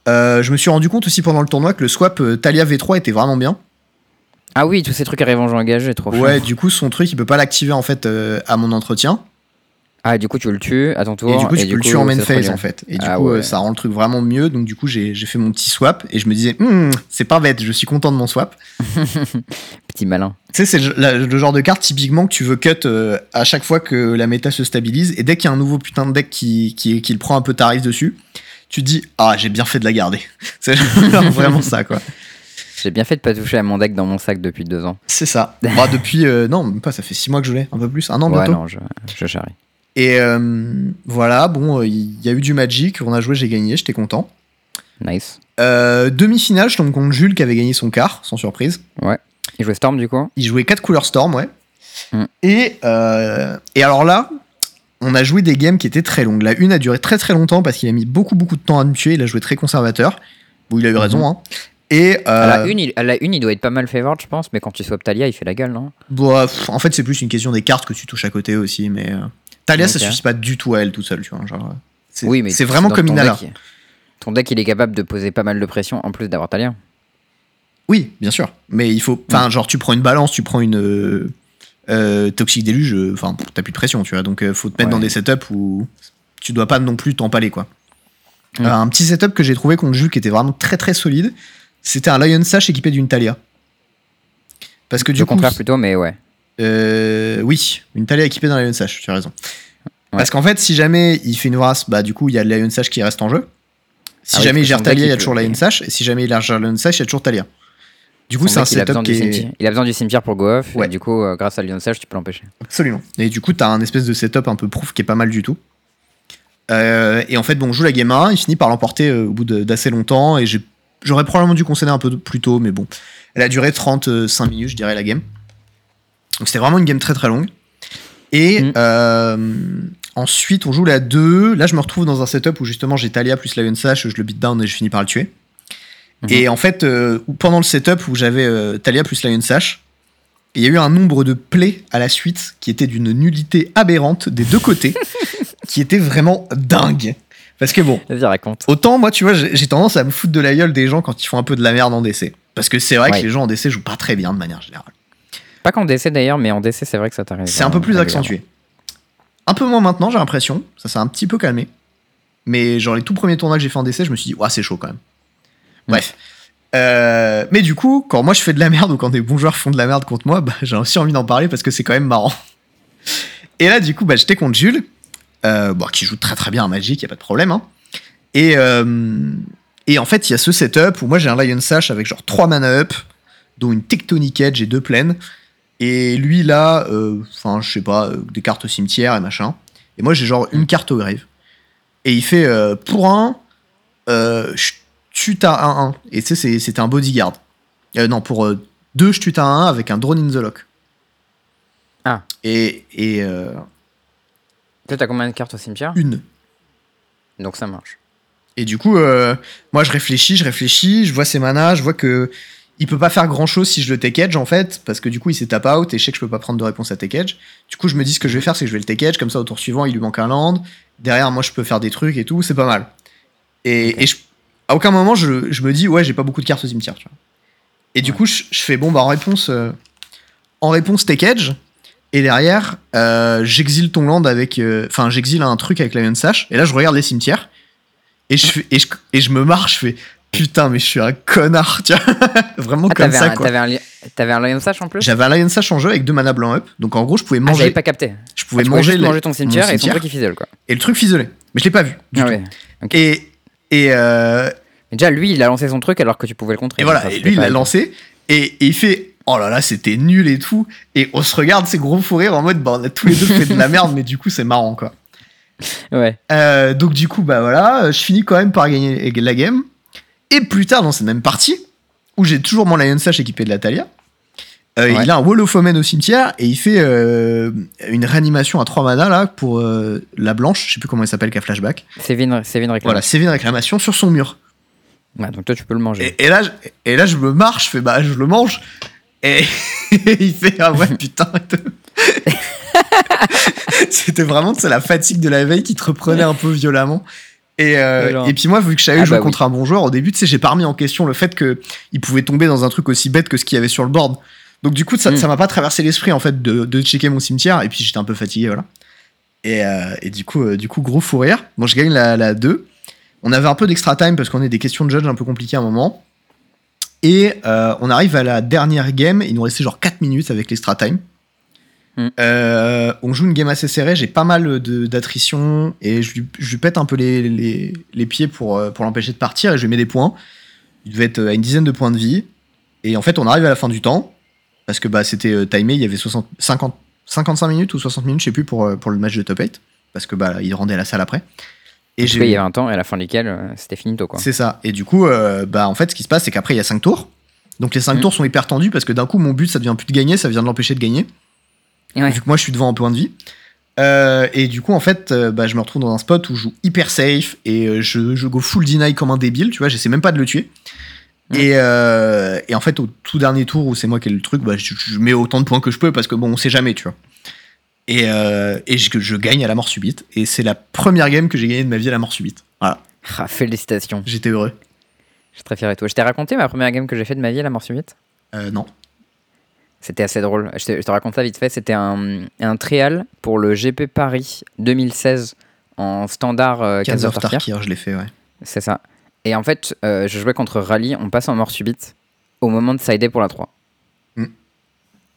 Speaker 2: Euh, je me suis rendu compte aussi pendant le tournoi que le swap euh, Talia V3 était vraiment bien.
Speaker 1: Ah oui, tous ces trucs arrivent en jeu engagé, trop
Speaker 2: Ouais, du coup, son truc, il peut pas l'activer en fait euh, à mon entretien.
Speaker 1: Ah, du coup, tu le tues à ton tour.
Speaker 2: Et du coup, tu peux le tuer en main phase en fait. Et du
Speaker 1: Ah
Speaker 2: coup, euh,
Speaker 1: ouais.
Speaker 2: ça rend le truc vraiment mieux. Donc, du coup, j'ai fait mon petit swap et je me disais, Hmm, c'est pas bête, je suis content de mon swap.
Speaker 1: Petit malin.
Speaker 2: Tu sais, c'est le, genre de carte typiquement que tu veux cut euh, à chaque fois que la méta se stabilise. Et dès qu'il y a un nouveau putain de deck qui, qui, qui le prend un peu tarif dessus, tu te dis, ah, j'ai bien fait de la garder. C'est vraiment ça, quoi.
Speaker 1: J'ai bien fait de pas toucher à mon deck dans mon sac depuis deux ans.
Speaker 2: C'est ça. Bah, depuis, euh, non, même pas, ça fait six mois que je l'ai, un peu plus, un an
Speaker 1: ouais,
Speaker 2: bientôt.
Speaker 1: non, je, je charrie.
Speaker 2: Et euh, voilà, bon, euh, il y a eu du Magic, on a joué, j'ai gagné, j'étais content.
Speaker 1: Nice.
Speaker 2: Euh, Demi-finale, je tombe contre Jules qui avait gagné son quart, sans surprise.
Speaker 1: Il jouait Storm, du coup?
Speaker 2: Il jouait 4 couleurs Storm, ouais.
Speaker 1: Mm.
Speaker 2: Et, euh, et alors là, on a joué des games qui étaient très longues. La une a duré très très longtemps parce qu'il a mis beaucoup beaucoup de temps à me tuer. Il a joué très conservateur. Bon, il a eu raison, hein. Et euh,
Speaker 1: à, la une, il, à la une, il doit être pas mal favored, je pense, mais quand tu swap Talia, il fait la gueule, non?
Speaker 2: Bon, pff, en fait, c'est plus une question des cartes que tu touches à côté aussi. Mais Talia, ça
Speaker 1: Ok.
Speaker 2: suffit pas du tout à elle toute seule, tu vois. Genre, c'est,
Speaker 1: Oui, mais
Speaker 2: c'est vraiment comme
Speaker 1: ton
Speaker 2: Inala.
Speaker 1: deck, Ton deck, il est capable de poser pas mal de pression en plus d'avoir Talia.
Speaker 2: Oui, bien sûr. Mais il faut. Enfin, genre, tu prends une balance, tu prends une. euh, euh, toxique déluge, euh, enfin, t'as plus de pression, tu vois. Donc, faut te mettre
Speaker 1: Ouais.
Speaker 2: dans des setups où tu dois pas non plus t'empaler, quoi.
Speaker 1: Mm.
Speaker 2: Un petit setup que j'ai trouvé contre Jules qui était vraiment très très solide, c'était un Lion Sash équipé d'une Talia. Parce que du
Speaker 1: Le
Speaker 2: coup.
Speaker 1: contraire plutôt, mais ouais.
Speaker 2: Euh, oui, une Talia équipée d'un Lion Sash, tu as raison.
Speaker 1: Ouais.
Speaker 2: Parce qu'en fait, si jamais il fait une race, bah du coup, il y a le Lion Sash qui reste en jeu. Si
Speaker 1: Ah oui,
Speaker 2: jamais il
Speaker 1: parce que
Speaker 2: gère Talia, il y a
Speaker 1: il
Speaker 2: toujours Lion Sash. Et si jamais il gère Lion Sash, il y a toujours Talia. Du coup, c'est un
Speaker 1: il
Speaker 2: setup qui est.
Speaker 1: Il a besoin du cimetière pour go off,
Speaker 2: Ouais.
Speaker 1: et du coup, euh, grâce à Lion Sage, tu peux l'empêcher.
Speaker 2: Absolument. Et du coup, t'as un espèce de setup un peu proof qui est pas mal du tout. Euh, et en fait, bon, on joue la game 1, il finit par l'emporter euh, au bout d'assez longtemps, et j'aurais probablement dû concéder un peu plus tôt, mais bon. Elle a duré 35 minutes, je dirais, la game. Donc c'était vraiment une game très très longue. Et
Speaker 1: Mm.
Speaker 2: euh, ensuite, on joue la 2. Là, je me retrouve dans un setup où justement j'ai Talia plus Lion Sash, je le beat down et je finis par le tuer.
Speaker 1: Mhm.
Speaker 2: Et en fait, euh, pendant le setup où j'avais euh, Talia plus Lion Sash, il y a eu un nombre de plays à la suite qui était d'une nullité aberrante des deux côtés, qui était vraiment dingue. Parce que bon,
Speaker 1: raconte.
Speaker 2: autant moi, tu vois, j'ai j'ai tendance à me foutre de la gueule des gens quand ils font un peu de la merde en DC. Parce que c'est vrai
Speaker 1: Ouais.
Speaker 2: que les gens en DC jouent pas très bien de manière générale.
Speaker 1: Pas qu'en DC d'ailleurs, mais en DC, c'est vrai que ça t'arrive.
Speaker 2: C'est un peu plus accentué. Un peu moins maintenant, j'ai l'impression. Ça s'est un petit peu calmé. Mais genre les tout premiers tournois que j'ai fait en DC, je me suis dit, ouais, c'est chaud quand même. Bref. Euh, mais du coup, quand moi je fais de la merde ou quand des bons joueurs font de la merde contre moi, bah, j'ai aussi envie d'en parler parce que c'est quand même marrant. Et là, du coup, bah, j'étais contre Jules, euh, bon, qui joue très très bien à Magic, y a pas de problème. hein. Et, euh, et en fait, il y a ce setup où moi j'ai un Lion Sash avec genre 3 mana up, dont une Tectonic Edge et deux plaines. Et lui, là, euh, enfin, je sais pas, euh, des cartes au cimetière et machin. Et moi, j'ai genre une carte au grave. Et il fait euh, pour un, je tue à 1-1. Et tu sais, c'est- c'était un bodyguard. Non, pour deux, je tue à 1 avec un drone in the lock.
Speaker 1: Ah.
Speaker 2: Et, et
Speaker 1: Toi, t'as combien de cartes au cimetière?
Speaker 2: une.
Speaker 1: Donc ça marche.
Speaker 2: Et du coup, euh, moi, je réfléchis, je réfléchis, je vois ses manas, je vois que il peut pas faire grand chose si je le take edge en fait, parce que du coup, il s'est tap out et je sais que je peux pas prendre de réponse à take edge. Du coup, je me dis ce que je vais faire, c'est que je vais le take edge, comme ça, au tour suivant, il lui manque un land. Derrière, moi, je peux faire des trucs et tout, c'est pas mal. Et,
Speaker 1: Ok.
Speaker 2: et je- à aucun moment, je, je me dis, ouais, j'ai pas beaucoup de cartes au cimetière, tu vois. Et du coup, je, je fais, bon, bah, en réponse, euh, en réponse take edge. Et derrière, euh, j'exile ton land avec. euh, Enfin, j'exile un truc avec Lion Sash. Et là, je regarde les cimetières. Et je, fais, et je, et je me marre, je fais putain, mais je suis un connard, tu vois. Vraiment
Speaker 1: Ah,
Speaker 2: comme ça,
Speaker 1: un,
Speaker 2: quoi.
Speaker 1: t'avais un, t'avais un Lion Sash en plus?
Speaker 2: J'avais un Lion Sash en jeu avec deux mana blanc up. Donc en gros, je pouvais
Speaker 1: Ah,
Speaker 2: manger.
Speaker 1: j'avais pas capté.
Speaker 2: je pouvais
Speaker 1: Ah,
Speaker 2: manger, les-
Speaker 1: manger ton cimetière, et
Speaker 2: cimetière.
Speaker 1: truc fizzle quoi.
Speaker 2: Et le truc fizzolait. Mais je l'ai pas vu. Du
Speaker 1: Ah
Speaker 2: tout.
Speaker 1: ouais.
Speaker 2: Et. Et, euh,
Speaker 1: Mais déjà, lui, il a lancé son truc alors que tu pouvais le contrer.
Speaker 2: Et voilà, et lui il l'a lancé et, et il fait Oh là là, c'était nul et tout. Et on se regarde, ces gros fous rires en mode Bah, on a tous les deux fait de la merde, mais du coup, c'est marrant quoi.
Speaker 1: Ouais.
Speaker 2: Euh, donc, du coup, bah voilà, je finis quand même par gagner la game. Et plus tard, dans cette même partie, où j'ai toujours mon Lion Sash équipé de la Talia, euh,
Speaker 1: Ouais.
Speaker 2: il a un Wall of Omen au cimetière et il fait euh, une réanimation à 3 mana là pour euh, la blanche, je sais plus comment elle s'appelle, qu'à flashback.
Speaker 1: Sévin, Sévin réclame.
Speaker 2: Voilà, c'est une réclamation sur son mur.
Speaker 1: Ouais, donc toi, tu peux le manger.
Speaker 2: Et, et là, je, et là, je me marche, je fais bah, je le mange. Et il fait ah ouais, putain. C'était vraiment c'est la fatigue de la veille qui te reprenait un peu violemment. Et, euh, et puis moi, vu que je savais
Speaker 1: Ah
Speaker 2: jouer
Speaker 1: bah
Speaker 2: contre un bon joueur, au début, tu sais, j'ai pas remis en question le fait qu'il pouvait tomber dans un truc aussi bête que ce qu'il y avait sur le board. Donc du coup, ça
Speaker 1: Mm.
Speaker 2: ça m'a pas traversé l'esprit en fait de, de checker mon cimetière. Et puis j'étais un peu fatigué, voilà. Et, euh, et du coup, euh, du coup, gros fou rire. Bon, je gagne la, la 2. On avait un peu d'extra time parce qu'on est des questions de judge un peu compliquées à un moment. Et euh, on arrive à la dernière game. Il nous restait genre 4 minutes avec l'extra time.
Speaker 1: Mm.
Speaker 2: Euh, on joue une game assez serrée. J'ai pas mal d'attrition et je lui, je lui pète un peu les, les, les pieds pour, euh, pour l'empêcher de partir et je lui mets des points. Il devait être à une dizaine de points de vie. Et en fait, on arrive à la fin du temps parce que bah, c'était euh, timé. Il y avait 60, 50, 55 minutes ou 60 minutes, je sais plus, pour, euh, pour le match de top 8 parce que bah, il rendait la salle après. Et
Speaker 1: cas, il y avait un temps et à la fin duquel euh, c'était finito quoi.
Speaker 2: c'est ça. Et du coup, euh, bah, en fait, ce qui se passe, c'est qu'après, il y a 5 tours. Donc les 5
Speaker 1: Mhm.
Speaker 2: tours sont hyper tendus parce que d'un coup, mon but, ça devient plus de gagner, ça vient de l'empêcher de gagner.
Speaker 1: Ouais.
Speaker 2: Vu que moi, je suis devant en point de vie. Euh, et du coup, en fait, euh, bah, je me retrouve dans un spot où je joue hyper safe et euh, je, je go full deny comme un débile, tu vois, j'essaie même pas de le tuer. Et, et en fait, au tout dernier tour où c'est moi qui ai le truc, bah, je, je mets autant de points que je peux parce que bon, on sait jamais, tu vois. Et, et je, je gagne à la mort subite. Et c'est la première game que j'ai gagnée de ma vie à la mort subite. Voilà,
Speaker 1: Ah, félicitations.
Speaker 2: j'étais heureux.
Speaker 1: Je suis très fier de toi. Je t'ai raconté ma première game que j'ai fait de ma vie à la mort subite?
Speaker 2: Euh, non.
Speaker 1: C'était assez drôle. Je te, je te raconte ça vite fait. C'était un, un trial pour le GP Paris 2016 en standard euh,
Speaker 2: Cats of
Speaker 1: Tarkir.
Speaker 2: Tarkir, je l'ai fait, ouais.
Speaker 1: C'est ça. Et en fait, euh, je jouais contre Rally, on passe en mort subite au moment de sider pour la 3.
Speaker 2: Mm.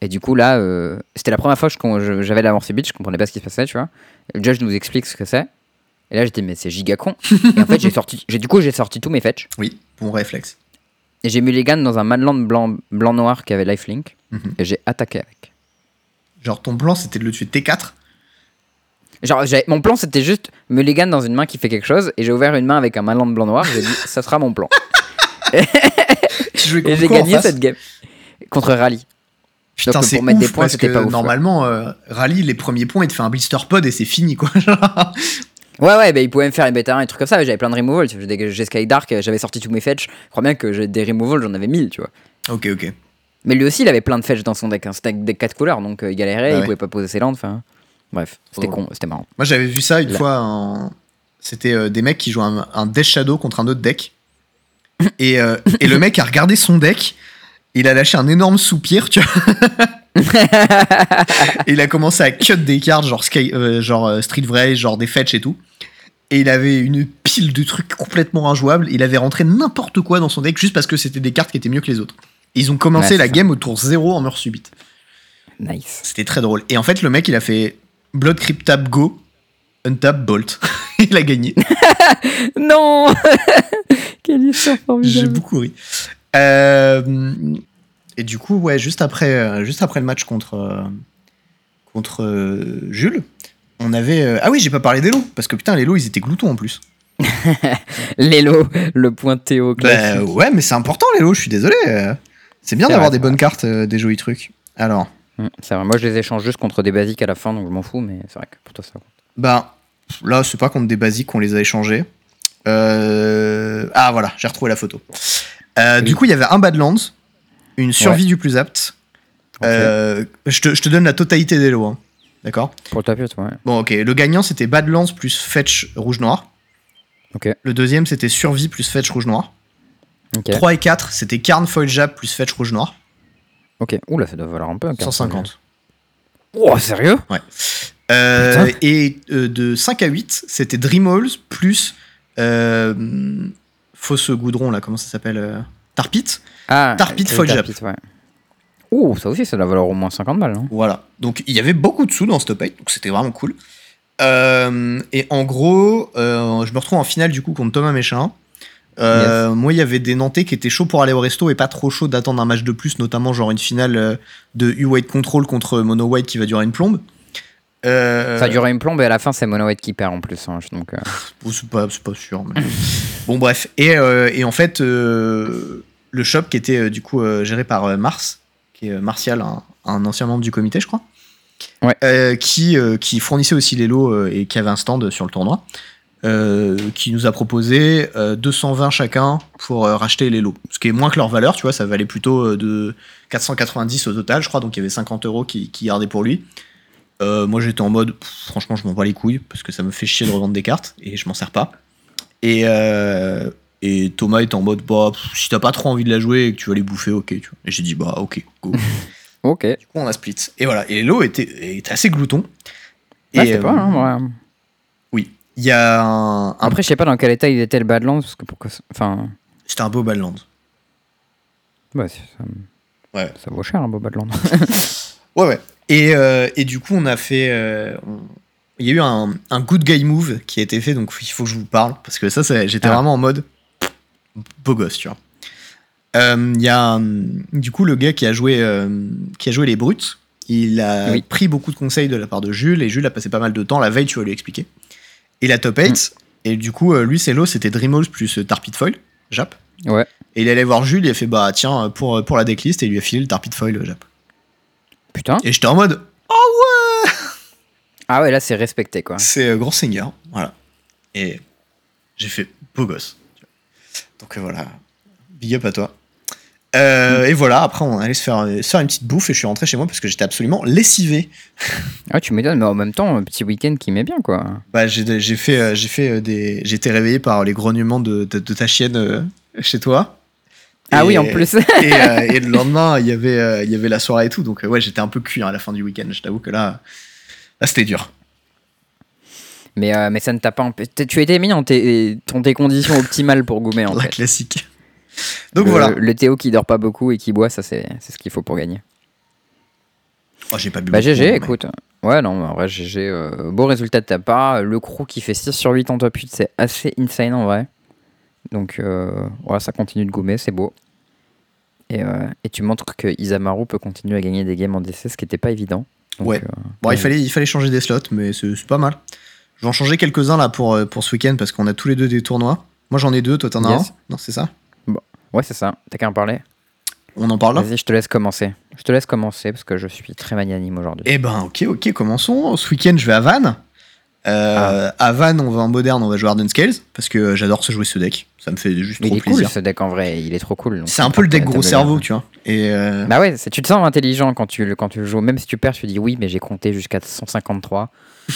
Speaker 1: Et du coup, là, euh, c'était la première fois que j'avais la mort subite, je comprenais pas ce qui se passait, tu vois. Et le judge nous explique ce que c'est. Et là, j'étais, mais c'est giga con. et en fait, j'ai sorti, j'ai, du coup, j'ai sorti tous mes fetch.
Speaker 2: Oui, bon réflexe.
Speaker 1: Et j'ai mulligan dans un Madland blanc, blanc-noir qui avait lifelink.
Speaker 2: Mhm.
Speaker 1: Et j'ai attaqué avec.
Speaker 2: Genre, ton plan, c'était de le tuer T4
Speaker 1: Genre, mon plan, c'était juste mulligan dans une main qui fait quelque chose. Et j'ai ouvert une main avec un Madland blanc-noir. J'ai dit, ça sera mon plan. Et j'ai gagné cette game. Contre Rally.
Speaker 2: Putain,
Speaker 1: Donc,
Speaker 2: c'est
Speaker 1: pour mettre des points,
Speaker 2: parce
Speaker 1: c'était
Speaker 2: que
Speaker 1: pas ouf.
Speaker 2: Normalement, euh, Rally, les premiers points, il te fait un blister pod et c'est fini, quoi.
Speaker 1: Ouais, ouais, bah, il pouvait me faire une bêta 1 et trucs comme ça, mais j'avais plein de removals. j'ai Sky Dark, j'avais sorti tous mes fetch. Je crois bien que j'ai des removals, j'en avais 1000, tu vois.
Speaker 2: ok, ok.
Speaker 1: Mais lui aussi, il avait plein de fetch dans son deck. hein. C'était un deck 4 couleurs, donc euh, il galérait,
Speaker 2: Ah
Speaker 1: il
Speaker 2: ouais.
Speaker 1: pouvait pas poser ses landes. Enfin, bref, c'était
Speaker 2: Oh.
Speaker 1: con, c'était marrant.
Speaker 2: Moi, j'avais vu ça une
Speaker 1: Là.
Speaker 2: fois. en- C'était euh, des mecs qui jouaient un, un Death Shadow contre un autre deck. Et, euh, et le mec a regardé son deck. Il a lâché un énorme soupir, tu vois. et il a commencé à cut des cartes, genre, Sky, euh, genre Street Vrage, genre des fetch et tout. Et il avait une pile de trucs complètement injouables. Il avait rentré n'importe quoi dans son deck juste parce que c'était des cartes qui étaient mieux que les autres. Ils ont commencé
Speaker 1: Ouais,
Speaker 2: la
Speaker 1: ça.
Speaker 2: game au tour 0 en mort subite.
Speaker 1: Nice.
Speaker 2: C'était très drôle. Et en fait, le mec, il a fait Blood Crypt Tap Go, Untap Bolt. il a gagné.
Speaker 1: Non Quelle histoire
Speaker 2: J'ai
Speaker 1: formidable.
Speaker 2: beaucoup ri. Euh, et du coup, ouais, juste après, euh, juste après le match contre, euh, contre Jules, on avait. ah oui, j'ai pas parlé des lots, parce que putain, les lots, ils étaient gloutons en plus.
Speaker 1: Lélo, le point Théo
Speaker 2: Bah,
Speaker 1: classique.
Speaker 2: ouais, mais c'est important, les lots, je suis désolé. C'est bien d'avoir des bonnes cartes, euh, des jolis trucs. Alors,
Speaker 1: C'est vrai, moi je les échange juste contre des basiques à la fin, donc je m'en fous, mais c'est vrai que pour toi ça compte.
Speaker 2: bah, là, c'est pas contre des basiques qu'on les a échangés. Euh, Ah, voilà, j'ai retrouvé la photo. Euh,
Speaker 1: Oui.
Speaker 2: Du coup, il y avait un Badlands, une survie du plus apte. Euh, je, te, je te donne la totalité des lots. hein. D'accord?
Speaker 1: Pour ta pute, ouais.
Speaker 2: Bon, ok. Le gagnant, c'était Badlands plus Fetch rouge-noir.
Speaker 1: Ok.
Speaker 2: Le deuxième, c'était Survie plus Fetch rouge-noir.
Speaker 1: Ok.
Speaker 2: 3 et 4, c'était Carn Foil Jab plus Fetch rouge-noir.
Speaker 1: Ok. Oula, ça doit valoir un peu. hein,
Speaker 2: 150.
Speaker 1: Oh, sérieux?
Speaker 2: Euh, et euh, de 5 à 8, c'était Dreamhalls plus euh, Fausse Goudron, là, comment ça s'appelle euh, Tarpit.
Speaker 1: Ah,
Speaker 2: Tarpit Foil.
Speaker 1: Tarpit, ouais. Oh, ça aussi, ça doit valoir au moins 50 balles. hein.
Speaker 2: Voilà. Donc il y avait beaucoup de sous dans Stop 8, donc c'était vraiment cool. Et en gros, je me retrouve en finale du coup contre Thomas Méchin. Euh, Moi, il y avait des Nantais qui étaient chauds pour aller au resto et pas trop chauds d'attendre un match de plus, notamment genre une finale euh, de U-Weight Control contre Mono White qui va durer une plombe. Euh,
Speaker 1: Ça a duré une plombe et à la fin, c'est Mono White qui perd en plus. hein, donc, euh,
Speaker 2: Bon, c'est pas, sûr. mais- bon, bref. Et, euh, et en fait, le shop qui était du coup géré par Mars, qui est Martial, un, un ancien membre du comité, je crois,
Speaker 1: Ouais.
Speaker 2: qui, qui fournissait aussi les lots et qui avait un stand sur le tournoi, euh, qui nous a proposé euh, 220 chacun pour euh, racheter les lots. Ce qui est moins que leur valeur, tu vois, ça valait plutôt euh, de 490 au total, je crois, donc il y avait 50 euros qui, qui gardaient pour lui. Euh, moi j'étais en mode, pff, franchement, je m'en bats les couilles parce que ça me fait chier de revendre des cartes et je m'en sers pas. Et, euh, et Thomas était en mode, bah, pff, si t'as pas trop envie de la jouer et que tu vas les bouffer, ok. Tu vois. Et j'ai dit, bah, ok, go. du
Speaker 1: Ok.
Speaker 2: coup, on a split. Et voilà. Et les lots étaient, étaient assez gloutons.
Speaker 1: Ouais,
Speaker 2: Et, euh,
Speaker 1: pas, hein, ouais.
Speaker 2: Il y a un. un-
Speaker 1: Après, je sais pas dans quel état il était le Badlands, parce que pourquoi. Enfin,
Speaker 2: C'était un beau Badlands.
Speaker 1: ouais, ça,
Speaker 2: Ouais.
Speaker 1: ça vaut cher un beau Badlands.
Speaker 2: Ouais, ouais. Et, euh, et du coup, on a fait. euh, on- Il y a eu un, un good guy move qui a été fait, donc il faut que je vous parle, parce que ça, ça- j'étais
Speaker 1: Ah.
Speaker 2: vraiment en mode beau gosse, tu vois. Euh, Il y a du coup le gars qui a joué, qui a joué les brutes. Il a
Speaker 1: Oui.
Speaker 2: pris beaucoup de conseils de la part de Jules, et Jules a passé pas mal de temps. La veille, tu vas lui expliquer. Il a top 8, et du coup, euh, lui, c'est l'eau, c'était Dreamhalls plus euh, Tarpit Foil, Jap.
Speaker 1: Ouais.
Speaker 2: Et il allait voir Jules, il a fait bah tiens, pour, pour la decklist, et il lui a filé le Tarpit Foil, euh, Jap.
Speaker 1: Putain.
Speaker 2: Et j'étais en mode
Speaker 1: Ah ouais, là, c'est respecté, quoi.
Speaker 2: C'est euh, Grand Seigneur, voilà. Et j'ai fait beau gosse. Donc euh, voilà, big up à toi. Euh, Et voilà, après on allait se faire, se faire une petite bouffe et je suis rentré chez moi parce que j'étais absolument lessivé.
Speaker 1: Ah, tu m'étonnes, mais en même temps, un petit week-end qui met bien, quoi.
Speaker 2: Bah, j'ai j'ai fait, euh, j'ai fait euh, des, j'ai été réveillé par les grognements de, de- de ta chienne euh, chez toi.
Speaker 1: Ah oui, en plus.
Speaker 2: et, euh, et le lendemain, il y avait, il y avait la soirée et tout. Donc ouais, j'étais un peu cuit hein, à la fin du week-end. Je t'avoue que là, là c'était dur.
Speaker 1: mais, mais ça ne t'a pas empêché. Tu étais mis dans tes, dans tes conditions optimales pour goumer, en
Speaker 2: La
Speaker 1: fait.
Speaker 2: classique. Donc
Speaker 1: le,
Speaker 2: voilà.
Speaker 1: Le Théo qui dort pas beaucoup et qui boit, ça, c'est c'est ce qu'il faut pour gagner.
Speaker 2: Oh, j'ai pas bu
Speaker 1: Bah,
Speaker 2: beaucoup,
Speaker 1: GG,
Speaker 2: mais-
Speaker 1: écoute. Ouais, non, en vrai, GG. euh, beau résultat de ta part. Le crew qui fait 6 sur 8 en top 8, c'est assez insane en vrai. Donc, euh, voilà, ça continue de gommer, c'est beau. Et, euh, et tu montres que Isamaru peut continuer à gagner des games en DC, ce qui n'était pas évident. Donc,
Speaker 2: Ouais.
Speaker 1: euh,
Speaker 2: Bon, il fallait, il fallait changer des slots, mais c'est c'est pas mal. Je vais en changer quelques-uns là pour, pour ce week-end parce qu'on a tous les deux des tournois. Moi j'en ai deux, toi t'en as un Non, c'est ça?
Speaker 1: Ouais, c'est ça. T'as qu'à en parler
Speaker 2: On en parle là
Speaker 1: Vas-y, je te laisse commencer. Je te laisse commencer parce que je suis très magnanime aujourd'hui.
Speaker 2: Eh ben, ok, ok, commençons. Ce week-end, je vais à Vannes. Euh, À Vannes, on va en moderne, on va jouer Arden Scales parce que j'adore ce jouer ce deck. Ça me fait juste
Speaker 1: Mais il
Speaker 2: trop
Speaker 1: est cool
Speaker 2: plaisir.
Speaker 1: ce deck en vrai, il est trop cool.
Speaker 2: C'est un peu le deck gros cerveau, tu vois. Et euh,
Speaker 1: Bah ouais, tu te sens intelligent quand tu, le- quand tu le joues. Même si tu perds, tu dis oui, mais j'ai compté jusqu'à 153.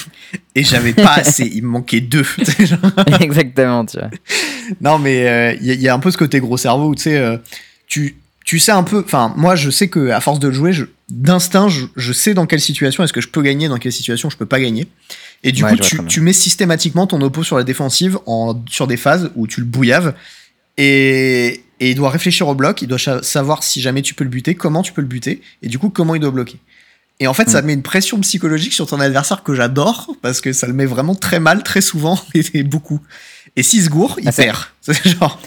Speaker 2: et j'avais pas assez, il me manquait deux.
Speaker 1: Exactement, tu vois.
Speaker 2: non, mais il y, a- y a un peu ce côté gros cerveau où tu sais, euh, tu, tu sais un peu. Enfin, moi, je sais que à force de le jouer, d'instinct, je, je sais dans quelle situation est-ce que je peux gagner, dans quelle situation je peux pas gagner. Et du
Speaker 1: Ouais,
Speaker 2: coup, tu, tu mets systématiquement ton oppo sur la défensive en, sur des phases où tu le bouillaves. Et, et il doit réfléchir au bloc, il doit savoir si jamais tu peux le buter, comment tu peux le buter, et du coup, comment il doit bloquer. Et en fait, ça
Speaker 1: Mm.
Speaker 2: met une pression psychologique sur ton adversaire que j'adore, parce que ça le met vraiment très mal, très souvent, et, beaucoup. Et s'il se gourre, il
Speaker 1: Ah,
Speaker 2: perd. C'est genre.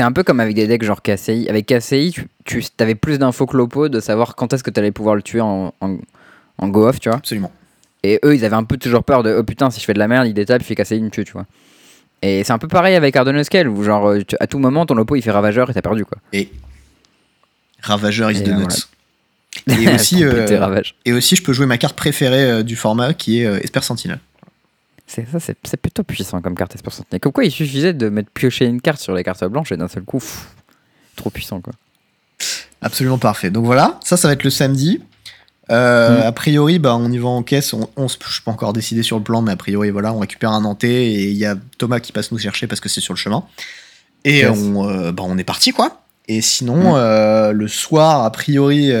Speaker 1: Un, peu comme avec des decks genre KCI. Avec KCI, tu, tu avais plus d'infos que l'oppo de savoir quand est-ce que tu allais pouvoir le tuer en, en, en go-off, tu vois.
Speaker 2: Absolument.
Speaker 1: Et eux, ils avaient un peu toujours peur de oh putain, si je fais de la merde, il détape, il fait KCI, il me tue, tu vois. Et c'est un peu pareil avec Arden Scale, où genre, euh, tu- à tout moment, ton oppo il fait ravageur et t'as perdu, quoi.
Speaker 2: Et Ravageur is
Speaker 1: Et
Speaker 2: the. Et aussi, euh, et aussi, je peux jouer ma carte préférée euh, du format qui est euh, Esper Sentinel.
Speaker 1: C'est ça, c'est plutôt puissant comme carte Esper Sentinel. Comme quoi, il suffisait de mettre piocher une carte sur les cartes blanches et d'un seul coup, pff, trop puissant, quoi.
Speaker 2: Absolument parfait. Donc voilà, ça, ça va être le samedi. Euh,
Speaker 1: Mm.
Speaker 2: A priori, bah, on y va en caisse. On, on je suis pas encore décidé sur le plan, mais a priori, voilà, on récupère un Nantais et il y a Thomas qui passe nous chercher parce que c'est sur le chemin. Et
Speaker 1: Yes.
Speaker 2: on, euh, bah, on est parti, quoi. Et sinon,
Speaker 1: Mm.
Speaker 2: euh, le soir, a priori,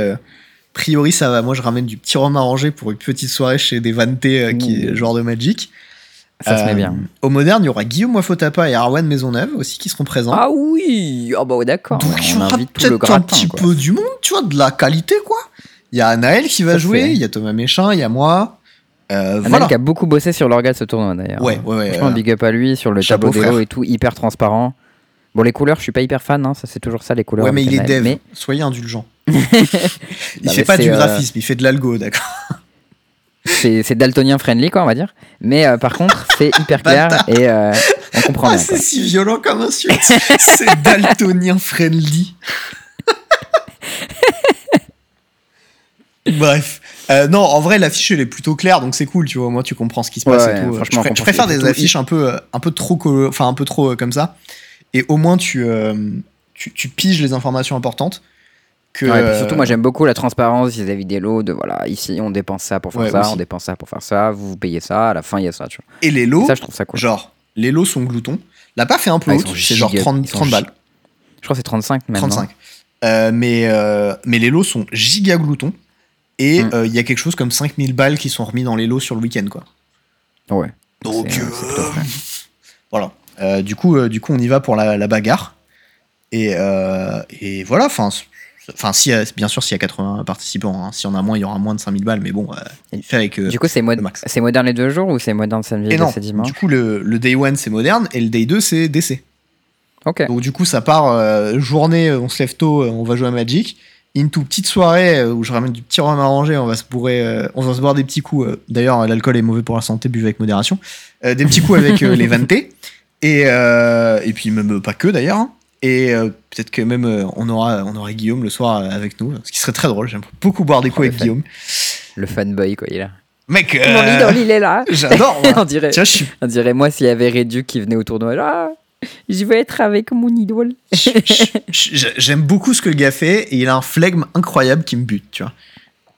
Speaker 2: priori, ça va. Moi, je ramène du petit rhum arrangé pour une petite soirée chez des vantés euh, qui est genre de Magic.
Speaker 1: Ça se met
Speaker 2: Euh,
Speaker 1: bien.
Speaker 2: Au moderne, il y aura Guillaume Wafotapa et Arwan Maisonneuve aussi qui seront présents.
Speaker 1: Ah oui Ah bah ouais, d'accord.
Speaker 2: Donc il y
Speaker 1: On
Speaker 2: aura peut-être un petit
Speaker 1: quoi.
Speaker 2: peu du monde, tu vois, de la qualité, quoi. Il y a Anaël qui va
Speaker 1: Ça,
Speaker 2: jouer, il y a Thomas Méchin, il y a moi. Euh,
Speaker 1: Un
Speaker 2: voilà.
Speaker 1: qui a beaucoup bossé sur l'orga de ce tournoi d'ailleurs.
Speaker 2: Ouais, ouais, ouais.
Speaker 1: Franchement,
Speaker 2: euh,
Speaker 1: big up à lui sur le
Speaker 2: chapeau,
Speaker 1: tableau d'élo
Speaker 2: frère.
Speaker 1: et tout, hyper transparent. Bon, les couleurs, je suis pas hyper fan, hein, ça c'est toujours ça, les couleurs.
Speaker 2: ouais, mais
Speaker 1: avec
Speaker 2: il est
Speaker 1: Anaël,
Speaker 2: dev.
Speaker 1: Mais
Speaker 2: Soyez indulgents. il fait pas du
Speaker 1: euh,
Speaker 2: graphisme, il fait de l'algo, d'accord.
Speaker 1: c'est daltonien friendly, quoi, on va dire. Mais euh, par contre, c'est hyper clair et euh, on comprend
Speaker 2: Ah, c'est si violent comme insulte. c'est daltonien friendly. Bref. Euh, non, en vrai, l'affiche, elle est plutôt claire, donc c'est cool, tu vois. Moi, tu comprends ce qui se
Speaker 1: Ouais,
Speaker 2: passe
Speaker 1: ouais,
Speaker 2: et tout.
Speaker 1: franchement,
Speaker 2: je, pr- préfère des affiches un peu, un peu trop, enfin, un peu trop comme ça. Et au moins, tu, tu, tu piges les informations importantes. Que,
Speaker 1: Ouais, et puis surtout,
Speaker 2: euh,
Speaker 1: moi j'aime beaucoup la transparence vis-à-vis des lots. De voilà, ici on dépense ça pour faire
Speaker 2: Ouais,
Speaker 1: ça,
Speaker 2: aussi.
Speaker 1: on dépense ça pour faire ça, vous, vous payez ça, à la fin il y a ça, tu vois.
Speaker 2: Et les
Speaker 1: Et
Speaker 2: lots,
Speaker 1: ça, je trouve ça cool.
Speaker 2: genre, les lots sont gloutons. La PAF est un peu
Speaker 1: Ah,
Speaker 2: haute, c'est genre
Speaker 1: giga-
Speaker 2: 30,
Speaker 1: ils sont
Speaker 2: 30 balles.
Speaker 1: Je crois que c'est 35 maintenant.
Speaker 2: 35. Euh, mais, euh, mais les lots sont giga gloutons. Et
Speaker 1: Mm.
Speaker 2: euh, il y a quelque chose comme 5000 balles qui sont remis dans les lots sur le week-end, quoi.
Speaker 1: Ouais.
Speaker 2: Donc, euh, voilà. Euh, du, coup, euh, du coup, on y va pour la, la bagarre. Et, euh, et voilà, enfin, enfin si, euh, bien sûr, s'il y a 80 participants, hein. s'il y en a moins, il y aura moins de 5000 balles, mais bon, euh, il fait avec. euh,
Speaker 1: Du coup, c'est mod-
Speaker 2: le max.
Speaker 1: c'est moderne les deux jours ou c'est moderne samedi
Speaker 2: et non,
Speaker 1: dimanche
Speaker 2: du coup, le, le day 1 c'est moderne et le day 2 c'est DC.
Speaker 1: Ok.
Speaker 2: Donc, du coup, ça part euh, journée, on se lève tôt, on va jouer à Magic. Into petite soirée où je ramène du petit rhum arrangé, on va se bourrer, on va se boire des petits coups. D'ailleurs, l'alcool est mauvais pour la santé, buvez avec modération. Des petits coups avec les vantés. Et, et puis même pas que d'ailleurs. hein. Et euh, peut-être que même euh, on, aura, on aura Guillaume le soir euh, avec nous, ce qui serait très drôle. J'aime beaucoup boire des coups avec. Guillaume.
Speaker 1: Le fanboy, quoi, il est là.
Speaker 2: Mec,
Speaker 1: Mon
Speaker 2: euh,
Speaker 1: idole, il est là.
Speaker 2: j'adore.
Speaker 1: on, dirait,
Speaker 2: Tiens, je suis
Speaker 1: on dirait moi s'il y avait Redu qui venait au tournoi. Ah, je vais être avec mon idole.
Speaker 2: J'aime beaucoup ce que le gars fait et il a un flegme incroyable qui me bute, tu vois.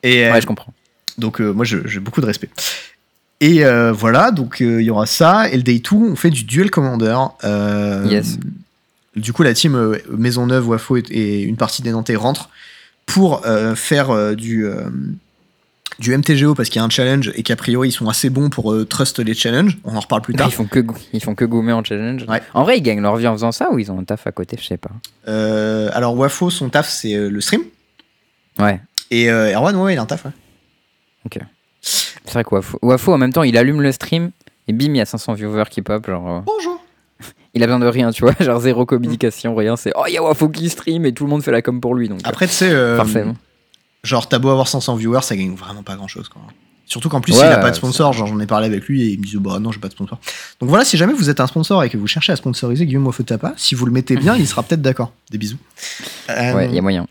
Speaker 2: Et euh,
Speaker 1: Ouais, je comprends.
Speaker 2: donc euh, moi j'ai beaucoup de respect. Et euh, voilà, donc euh, il y aura ça. Et le day 2, on fait du duel commander. Euh,
Speaker 1: Yes.
Speaker 2: Du coup, la team euh, Maisonneuve, Wafo et, et une partie des Nantais rentrent pour euh, faire euh, du, euh, du MTGO parce qu'il y a un challenge et qu'a priori ils sont assez bons pour euh, trust les challenges. On en reparle plus tard.
Speaker 1: ils font que ils font que gommer en challenge.
Speaker 2: Ouais.
Speaker 1: En vrai, ils gagnent leur vie en faisant ça ou ils ont un taf à côté, je sais pas.
Speaker 2: Euh, alors Wafo, son taf c'est euh, le stream.
Speaker 1: Ouais.
Speaker 2: Et euh, Erwan, ouais, il a un taf. ouais.
Speaker 1: C'est vrai que Wafo, Wafo, en même temps, il allume le stream et bim, il y a 500 viewers qui pop. Genre, euh,
Speaker 2: Bonjour.
Speaker 1: Il a besoin de rien, tu vois. Genre zéro communication, rien. C'est oh, il y a Wafo qui stream et tout le monde fait la com pour lui. Donc,
Speaker 2: Après, tu sais, euh, genre, t'as beau avoir 500 viewers, ça gagne vraiment pas grand chose. Quoi. Surtout qu'en plus,
Speaker 1: Ouais,
Speaker 2: il a pas de sponsor. Genre, j'en ai parlé avec lui et il me dit, bah non, j'ai pas de sponsor. Donc voilà, si jamais vous êtes un sponsor et que vous cherchez à sponsoriser Guillaume Wafotapa, si vous le mettez bien, il sera peut-être d'accord. Des bisous. Euh,
Speaker 1: Ouais, il y a moyen.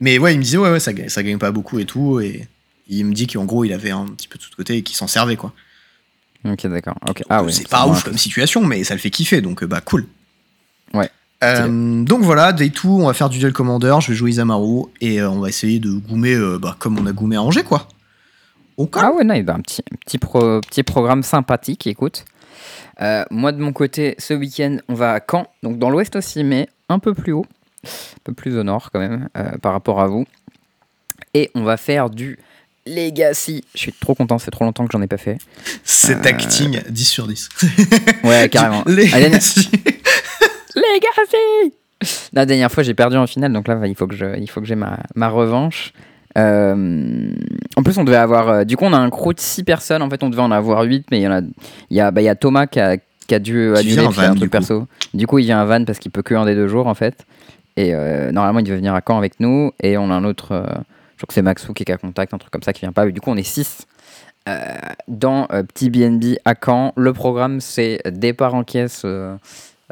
Speaker 2: Mais ouais, il me disait, ouais, ouais, ça, gagne- ça gagne pas beaucoup et tout. Et il me dit qu'en gros, il avait un petit peu de tout côté et qu'il s'en servait, quoi.
Speaker 1: Ok, d'accord. Ah ouais.
Speaker 2: c'est pas ouf comme situation, mais ça le fait kiffer, donc euh, bah cool.
Speaker 1: Ouais.
Speaker 2: Euh, donc voilà, day 2, on va faire du duel commander, je vais jouer Isamaru et euh, on va essayer de goumer euh, bah, comme on a goumé à Angers, quoi. Cas.
Speaker 1: Ah ouais, non, il y a un petit, petit, pro- petit programme sympathique, écoute. Euh, moi, de mon côté, ce week-end, on va à Caen, donc dans l'ouest aussi, mais un peu plus haut, un peu plus au nord quand même, euh, par rapport à vous. Et on va faire du Legacy. Je suis trop content, ça fait trop longtemps que j'en ai pas fait.
Speaker 2: Cet
Speaker 1: Euh,
Speaker 2: acting 10 sur 10.
Speaker 1: Ouais, carrément.
Speaker 2: Les...
Speaker 1: Allez, Legacy La dernière fois, j'ai perdu en finale, donc là, il faut que je, il faut que j'ai ma, ma revanche. Euh, en plus, on devait avoir. euh, du coup, on a un crew de 6 personnes. En fait, on devait en avoir 8, mais il y en a. Il y a, bah, il y a Thomas qui a, qui a dû annuler
Speaker 2: van,
Speaker 1: un
Speaker 2: du
Speaker 1: truc
Speaker 2: coup.
Speaker 1: perso. Du coup, il vient à Van parce qu'il peut que un des deux jours, en fait. Et euh, normalement, il devait venir à Caen avec nous. Et on a un autre. Euh, crois que c'est Maxou qui est à contact, un truc comme ça, qui vient pas. Du coup, on est 6 dans euh, Petit BNB à Caen. Le programme, c'est départ en caisse euh,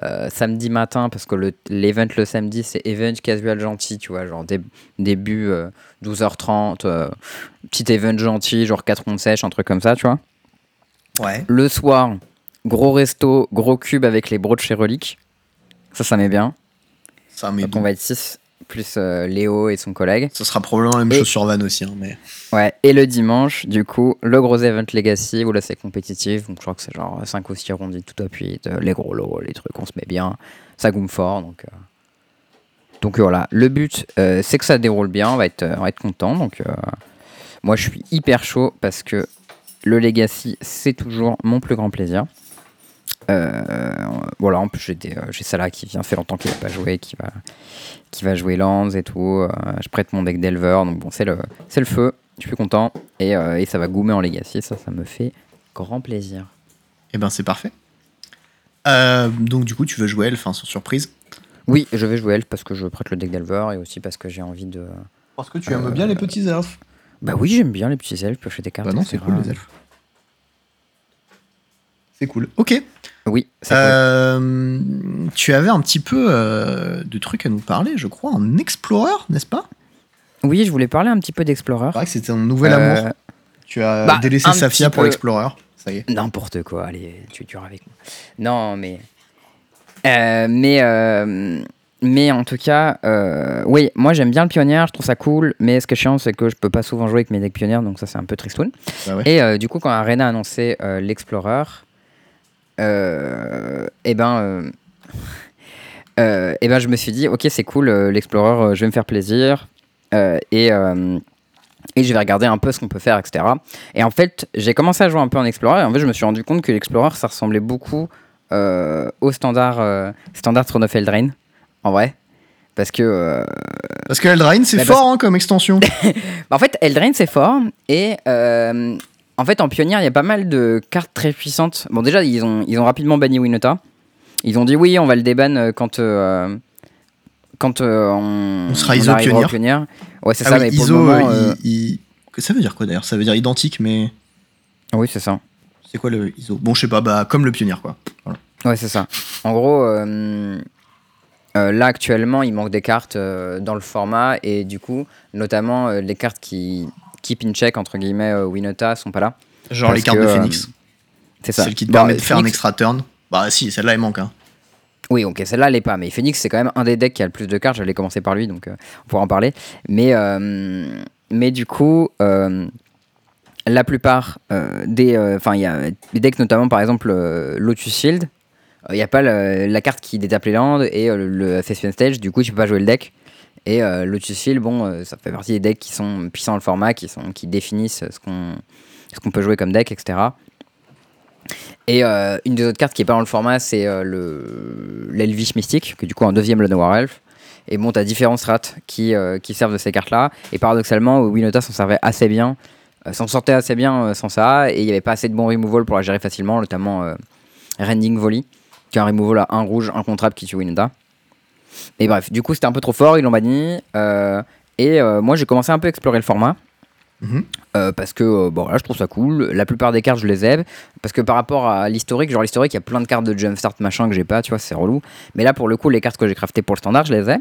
Speaker 1: euh, samedi matin, parce que le- l'event le, samedi, c'est event casual gentil, tu vois, genre dé- début euh, 12h30, euh, petit event gentil, genre 4 rondes sèches, un truc comme ça, tu vois.
Speaker 2: Ouais.
Speaker 1: Le soir, gros resto, gros cube avec les brocs chez Relique. Ça, ça met bien.
Speaker 2: Ça, mais
Speaker 1: Donc on va être 6, plus euh, Léo et son collègue.
Speaker 2: Ce sera probablement la même
Speaker 1: Et-
Speaker 2: chose sur Van aussi. hein, mais...
Speaker 1: Ouais, et le dimanche, du coup, le gros event Legacy, où là c'est compétitif, donc je crois que c'est genre 5 ou 6 rondes tout appuyé, les gros lots, les trucs, on se met bien, ça goûme fort, donc euh, Donc voilà, le but, euh, c'est que ça déroule bien, on va être, on va être content. Donc euh, moi, je suis hyper chaud parce que le Legacy, c'est toujours mon plus grand plaisir. Euh, voilà, en plus j'ai euh, Salah qui vient, fait longtemps qu'il n'a pas joué, qui va, qui va jouer Lands et tout. euh, je prête mon deck d'Elver, donc bon, c'est le, c'est le feu. Je suis content et, euh, et ça va goumer en Legacy, ça, ça me fait grand plaisir.
Speaker 2: Eh ben, c'est parfait. Euh, donc, du coup, tu veux jouer Elf, hein, sans surprise?
Speaker 1: Oui, je vais jouer Elf parce que je prête le deck d'Elver et aussi parce que j'ai envie de.
Speaker 2: Parce que tu aimes bien les petits elfes.
Speaker 1: Bah oui, j'aime bien les petits elfes, piocher des cartes.
Speaker 2: Bah non, c'est cool, les elfes. C'est cool. Ok.
Speaker 1: Oui.
Speaker 2: Euh, tu avais un petit peu euh, de trucs à nous parler, je crois, en Explorer, n'est-ce pas?
Speaker 1: Oui, je voulais parler un petit peu d'Explorer.
Speaker 2: C'est que c'était un nouvel
Speaker 1: Euh,
Speaker 2: amour. Tu as
Speaker 1: bah,
Speaker 2: délaissé Safia pour
Speaker 1: peu.
Speaker 2: Explorer. Ça y est.
Speaker 1: N'importe quoi, allez, tu es dur avec moi. Non, mais. Mais. mais en tout cas, oui, moi j'aime bien le pionnier, je trouve ça cool, mais ce qui est chiant, c'est que je peux pas souvent jouer avec mes decks pionniers, donc ça c'est un peu tristoun.
Speaker 2: Bah ouais.
Speaker 1: Et du coup, quand Arena a annoncé l'Explorer, et ben. euh, euh, et ben je me suis dit, ok, c'est cool, euh, l'Explorer, euh, je vais me faire plaisir. euh, et. euh, et je vais regarder un peu ce qu'on peut faire, etc. Et en fait, j'ai commencé à jouer un peu en Explorer. Et en fait, je me suis rendu compte que l'Explorer, ça ressemblait beaucoup euh, au standard, euh, standard Throne of Eldraine, en vrai. Parce que. euh,
Speaker 2: Parce que Eldraine, c'est
Speaker 1: Bah,
Speaker 2: fort hein, comme extension.
Speaker 1: bah, en fait, Eldraine, c'est fort. Et. En fait, en pionnière, il y a pas mal de cartes très puissantes. Bon, déjà, ils ont, ils ont rapidement banni Winota. Ils ont dit oui, on va le déban euh, quand. euh, quand euh, on,
Speaker 2: On sera ISO pionnière.
Speaker 1: pionnière. Ouais, c'est
Speaker 2: Ah
Speaker 1: ça,
Speaker 2: oui,
Speaker 1: mais pour
Speaker 2: ISO,
Speaker 1: le moment.
Speaker 2: euh,
Speaker 1: euh,
Speaker 2: il- Ça veut dire quoi d'ailleurs? Ça veut dire identique, mais
Speaker 1: Oui, c'est ça.
Speaker 2: c'est quoi le ISO? Bon, je sais pas, bah, comme le pionnier, quoi. Voilà.
Speaker 1: Ouais, c'est ça. En gros, euh, euh, là actuellement, il manque des cartes euh, dans le format et du coup, notamment les cartes qui keep in check entre guillemets euh, Winota sont pas là.
Speaker 2: Genre les cartes
Speaker 1: que,
Speaker 2: de
Speaker 1: euh,
Speaker 2: Phoenix.
Speaker 1: C'est ça.
Speaker 2: Celle qui te
Speaker 1: Bon,
Speaker 2: permet de faire un extra turn. Bah si, celle-là, elle manque. Hein.
Speaker 1: Oui, ok, celle-là, elle est pas. Mais Phoenix, c'est quand même un des decks qui a le plus de cartes. J'allais commencer par lui, donc euh, on pourra en parler. Mais, euh, mais du coup, euh, la plupart euh, des. Enfin, il y a des decks, notamment par exemple euh, Lotus Shield. Il n'y a pas le- la carte qui détape les landes et euh, le, le Stage. Du coup, tu peux pas jouer le deck. Et euh, Shield, bon, euh, ça fait partie des decks qui sont puissants dans le format, qui, sont, qui définissent ce qu'on qu'on peut jouer comme deck, etc. Et euh, une des autres cartes qui est pas dans le format, c'est euh, le l'Elvish Mystique, que du coup un deuxième Lone Elf. Et bon, t'as différents strats qui, euh, qui servent de ces cartes-là. Et paradoxalement, Winota s'en servait assez bien, s'en sortait assez bien sans ça. Et il n'y avait pas assez de bons removal pour la gérer facilement, notamment Rending Volley, qui est un removal à un rouge, un contrap qui tue Winota. Et bref, du coup, c'était un peu trop fort, ils l'ont banni. euh, et euh, moi, j'ai commencé un peu à explorer le format.
Speaker 2: Mhm.
Speaker 1: Euh, parce que euh, bon, là, je trouve ça cool. La plupart des cartes, je les aime. Parce que par rapport à l'historique, genre l'historique, il y a plein de cartes de Jumpstart machin que j'ai pas, tu vois, c'est relou. Mais là, pour le coup, les cartes que j'ai craftées pour le standard, je les ai.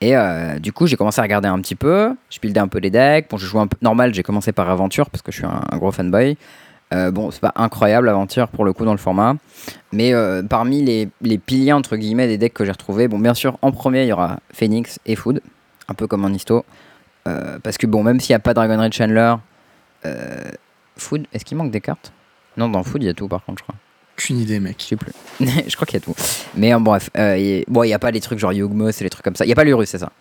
Speaker 1: Et euh, du coup, j'ai commencé à regarder un petit peu. Je buildais un peu les decks. Bon, je jouais un peu normal. J'ai commencé par Aventure parce que je suis un, un gros fanboy. Euh, bon, c'est pas incroyable Aventure pour le coup dans le format. Mais euh, parmi les, les piliers, entre guillemets, des decks que j'ai retrouvés, bon, bien sûr, en premier, il y aura Phoenix et Food. Un peu comme en histo. Euh, parce que bon, même s'il n'y a pas Dragon Raid Chandler, Food, est-ce qu'il manque des cartes? Non, dans Food, il y a tout par contre, je crois.
Speaker 2: Aucune idée, mec.
Speaker 1: Je sais plus. je crois qu'il y a tout. Mais en bref, il bon, il n'y a pas les trucs genre Yugmos et les trucs comme ça. Il n'y a pas l'Urus, c'est ça.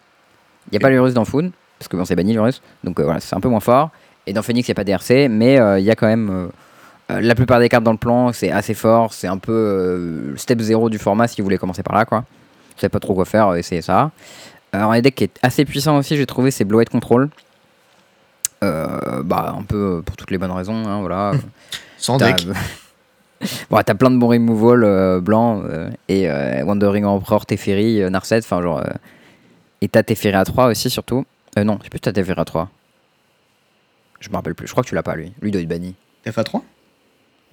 Speaker 1: Il n'y a pas l'Urus dans Food, parce que bon, c'est banni l'Urus. Donc voilà, c'est un peu moins fort. Et dans Phoenix, il n'y a pas DRC, mais euh, il y a quand même. euh, euh, la plupart des cartes dans le plan, c'est assez fort. C'est un peu euh, le step 0 du format si vous voulez commencer par là, quoi. Vous savez pas trop quoi faire, essayez ça. Alors, un deck qui est assez puissant aussi, j'ai trouvé, c'est Blowhead Control. Euh, bah, un peu pour toutes les bonnes raisons, hein, voilà.
Speaker 2: Sans deck.
Speaker 1: bon, t'as plein de bons removal euh, blancs et Wandering Emperor, Teferi, Narset, enfin genre. et t'as Teferi à 3 aussi surtout. Euh, non, je sais plus si t'as Teferi à 3. Je me rappelle plus, je crois que tu l'as pas lui. Lui doit être banni.
Speaker 2: FA3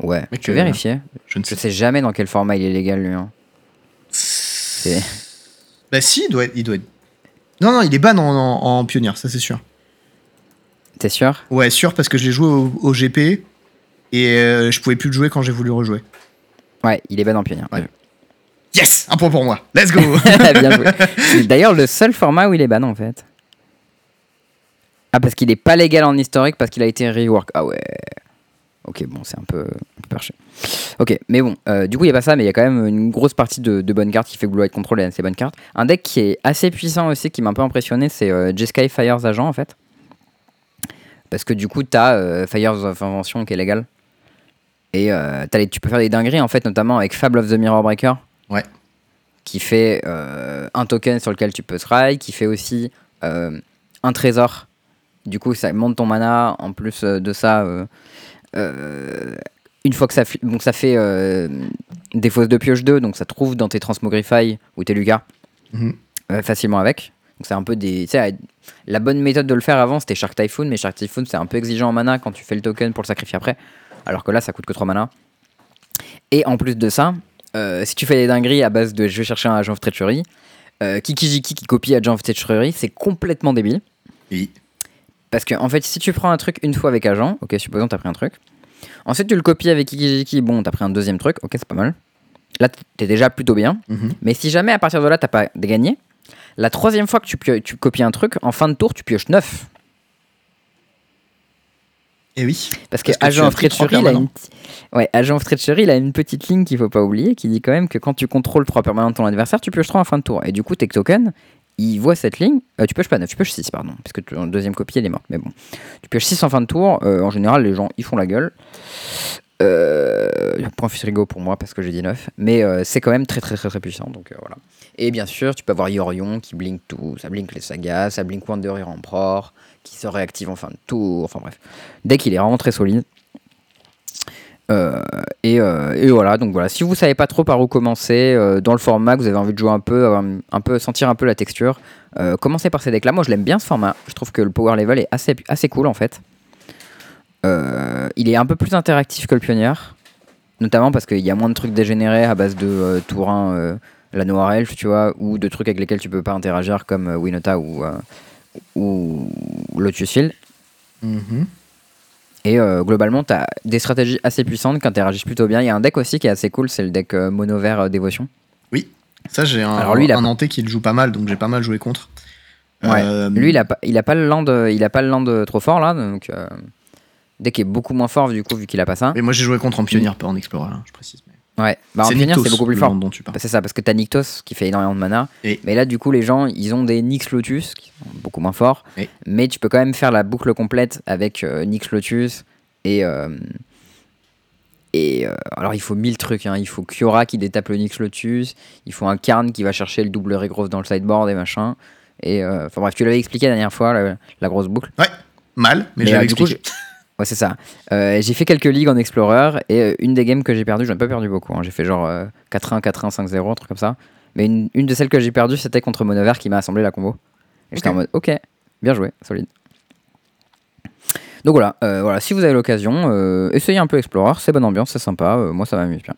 Speaker 1: Ouais,
Speaker 2: Mec,
Speaker 1: tu veux vérifier
Speaker 2: Je ne
Speaker 1: Je
Speaker 2: sais
Speaker 1: jamais dans quel format il est légal lui. hein.
Speaker 2: C'est. Bah si, il doit être. Il doit être... Non, non, il est ban en, en, en pionnière, ça c'est sûr.
Speaker 1: T'es sûr?
Speaker 2: Ouais, sûr, parce que je l'ai joué au, au GP et euh, je pouvais plus le jouer quand j'ai voulu rejouer.
Speaker 1: Ouais, il est ban en pionnier.
Speaker 2: Ouais. Yes Un point pour moi. Let's go
Speaker 1: Bien joué. C'est d'ailleurs le seul format où il est ban en fait. Ah, parce qu'il est pas légal en historique parce qu'il a été rework. Ah ouais. Ok, bon, c'est un peu, perché. Ok, mais bon, euh, du coup, il n'y a pas ça, mais il y a quand même une grosse partie de, de bonnes cartes qui fait que Blue White Control et assez bonnes cartes. Un deck qui est assez puissant aussi, qui m'a un peu impressionné, c'est euh, Jeskai Fire's Agent en fait. Parce que du coup, tu as Fire's of Invention qui est légal. Et euh, t'as les- tu peux faire des dingueries en fait, notamment avec Fable of the Mirror Breaker.
Speaker 2: Ouais.
Speaker 1: Qui fait euh, un token sur lequel tu peux strike, qui fait aussi euh, un trésor. Du coup, ça monte ton mana. En plus euh, de ça, euh, euh, une fois que ça, fli- donc ça fait des fausses de pioche 2, donc ça trouve dans tes Transmogrify ou tes Lucas
Speaker 2: Mhm.
Speaker 1: euh, facilement avec. Donc c'est un peu des. la bonne méthode de le faire avant, c'était Shark Typhoon, mais Shark Typhoon, c'est un peu exigeant en mana quand tu fais le token pour le sacrifier après. Alors que là, ça coûte que 3 mana. Et en plus de ça, euh, si tu fais des dingueries à base de je vais chercher un agent of treachery, euh, Kikijiki qui copie agent of treachery, c'est complètement débile.
Speaker 2: Oui.
Speaker 1: Parce que, en fait, si tu prends un truc une fois avec agent, ok, supposons t'as pris un truc. Ensuite, tu le copies avec Kikijiki, bon, t'as pris un deuxième truc, ok, c'est pas mal. Là, t'es déjà plutôt bien.
Speaker 2: Mhm.
Speaker 1: Mais si jamais à partir de là, t'as pas gagné, la troisième fois que tu, tu copies un truc, en fin de tour, tu pioches 9.
Speaker 2: Et oui.
Speaker 1: Parce que
Speaker 2: Parce que tu
Speaker 1: Agent
Speaker 2: as
Speaker 1: of Treachery, il a une... ouais, Agent of Treachery, il a une petite ligne qu'il faut pas oublier qui dit quand même que quand tu contrôles 3 permanents de ton adversaire, tu pioches 3 en fin de tour. Et du coup, tes tokens, ils voient cette ligne. Euh, tu pioches pas 9, tu pioches 6, pardon. Parce que ton deuxième copie, elle est morte. Mais bon. Tu pioches 6 en fin de tour. euh, en général, les gens, ils font la gueule. Euh, point frigo pour moi parce que j'ai dit 9. Mais euh, c'est quand même très très très très puissant. Donc voilà. Et bien sûr, tu peux avoir Yorion qui blink tout. Ça blink les sagas, ça blink Wanderer Emperor, qui se réactive en fin de tour. Enfin bref. Dès qu'il est vraiment très solide. Euh, et, euh, et voilà, donc voilà. Si vous savez pas trop par où commencer, euh, dans le format, que vous avez envie de jouer un peu, un, peu sentir un peu la texture, commencez par ces decks-là. Moi, je l'aime bien ce format. Je trouve que le power level est assez, assez cool en fait. Il est un peu plus interactif que le Pionnier, notamment parce qu'il y a moins de trucs dégénérés à base de Tourin, euh, la Noire Elf, tu vois, ou de trucs avec lesquels tu peux pas interagir comme Winota ou, ou Lotus Field.
Speaker 2: Mhm.
Speaker 1: Et euh, globalement, tu as des stratégies assez puissantes qui interagissent plutôt bien. Il y a un deck aussi qui est assez cool, c'est le deck euh, mono vert euh, Dévotion.
Speaker 2: Ça, j'ai un,
Speaker 1: Alors lui, il a
Speaker 2: un Nantais qui le joue pas mal, donc j'ai pas mal joué contre.
Speaker 1: Ouais. Lui, il a pas, il a pas le land, il a pas le land trop fort là, donc deck est beaucoup moins fort du coup vu qu'il a pas ça.
Speaker 2: Mais moi, j'ai joué contre en pionnier, pas en explorer, hein, je précise. mais-
Speaker 1: Ouais. Bah, en
Speaker 2: Nyktos,
Speaker 1: c'est beaucoup plus fort.
Speaker 2: land dont tu parles.
Speaker 1: Bah, c'est ça, parce que t'as Nyctos qui fait énormément de mana.
Speaker 2: Et-
Speaker 1: Mais là, du coup, les gens, ils ont des Nyx Lotus qui sont beaucoup moins forts.
Speaker 2: Et-
Speaker 1: Mais tu peux quand même faire la boucle complète avec euh, Nyx Lotus et. euh, et euh, alors, il faut mille trucs. hein. Il faut Kiora qui détape le Nyx Lotus. Il faut un Karn qui va chercher le double Regrowth dans le sideboard et machin. Et euh, enfin bref, tu l'avais expliqué la dernière fois, la, la grosse boucle.
Speaker 2: Mal, mais,
Speaker 1: Mais,
Speaker 2: j'avais
Speaker 1: du coup,
Speaker 2: expliqué.
Speaker 1: Ouais, c'est ça. Euh, j'ai fait quelques ligues en Explorer et euh, une des games que j'ai perdu, j'en ai pas perdu beaucoup. hein. J'ai fait genre euh, 4-1, 4-1, 5-0, un truc comme ça. Mais une, une de celles que j'ai perdues, c'était contre Monover qui m'a assemblé la combo. Et j'étais
Speaker 2: Ok.
Speaker 1: en mode, ok, bien joué, solide. Donc voilà, euh, voilà si vous avez l'occasion, euh, essayez un peu Explorer, c'est bonne ambiance, c'est sympa, euh, moi ça m'amuse bien.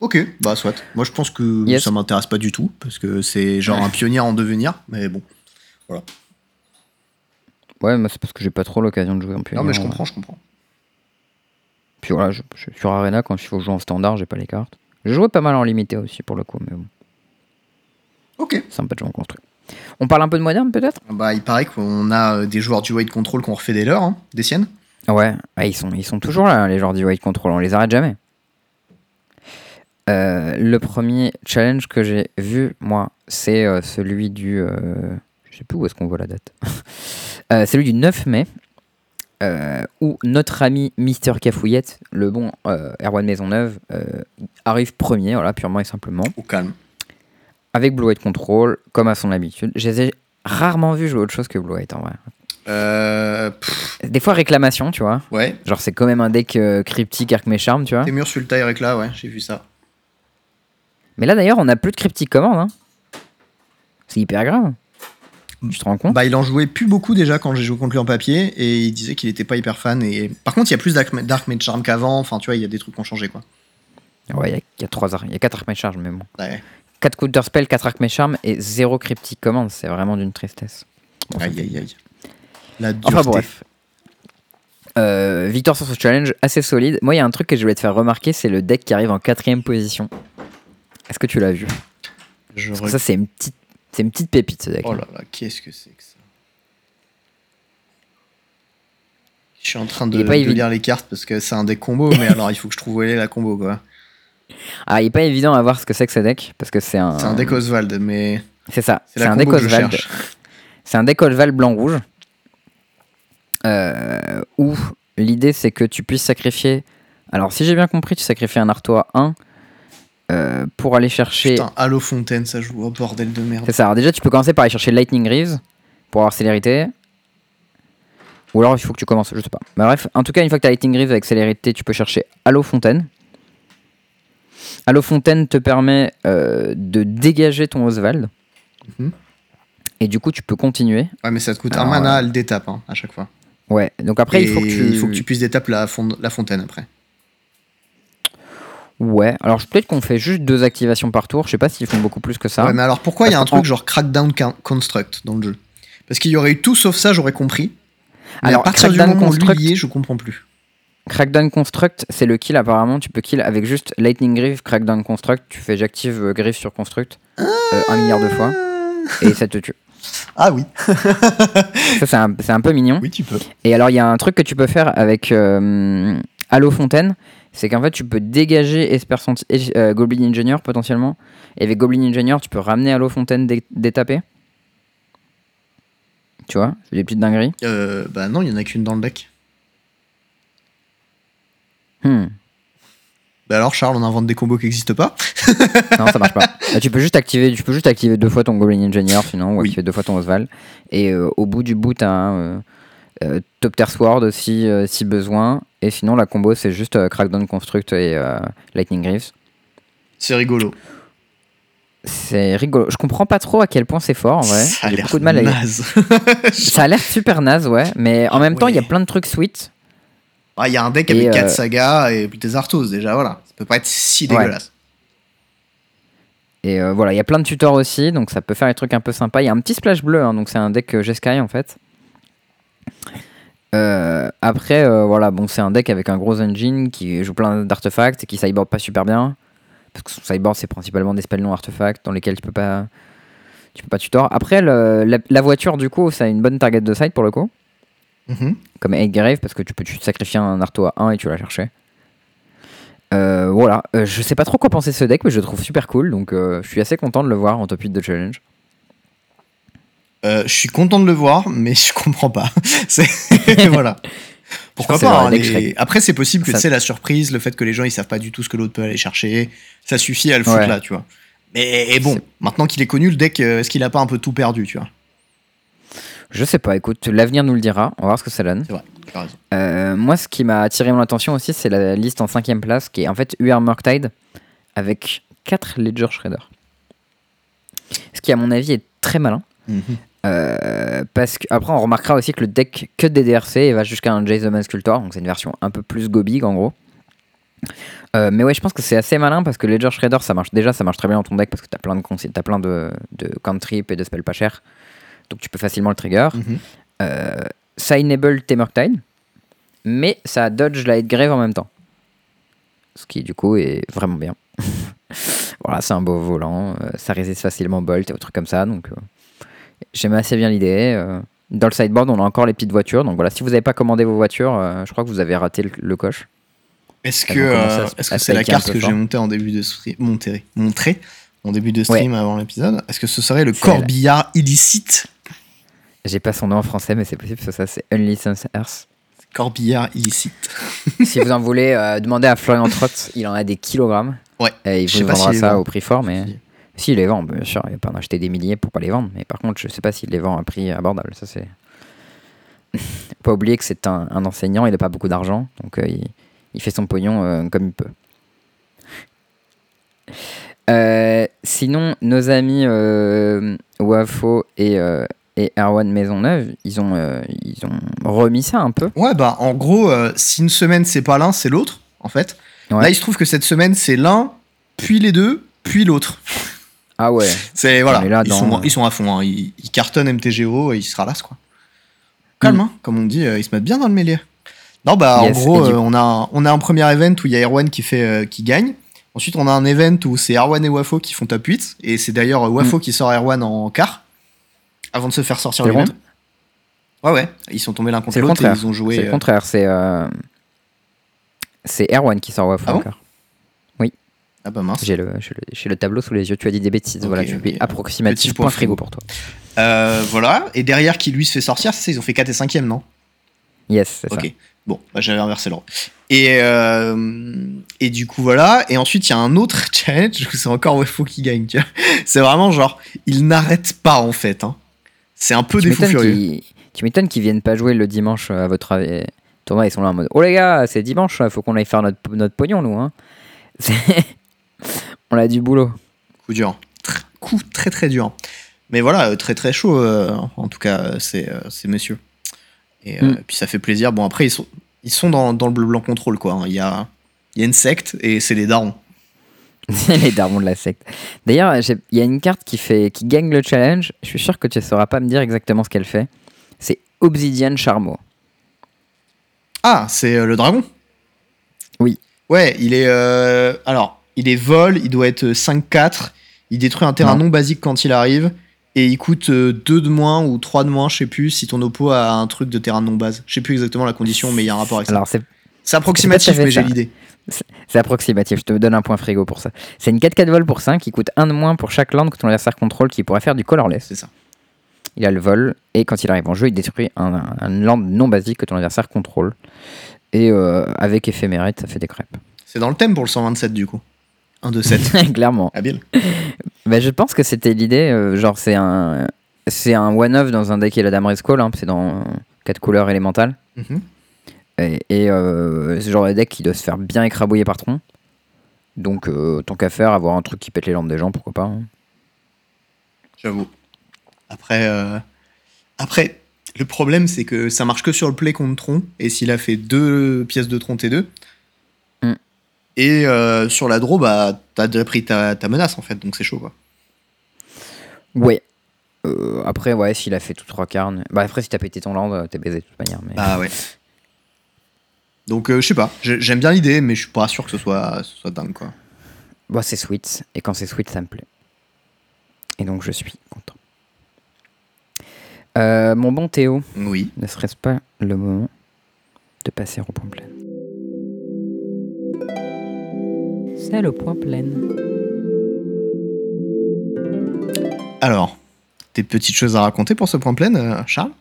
Speaker 2: Ok, bah soit. Moi, je pense que
Speaker 1: Yes.
Speaker 2: ça m'intéresse pas du tout, parce que c'est genre un pionnier en devenir, mais bon.
Speaker 1: Ouais, moi c'est parce que j'ai pas trop l'occasion de jouer en plus.
Speaker 2: Non, mais je comprends, je comprends.
Speaker 1: Puis voilà, je, je- sur Arena, quand il faut jouer en standard, j'ai pas les cartes. J'ai joué pas mal en limité aussi pour le coup, mais bon,
Speaker 2: Ok.
Speaker 1: sympa de jouer en construit. On parle un peu de moderne peut-être?
Speaker 2: Bah, il paraît qu'on a euh, des joueurs du White Control qu'on refait des leurs, hein, des siennes.
Speaker 1: Ouais, ouais, ils, sont, ils sont toujours là, les joueurs du White Control, on les arrête jamais. Euh, le premier challenge que j'ai vu, moi, c'est euh, celui du. Je sais plus où est-ce qu'on voit la date. Euh, celui du 9 mai, euh, où notre ami Mister Cafouillette, le bon euh, Erwan Maisonneuve, euh, arrive premier, voilà, purement et simplement,
Speaker 2: Au calme.
Speaker 1: avec Blue White Control, comme à son habitude. Je les ai rarement vus jouer autre chose que Blue White en vrai.
Speaker 2: Euh,
Speaker 1: Des fois, réclamation, tu vois.
Speaker 2: ouais.
Speaker 1: Genre, c'est quand même un deck euh, cryptique Arc Charm, tu vois.
Speaker 2: Sur le Tyrek là, ouais, j'ai vu ça.
Speaker 1: Mais là d'ailleurs, on n'a plus de cryptique commande. Hein. C'est hyper grave. Tu te rends compte
Speaker 2: Bah, il en jouait plus beaucoup déjà quand j'ai joué contre lui en papier, et il disait qu'il était pas hyper fan. Et par contre, il y a plus Dark, Dark Mage Charm qu'avant. Enfin, tu vois, il y a des trucs qui ont changé, quoi.
Speaker 1: Ouais, il y a- il y, a trois arcs, il y a 4 arcs charge, mais bon.
Speaker 2: Ouais.
Speaker 1: 4 counter spell, 4 arcs charm et 0 cryptique commande. C'est vraiment d'une tristesse. Bon,
Speaker 2: Aïe, aïe, aïe. La dureté.
Speaker 1: Enfin bref. Euh, victoire sur ce challenge assez solide. Moi, il y a un truc que je voulais te faire remarquer, c'est le deck qui arrive en quatrième position. Est-ce que tu l'as vu?
Speaker 2: Je
Speaker 1: Parce que
Speaker 2: re-
Speaker 1: ça, c'est une petite, c'est une petite pépite ce deck.
Speaker 2: Oh là là, qu'est-ce que c'est que ça Je suis en train de,
Speaker 1: pas
Speaker 2: lire les cartes parce que c'est un deck combo, mais alors il faut que je trouve où elle est la combo quoi.
Speaker 1: Ah, il est pas évident à voir ce que c'est que ce deck parce que c'est un.
Speaker 2: C'est un deck Oswald, mais
Speaker 1: C'est ça.
Speaker 2: c'est
Speaker 1: un deck Oswald. C'est un deck Oswald blanc-rouge. Euh, où l'idée c'est que tu puisses sacrifier. Alors, si j'ai bien compris, tu sacrifies un Artois 1 euh, pour aller chercher.
Speaker 2: Putain, Halo Fontaine, ça joue. Oh bordel de merde.
Speaker 1: C'est ça. Alors, déjà, tu peux commencer par aller chercher Lightning Greaves pour avoir célérité. Ou alors, il faut que tu commences, je sais pas. Mais bref, en tout cas, une fois que tu as Lightning Greaves avec célérité, tu peux chercher Halo Fontaine. Halo Fontaine te permet euh, de dégager ton Oswald.
Speaker 2: Mhm.
Speaker 1: Et du coup, tu peux continuer.
Speaker 2: Ouais, mais ça te coûte
Speaker 1: Alors,
Speaker 2: un mana
Speaker 1: euh,
Speaker 2: détape hein, à chaque fois.
Speaker 1: Ouais, donc après, il faut que
Speaker 2: Et
Speaker 1: tu.
Speaker 2: il faut que tu puisses détape la, fond- la fontaine après.
Speaker 1: Ouais, alors peut-être qu'on fait juste deux activations par tour. Je sais pas s'ils font beaucoup plus que ça.
Speaker 2: Ouais, mais alors pourquoi il y a un truc genre Crackdown Construct dans le jeu? Parce qu'il y aurait eu tout sauf ça, j'aurais compris. Mais
Speaker 1: Alors,
Speaker 2: à partir du
Speaker 1: Crackdown
Speaker 2: moment où lui
Speaker 1: Construct-
Speaker 2: est, je comprends plus.
Speaker 1: Crackdown Construct, c'est le kill apparemment. Tu peux kill avec juste Lightning Greave, Crackdown Construct. Tu fais j'active euh, sur Construct euh, un milliard de fois et ça te tue.
Speaker 2: Ah oui,
Speaker 1: Ça, c'est un, c'est un peu mignon.
Speaker 2: oui, tu peux.
Speaker 1: Et alors, il y a un truc que tu peux faire avec euh, Halo Fontaine. C'est qu'en fait, tu peux dégager Esper euh, Goblin Engineer potentiellement. Et avec Goblin Engineer, tu peux ramener Halo Fontaine dé- détapé. Tu vois, c'est des petites dingueries.
Speaker 2: Euh, bah non, il y en a qu'une dans le deck.
Speaker 1: Hmm.
Speaker 2: Bah alors, Charles, on invente des combos qui n'existent pas.
Speaker 1: Non, ça marche pas. Bah, tu peux juste activer, tu peux juste activer deux fois ton Goblin Engineer, sinon, ou
Speaker 2: Oui.
Speaker 1: activer deux fois ton Oswald. Et euh, au bout du bout, t'as un euh, Top Tier Sword aussi, euh, si besoin. Et sinon, la combo, c'est juste euh, Crackdown Construct et euh, Lightning Greaves.
Speaker 2: C'est rigolo.
Speaker 1: C'est rigolo. Je comprends pas trop à quel point c'est fort en vrai.
Speaker 2: Ça a l'air
Speaker 1: beaucoup de mal à
Speaker 2: naze.
Speaker 1: Ça a l'air super naze, ouais. Mais en même temps, il y a plein de trucs sweet.
Speaker 2: Ah, Il y a un deck
Speaker 1: Et,
Speaker 2: avec
Speaker 1: euh,
Speaker 2: 4 sagas et des Arthos déjà, voilà. Ça peut pas être si
Speaker 1: Ouais.
Speaker 2: dégueulasse.
Speaker 1: Et euh, voilà, il y a plein de tutors aussi, donc ça peut faire des trucs un peu sympas. Il y a un petit splash bleu, hein, donc c'est un deck Jeskai en fait. Euh, après, euh, voilà, bon, c'est un deck avec un gros engine qui joue plein d'artefacts et qui sideboard pas super bien. Parce que son sideboard, c'est principalement des spells non artefacts dans lesquels tu peux pas, tu peux pas tutor. Après, le- la, la voiture, du coup, ça a une bonne target de side pour le coup.
Speaker 2: Mhm.
Speaker 1: comme Eight Grave parce que tu peux tu sacrifier un arto à 1 et tu vas chercher. Euh, voilà, je sais pas trop quoi penser de ce deck, mais je le trouve super cool, donc je suis assez content de le voir en top 8 de challenge.
Speaker 2: Euh, je suis content de le voir, mais je comprends pas. Voilà. Pourquoi pas hein, les-. Après, c'est possible que
Speaker 1: Ça-
Speaker 2: c'est la surprise, le fait que les gens ils savent pas du tout ce que l'autre peut aller chercher. Ça suffit à le foutre
Speaker 1: Ouais.
Speaker 2: là, tu vois. Mais bon, maintenant qu'il est connu, le deck, euh, est-ce qu'il a pas un peu tout perdu, tu vois?
Speaker 1: Je sais pas, écoute, l'avenir nous le dira, on va voir ce que ça donne.
Speaker 2: C'est vrai.
Speaker 1: Euh, moi, ce qui m'a attiré mon attention aussi, c'est la liste en cinquième place, qui est en fait UR Murktide, avec 4 Ledger Shredder. Ce qui, à mon avis, est très malin.
Speaker 2: Mhm.
Speaker 1: Euh, parce que après on remarquera aussi que le deck que des DRC va jusqu'à un Jason Sculptor, donc c'est une version un peu plus gobig en gros. Euh, mais ouais, je pense que c'est assez malin parce que Ledger Shredder, ça marche déjà, ça marche très bien dans ton deck parce que t'as plein de t'as plein de, de cantrip et de spells pas chers, donc tu peux facilement le trigger.
Speaker 2: Mhm.
Speaker 1: Euh, ça enable tes Murktide, mais ça dodge la Grave en même temps, ce qui du coup est vraiment bien. voilà, c'est un beau volant, euh, ça résiste facilement Bolt et autres trucs comme ça, donc j'aime assez bien l'idée. euh. dans le sideboard, on a encore les petites voitures, donc voilà, si vous n'avez pas commandé vos voitures, euh, je crois que vous avez raté le, le coche.
Speaker 2: Est-ce que euh, c'est la
Speaker 1: spiker un
Speaker 2: carte que j'ai montée en début de stream, montré, montré en début de stream avant l'épisode? Est-ce que ce serait le
Speaker 1: la-
Speaker 2: corbillard illicite?
Speaker 1: J'ai pas son nom en français, mais c'est possible que ça c'est Unlicensed Earth.
Speaker 2: Corbillard illicite.
Speaker 1: si vous en voulez, euh, demandez à Florian Trott, il en a des kilogrammes.
Speaker 2: Ouais.
Speaker 1: Et il vous vendra
Speaker 2: les
Speaker 1: ça au prix fort, mais si il les vend, bien sûr, il va pas en acheter des milliers pour pas les vendre. Mais par contre, je sais pas s'il les vend à un prix abordable. Ça c'est. Pas oublier que c'est un, un enseignant, il n'a pas beaucoup d'argent, donc euh, il, il fait son pognon euh, comme il peut. Euh, sinon, nos amis Wafo et, et Erwan Maisonneuve, ils ont, ils ont remis ça un peu.
Speaker 2: Ouais, bah en gros, si une semaine c'est pas l'un, c'est l'autre, en fait.
Speaker 1: Ouais.
Speaker 2: Là, il se trouve que cette semaine c'est l'un, puis les deux, puis l'autre.
Speaker 1: Ah ouais.
Speaker 2: C'est voilà,
Speaker 1: là,
Speaker 2: ils,
Speaker 1: dans-
Speaker 2: sont, ils sont à fond, hein. ils, ils cartonnent MTGO et ils se ralassent quoi. Calme,
Speaker 1: Mm.
Speaker 2: hein, comme on dit, euh, ils se mettent bien dans le mêlée. Non, bah
Speaker 1: Yes,
Speaker 2: en gros,
Speaker 1: du
Speaker 2: euh, on, a un, on a un premier event où il y a Erwan qui, fait, euh, qui gagne. Ensuite, on a un event où c'est Erwan et Wafo qui font top 8. Et c'est d'ailleurs Wafo qui sort Erwan en quart avant de se faire sortir
Speaker 1: Mm.
Speaker 2: Lui-même. Ouais, ouais, ils sont tombés l'un contre l'autre et ils ont joué.
Speaker 1: C'est le contraire. C'est euh, c'est Erwan qui sort Wafo
Speaker 2: Ah bon?
Speaker 1: encore.
Speaker 2: Ah bah mince.
Speaker 1: J'ai le, le, le tableau sous les yeux. Tu as dit des bêtises.
Speaker 2: Ok,
Speaker 1: voilà, tu approximatif.
Speaker 2: Point
Speaker 1: point frigo pour toi.
Speaker 2: Euh, voilà. Et derrière, qui lui se fait sortir, c'est ça, ils ont fait 4 et 5 non?
Speaker 1: Yes, c'est ça.
Speaker 2: Ok. Bon, bah, j'avais inversé l'ordre. Et, euh, et du coup, voilà. Et ensuite, il y a un autre challenge où c'est encore Wefo qui gagne. tu vois. C'est vraiment genre, il n'arrête pas en fait. hein. C'est un peu
Speaker 1: Tu
Speaker 2: des fous furieux.
Speaker 1: tu m'étonnes qu'ils viennent pas jouer le dimanche à votre avis. Thomas, ils sont là en mode Oh les gars, c'est dimanche, faut qu'on aille faire notre, notre pognon, nous. Hein. On a du boulot.
Speaker 2: Coup dur. Tr- Coup très très dur. Mais voilà, euh, très très chaud. euh, en tout cas, euh, c'est euh, c'est monsieur. Et euh,
Speaker 1: Mm.
Speaker 2: puis ça fait plaisir. Bon, après, ils sont, ils sont dans, dans le bleu blanc contrôle, quoi. hein. Il y a, il y a une secte et c'est les darons.
Speaker 1: C'est les darons de la secte. D'ailleurs, il y a une carte qui, fait, qui gagne le challenge. Je suis sûr que tu ne sauras pas me dire exactement ce qu'elle fait. C'est Obsidian Charmo.
Speaker 2: Ah, c'est le dragon?
Speaker 1: Oui.
Speaker 2: Ouais, il est. euh, alors, il est vol, il doit être 5-4. Il détruit un terrain
Speaker 1: Non.
Speaker 2: non. basique quand il arrive. Et il coûte 2 de moins ou 3 de moins, je sais plus, si ton oppo a un truc de terrain non base. Je sais plus exactement la condition, mais il y a un rapport avec ça.
Speaker 1: Alors, c'est
Speaker 2: C'est approximatif, mais j'ai l'idée.
Speaker 1: c'est approximatif. Je te donne un point frigo pour ça. C'est une 4-4 vol pour 5 qui coûte 1 de moins pour chaque land que ton adversaire contrôle qui pourrait faire du colorless.
Speaker 2: C'est ça.
Speaker 1: Il a le vol et quand il arrive en jeu, il détruit un, un- un land non basique que ton adversaire contrôle. Et euh, avec éphémérite, ça fait des crêpes.
Speaker 2: C'est dans le thème pour le 127, du coup. 1 de 7.
Speaker 1: Clairement.
Speaker 2: Habile.
Speaker 1: Bah, je pense que c'était l'idée. euh, genre, c'est un, c'est un one-off dans un deck et la Dame Call. Hein, c'est dans 4 couleurs élémentales.
Speaker 2: Mhm.
Speaker 1: Et, et, euh, c'est le genre de deck qui doit se faire bien écrabouiller par tronc. Donc, euh, tant qu'à faire, avoir un truc qui pète les lampes des gens, pourquoi pas. hein.
Speaker 2: J'avoue. Après, euh, après, le problème, c'est que ça marche que sur le play contre Tron. Et s'il a fait deux pièces de Tron T2. Et euh, sur la draw, bah, t'as déjà pris ta, ta menace, en fait. Donc c'est chaud, quoi.
Speaker 1: Ouais. Euh, après, ouais, s'il a fait tout trois quarts. Bah, après, si t'as pété ton land, t'es baisé de toute manière. Mais...
Speaker 2: Bah ouais. Donc euh, je sais pas. J'ai- J'aime bien l'idée, mais je suis pas sûr que ce soit, ce soit dingue, quoi.
Speaker 1: Bah, c'est sweet. Et quand c'est sweet, ça me plaît. Et donc, je suis content. Mon bon Théo,
Speaker 2: Oui.
Speaker 1: ne serait-ce pas le moment de passer au point plein? C'est le point plein.
Speaker 2: Alors, des petites choses à raconter pour ce point plein, euh, Charles?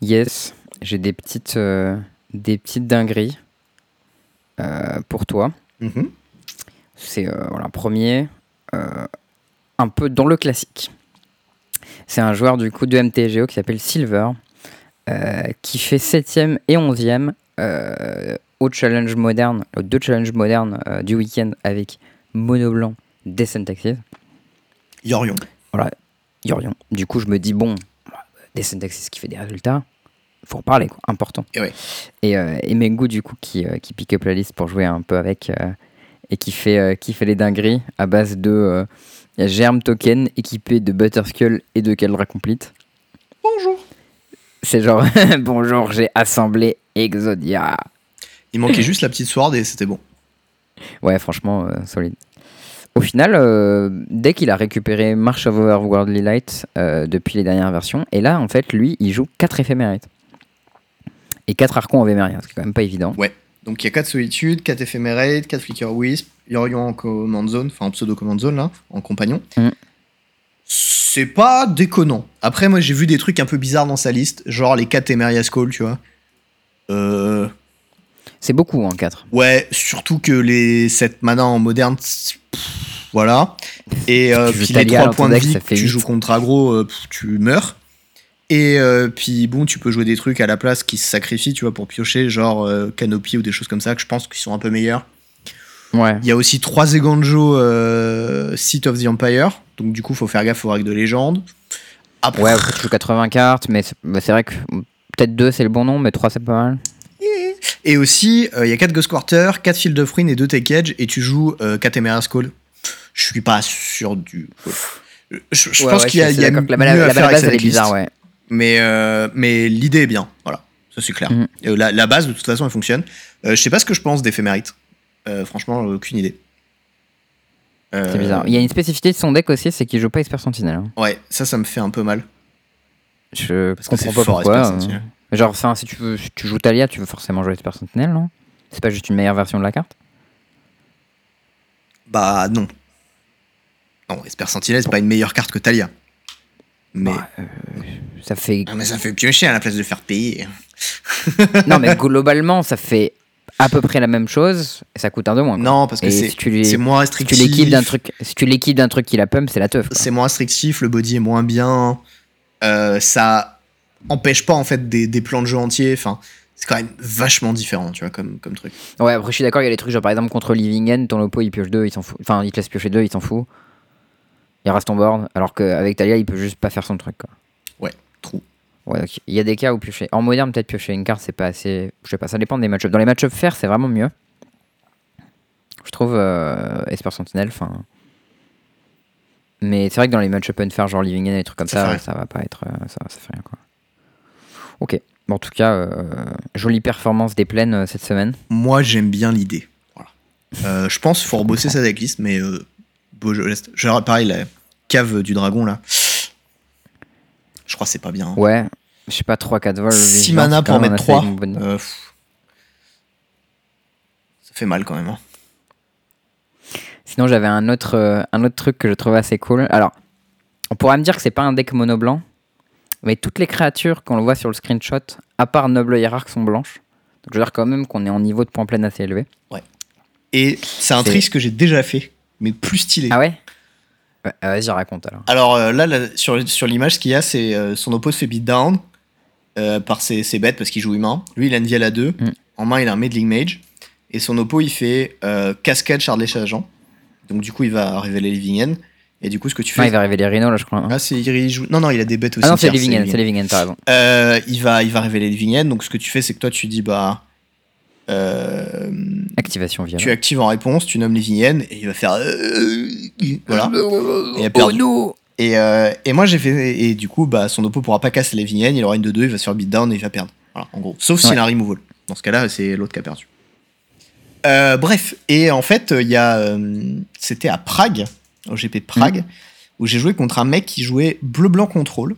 Speaker 1: Yes, j'ai des petites, euh, des petites dingueries euh, pour toi.
Speaker 2: Mhm.
Speaker 1: C'est euh, voilà, premier, euh, un peu dans le classique. C'est un joueur du coup de MTGO qui s'appelle Silver, euh, qui fait 7ème et 11ème euh, au challenge moderne, aux deux challenges modernes euh, du week-end avec Mono Blanc, Descent Taxis.
Speaker 2: Yorion.
Speaker 1: Yorion. Du coup, je me dis, bon, Descent Taxis qui fait des résultats, faut en parler, quoi, important.
Speaker 2: Et ouais.
Speaker 1: Et, euh, et Mengu, du coup, qui, euh, qui pick up la liste pour jouer un peu avec et qui fait, qui fait les dingueries à base de euh, il y a Germ Token équipé de Butterskull et de Caldra Complete.
Speaker 2: Bonjour.
Speaker 1: C'est genre, bonjour, j'ai assemblé Exodia.
Speaker 2: Il manquait juste la petite sword et c'était bon.
Speaker 1: Ouais, franchement, euh, solide. Au final, euh, dès qu'il a récupéré March of Overworldly Light euh, depuis les dernières versions, et là, en fait, lui, il joue 4 éphémérites. Et 4 archons en Véméria, ce qui est quand même pas évident.
Speaker 2: Donc il y a 4 solitudes, 4 éphémérides, 4 flicker wisp, Yorion en command zone, enfin en pseudo command zone là, en compagnon.
Speaker 1: Mm.
Speaker 2: C'est pas déconnant. Après, moi j'ai vu des trucs un peu bizarres dans sa liste, genre les 4 Emeria Call, tu vois. Euh.
Speaker 1: C'est beaucoup en 4.
Speaker 2: Ouais, surtout que les 7 mana en moderne, pff, voilà. Et euh, puis les
Speaker 1: Talia
Speaker 2: 3
Speaker 1: dans ton
Speaker 2: points de vie, tu joues contre aggro, euh, pff, tu meurs. Et euh, puis bon, tu peux jouer des trucs à la place qui se sacrifient, tu vois, pour piocher, genre euh, Canopy ou des choses comme ça, que je pense qu'ils sont un peu meilleurs.
Speaker 1: Ouais.
Speaker 2: Il y a aussi 3 Eganjo euh, Seat of the Empire, donc du coup, faut faire gaffe aux règles de légende. Après,
Speaker 1: Ouais, après, tu joues 80 cartes, mais c'est bah, vrai que peut-être 2 c'est le bon nom, mais 3 c'est pas mal.
Speaker 2: Et aussi, euh, il y a 4 Ghost Quarter, 4 Field of Ruin et 2 Take Edge, et tu joues euh, 4 Emerald Call. Je suis pas sûr du. Je, je
Speaker 1: Ouais,
Speaker 2: pense
Speaker 1: ouais,
Speaker 2: qu'il y a, y mieux
Speaker 1: que la, la,
Speaker 2: à
Speaker 1: la
Speaker 2: faire avec
Speaker 1: base elle est bizarre, ouais.
Speaker 2: Mais, euh, mais l'idée est bien, voilà, ça c'est clair.
Speaker 1: Mhm.
Speaker 2: Euh, la, la base, de toute façon, elle fonctionne. Euh, je sais pas ce que je pense d'éphémérite. Euh, franchement, aucune idée. Euh,
Speaker 1: C'est bizarre. Il y a une spécificité de son deck aussi, c'est qu'il joue pas Expert Sentinel. hein.
Speaker 2: Ouais, ça, ça me fait un peu mal.
Speaker 1: Je
Speaker 2: Parce que
Speaker 1: comprends pas
Speaker 2: fort,
Speaker 1: pourquoi. Euh.
Speaker 2: Sentinel.
Speaker 1: Genre, enfin, si tu, veux, si tu joues Talia, tu veux forcément jouer Esper Sentinel, non? C'est pas juste une meilleure version de la carte?
Speaker 2: Bah non. Non, Esper Sentinel, c'est pas une meilleure carte que Talia. Mais,
Speaker 1: Bah, Ça fait.
Speaker 2: Ah, mais ça fait piocher à la place de faire payer.
Speaker 1: non, mais globalement, ça fait à peu près la même chose et ça coûte un de moins. quoi.
Speaker 2: Non, parce que c'est
Speaker 1: si
Speaker 2: moins
Speaker 1: Si tu
Speaker 2: restrictif.
Speaker 1: l'équipes d'un truc, si tu l'équipes d'un truc qui la pump, c'est la teuf.
Speaker 2: C'est moins restrictif, le body est moins bien. euh, ça empêche pas en fait des, des plans de jeu entiers. Enfin, c'est quand même vachement différent, tu vois, comme, comme truc.
Speaker 1: Ouais, après je suis d'accord, il y a des trucs genre par exemple contre Living End, ton oppo il pioche deux, il s'en fout. Enfin, il te laisse piocher deux, il s'en fout. Il reste ton board, alors qu'avec Talia, il peut juste pas faire son truc quoi.
Speaker 2: Ouais, trou.
Speaker 1: Ouais, ok. Il y a des cas où piocher. En moderne, peut-être piocher une carte, c'est pas assez. Je sais pas, ça dépend des match-ups. Dans les match-ups faire, c'est vraiment mieux. Je trouve euh, Esper Sentinel, enfin. Mais c'est vrai que dans les match-up unfair, genre Living End et des trucs comme
Speaker 2: Ça
Speaker 1: ça, ça, va pas être. euh, Ça, ça fait rien quoi. Ok. Bon, en tout cas, euh, jolie performance des plaines euh, cette semaine.
Speaker 2: Moi, j'aime bien l'idée. Voilà. Euh, je pense qu'il faut rebosser sa decklist, mais beau jeu. Laisse- Genre, pareil, la cave du dragon là. Je crois que c'est pas bien. hein.
Speaker 1: Ouais, je sais pas, 3-4 vols.
Speaker 2: 6
Speaker 1: vigilance,
Speaker 2: mana pour mettre
Speaker 1: on a fait
Speaker 2: 3.
Speaker 1: une bonne-
Speaker 2: Euh, pff. ça fait mal quand même. hein.
Speaker 1: Sinon, j'avais un autre, un autre truc que je trouvais assez cool. Alors, on pourrait me dire que c'est pas un deck mono blanc, mais toutes les créatures qu'on le voit sur le screenshot, à part Noble Hierarch, sont blanches. Donc, je veux dire quand même qu'on est en niveau de point plein assez élevé.
Speaker 2: Et c'est un trick que j'ai déjà fait, mais plus stylé.
Speaker 1: Ah ouais, Ouais, euh, Vas-y, raconte alors.
Speaker 2: Alors euh, là, là, sur, sur l'image, ce qu'il y a, c'est euh, son oppo se fait beat down euh, par ses, ses bêtes parce qu'il joue humain. Lui, il a une vie à la 2.
Speaker 1: Mm.
Speaker 2: En main, il a un Meddling Mage. Et son oppo, il fait cascade Shardless Agent. Donc du coup, il va révéler Living End. Et du coup, ce que tu
Speaker 1: Non,
Speaker 2: fais.
Speaker 1: il va révéler Rhino là, je crois. hein.
Speaker 2: Ah, c'est, il joue... Non, non, il a des bêtes aussi.
Speaker 1: Ah non, c'est Living End, c'est Living End, t'as raison.
Speaker 2: Euh, il, va, il va révéler Living End. Donc ce que tu fais, c'est que toi, tu dis, bah. euh,
Speaker 1: Activation via.
Speaker 2: tu actives en réponse, tu nommes Living End. Et il va faire. euh, voilà. Et il a
Speaker 1: Oh non
Speaker 2: Et, euh, et moi j'ai fait et du coup bah son oppo pourra pas casser les vignettes, il aura une de 2, il va se faire beatdown et il va perdre. Voilà, en gros. Sauf s'il
Speaker 1: Ouais.
Speaker 2: a un removal. Dans ce cas-là, c'est l'autre qui a perdu. Euh, bref, et en fait, il y a euh, c'était à Prague, au GP de Prague,
Speaker 1: Mm.
Speaker 2: où j'ai joué contre un mec qui jouait bleu-blanc contrôle.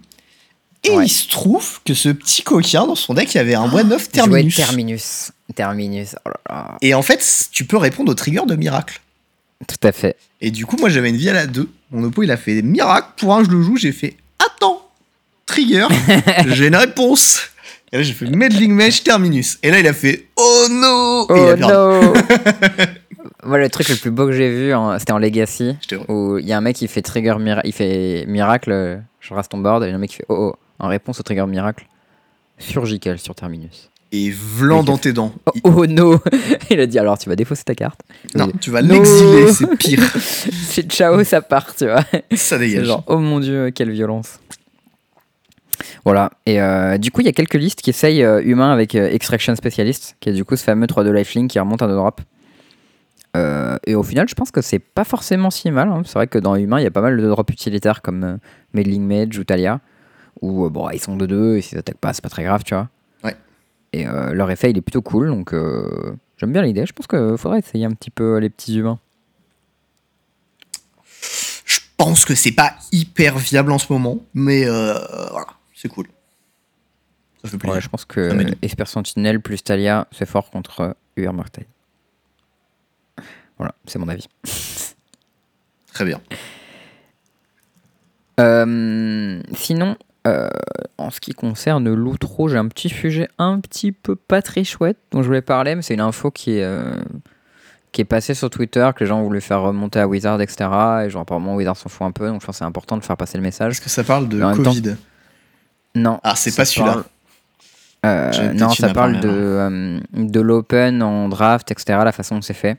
Speaker 2: Et
Speaker 1: Ouais.
Speaker 2: il se trouve que ce petit coquin dans son deck, il y avait un of
Speaker 1: Il jouait
Speaker 2: Terminus.
Speaker 1: Terminus. Terminus, oh là là.
Speaker 2: Et en fait, tu peux répondre au trigger de miracle.
Speaker 1: Tout à fait.
Speaker 2: Et du coup, moi j'avais une vie à la 2. Mon oppo il a fait miracle. Pour un, je le joue, j'ai fait attends, trigger, j'ai une réponse. Et là j'ai fait meddling mesh terminus. Et là il a fait oh no
Speaker 1: Oh
Speaker 2: a
Speaker 1: Voilà, le truc le plus beau que j'ai vu, c'était en Legacy. Où il y a un mec qui fait trigger mira- il fait miracle, je rase ton board, et il y a un mec qui fait oh oh en réponse au trigger miracle surgical sur terminus.
Speaker 2: Et vlan dans tes dents.
Speaker 1: Oh, oh no Il a dit alors tu vas défausser ta carte.
Speaker 2: Non, tu vas
Speaker 1: No.
Speaker 2: l'exiler, c'est pire.
Speaker 1: C'est ciao, ça part, tu vois.
Speaker 2: Ça dégage.
Speaker 1: genre oh mon dieu, quelle violence. Voilà, et euh, du coup, il y a quelques listes qui essayent euh, humain avec euh, Extraction Specialist, qui est du coup ce fameux 3 de lifelink qui remonte à nos drops. Euh, et au final, je pense que c'est pas forcément si mal. hein. C'est vrai que dans humain, il y a pas mal de drops utilitaires comme euh, Meddling Mage ou Talia, où euh, bon, ils sont de 2 et s'ils attaquent pas, c'est pas très grave, tu vois.
Speaker 2: Ouais.
Speaker 1: Et euh, leur effet, il est plutôt cool, donc euh, j'aime bien l'idée. Je pense qu'il faudrait essayer un petit peu les petits humains.
Speaker 2: Je pense que c'est pas hyper viable en ce moment, mais voilà, c'est cool. Ça fait plaisir.
Speaker 1: Ouais, je pense que. Esper Sentinel plus Talia, c'est fort contre UR Mortale. Voilà, c'est mon avis.
Speaker 2: Très bien.
Speaker 1: Euh, sinon, euh, en ce qui concerne l'outro, j'ai un petit sujet un petit peu pas très chouette dont je voulais parler, mais c'est une info qui est, euh, qui est passée sur Twitter, que les gens voulaient faire remonter à Wizard, etc. Et genre, apparemment, Wizard s'en fout un peu, donc je pense que c'est important de faire passer le message.
Speaker 2: Est-ce que ça parle de
Speaker 1: temps-
Speaker 2: Covid?
Speaker 1: Non.
Speaker 2: Ah, c'est pas celui-là.
Speaker 1: parle- non, ça parle de, euh, de l'open en draft, etc., la façon dont c'est fait.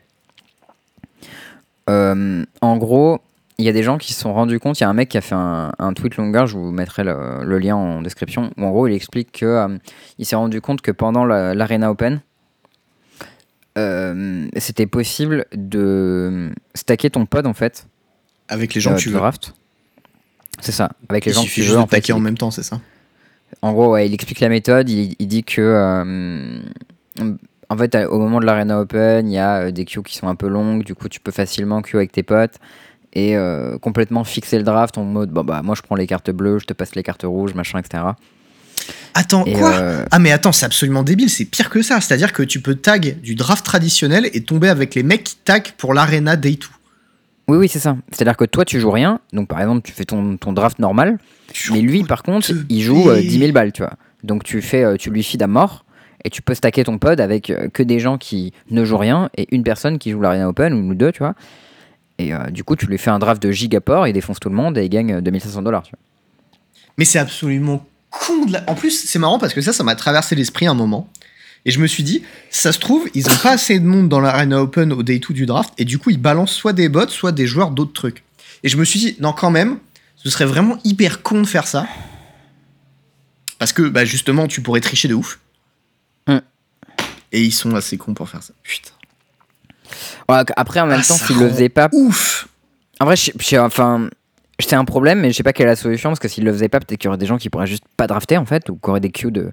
Speaker 1: Euh, en gros, il y a des gens qui se sont rendus compte, il y a un mec qui a fait un, un tweet longueur, je vous mettrai le, le lien en description, où en gros il explique que euh, il s'est rendu compte que pendant la- l'Arena Open, euh, c'était possible de stacker ton pod en fait,
Speaker 2: Avec les gens que tu veux.
Speaker 1: draft. C'est ça, avec les
Speaker 2: Il
Speaker 1: gens que tu veux. en fait,
Speaker 2: en même temps, c'est ça?
Speaker 1: En gros, ouais, il explique la méthode. Il, il dit que, en fait, au moment de l'Arena Open, il y a euh, des queues qui sont un peu longues. Du coup, tu peux facilement queue avec tes potes. et euh, complètement fixer le draft en mode bon, bah, moi je prends les cartes bleues, je te passe les cartes rouges, machin, etc.
Speaker 2: Attends,
Speaker 1: Et,
Speaker 2: quoi?
Speaker 1: euh,
Speaker 2: Ah mais attends, c'est absolument débile, c'est pire que ça. C'est-à-dire que tu peux tag du draft traditionnel et tomber avec les mecs qui tag pour l'arena day 2.
Speaker 1: Oui, oui, c'est ça. C'est-à-dire que toi, tu joues rien. Donc, par exemple, tu fais ton, ton draft normal. Mais lui, par contre, il joue euh,
Speaker 2: paie.
Speaker 1: 10 000 balles, tu vois. Donc, tu, fais, tu lui fides à mort. Et tu peux stacker ton pod avec euh, que des gens qui ne jouent rien et une personne qui joue l'Arena Open ou deux, tu vois. Et euh, du coup, tu lui fais un draft de gigaport, il défonce tout le monde et il gagne euh, 2500 dollars, tu vois.
Speaker 2: Mais c'est absolument con. En plus, c'est marrant parce que ça, ça m'a traversé l'esprit un moment. Et je me suis dit, ça se trouve, ils ont pas assez de monde dans l'arena open au day 2 du draft. Et du coup, ils balancent soit des bots, soit des joueurs d'autres trucs. Et je me suis dit, non, quand même, ce serait vraiment hyper con de faire ça. Parce que, bah, justement, tu pourrais tricher de ouf. Et ils sont assez cons pour faire ça. Putain.
Speaker 1: Ouais, après, en même
Speaker 2: Ah,
Speaker 1: temps,
Speaker 2: ça
Speaker 1: s'il le faisait pas.
Speaker 2: Ouf
Speaker 1: En vrai, je, je- enfin, c'est un problème, mais je sais pas quelle est la solution parce que s'il le faisait pas, peut-être qu'il y aurait des gens qui pourraient juste pas drafter en fait, ou qui auraient des queues de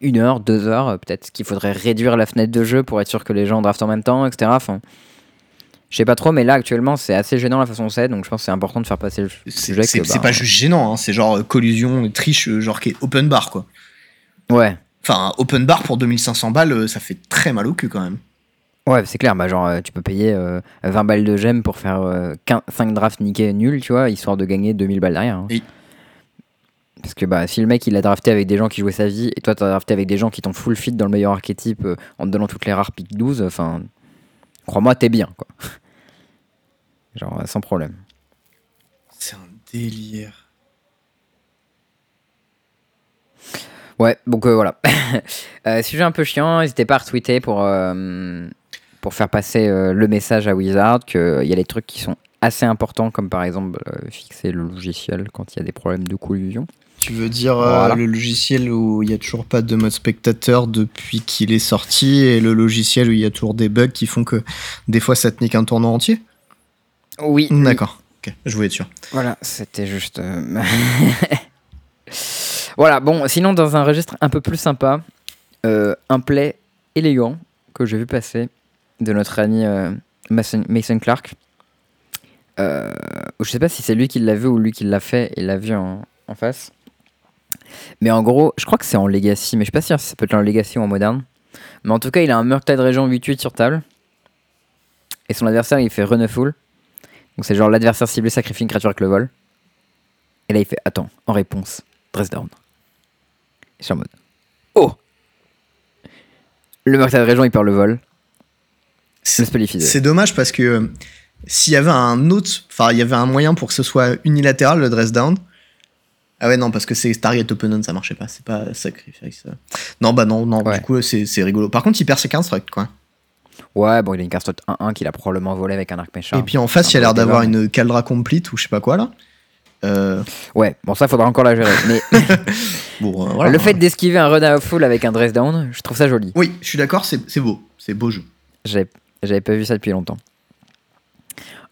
Speaker 1: une heure, deux heures. euh, Peut-être qu'il faudrait réduire la fenêtre de jeu pour être sûr que les gens draftent en même temps, etc. Enfin, je sais pas trop, mais là actuellement, c'est assez gênant la façon dont c'est, donc je pense que c'est important de faire passer le sujet. que,
Speaker 2: c'est- c'est
Speaker 1: bah,
Speaker 2: pas juste gênant, hein, c'est genre euh, collusion, triche, euh, genre qui est open bar, quoi.
Speaker 1: Ouais,
Speaker 2: Enfin, open bar pour 2500 balles, euh, ça fait très mal au cul quand même.
Speaker 1: ouais, c'est clair. Bah, genre, euh, tu peux payer euh, 20 balles de gemmes pour faire euh, 15 5 drafts niqués nuls, tu vois, histoire de gagner 2000 balles derrière. hein.
Speaker 2: Oui.
Speaker 1: Parce que bah, si le mec il a drafté avec des gens qui jouaient sa vie et toi t'as drafté avec des gens qui t'ont full fit dans le meilleur archétype euh, en te donnant toutes les rares pick 12, enfin, crois-moi, t'es bien quoi. Genre euh, sans problème.
Speaker 2: C'est un délire.
Speaker 1: Ouais, donc euh, voilà. Euh, sujet un peu chiant, n'hésitez pas à retweeter pour, euh, pour faire passer euh, le message à Wizard qu'il y a des trucs qui sont assez importants, comme par exemple fixer le logiciel quand il y a des problèmes de collusion.
Speaker 2: Tu veux dire
Speaker 1: Voilà.
Speaker 2: le logiciel où il y a toujours pas de mode spectateur depuis qu'il est sorti et le logiciel où il y a toujours des bugs qui font que des fois ça te nique un tournoi entier?
Speaker 1: Oui, oui.
Speaker 2: D'accord. Ok, je voulais être sûr.
Speaker 1: Voilà, c'était juste. voilà, bon, sinon, dans un registre un peu plus sympa, euh, un play élégant que j'ai vu passer de notre ami euh, Mason, Clark. Euh, je sais pas si c'est lui qui l'a vu ou lui qui l'a fait et l'a vu en, face. Mais en gros, je crois que c'est en Legacy, mais je suis pas sûr si ça peut être en Legacy ou en moderne. Mais en tout cas, il a un Murktide Région 8-8 sur table. Et son adversaire, il fait Run Fool. Donc c'est genre l'adversaire ciblé sacrifie une créature avec le vol. Et là il fait attends, en réponse, dress down. Je suis en mode oh Le meurtrier de région il perd le vol.
Speaker 2: C'est dommage parce que euh, s'il y avait un autre, enfin il y avait un moyen pour que ce soit unilatéral le dress down. Ah ouais non parce que c'est target opponent ça marchait pas, c'est pas sacrifice. Non bah non non
Speaker 1: Ouais.
Speaker 2: du coup c'est rigolo. Par contre il perd ses constructs quoi.
Speaker 1: Ouais, bon il a une carte 1-1 qu'il a probablement volé avec un arc méchant.
Speaker 2: Et puis en face il a l'air d'avoir une Caldra complete ou je sais pas quoi là. Euh,
Speaker 1: Ouais, bon ça faudra encore la gérer. Mais
Speaker 2: bon euh, voilà.
Speaker 1: le fait d'esquiver un run à full avec un dress down, je trouve ça joli.
Speaker 2: Oui je suis d'accord c'est beau, c'est beau jeu.
Speaker 1: J'avais pas vu ça depuis longtemps.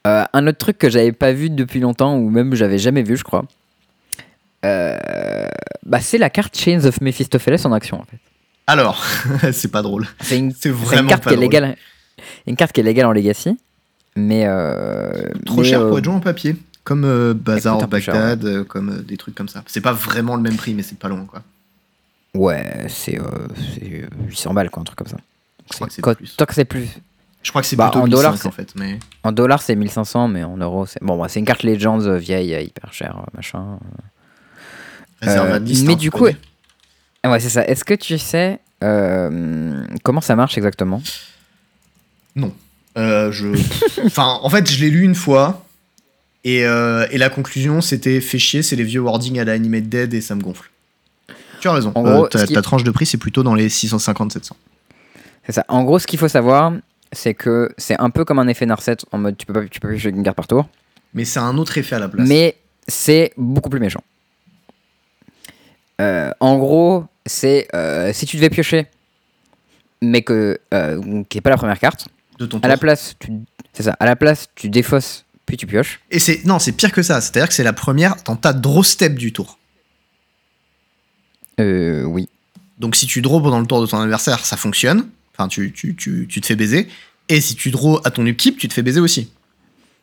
Speaker 1: Euh, un autre truc que j'avais pas vu depuis longtemps, ou même j'avais jamais vu, je crois, bah, c'est la carte Chains of Mephistopheles en action en fait.
Speaker 2: Alors c'est pas drôle.
Speaker 1: C'est une,
Speaker 2: c'est
Speaker 1: une
Speaker 2: vraiment
Speaker 1: carte
Speaker 2: pas
Speaker 1: qui est légale. Une carte qui est légale en Legacy, mais
Speaker 2: Trop
Speaker 1: mais,
Speaker 2: cher pour être joué en papier. Comme euh, Bazar
Speaker 1: Écoute, cher,
Speaker 2: Baghdad, euh, comme euh, des trucs comme ça. C'est pas vraiment le même prix, mais c'est pas loin, quoi.
Speaker 1: Ouais, c'est euh, c'est, euh, 800 balles quoi, un truc comme ça.
Speaker 2: Je crois que c'est plus.
Speaker 1: Tant que c'est plus.
Speaker 2: Je crois que c'est
Speaker 1: Bah,
Speaker 2: plutôt
Speaker 1: en
Speaker 2: 1005,
Speaker 1: dollars,
Speaker 2: en fait. Mais...
Speaker 1: En dollars c'est 1500, mais en euros c'est bon. bah, c'est une carte Legends vieille, hyper chère, machin.
Speaker 2: Réserve à 10,
Speaker 1: mais
Speaker 2: hein,
Speaker 1: du coup,
Speaker 2: connais.
Speaker 1: Ah Ouais, c'est ça. Est-ce que tu sais euh, comment ça marche exactement?
Speaker 2: Euh, je... enfin, en fait, je l'ai lu une fois. Et, euh, et la conclusion, c'était fait chier, c'est les vieux wordings à la Animate Dead et ça me gonfle. Tu as raison.
Speaker 1: En
Speaker 2: Euh,
Speaker 1: gros,
Speaker 2: ta, tranche de prix, c'est plutôt dans les 650-700.
Speaker 1: C'est ça. En gros, ce qu'il faut savoir, c'est que c'est un peu comme un effet Narset en mode tu peux pas tu peux piocher une carte par tour,
Speaker 2: Mais c'est un autre effet à la place.
Speaker 1: mais c'est beaucoup plus méchant. Euh, en gros, c'est euh, si tu devais piocher, mais que euh, qui est pas la première carte,
Speaker 2: de ton
Speaker 1: à la
Speaker 2: tour.
Speaker 1: place, tu, c'est ça. À la place, tu défausses puis tu pioches.
Speaker 2: Et c'est non, c'est pire que ça. C'est-à-dire que c'est la première dans ta draw step du tour.
Speaker 1: Euh, oui.
Speaker 2: Donc si tu draw pendant le tour de ton adversaire, ça fonctionne. Enfin, tu, tu, tu, tu te fais baiser. Et si tu draw à ton upkeep, tu te fais baiser aussi.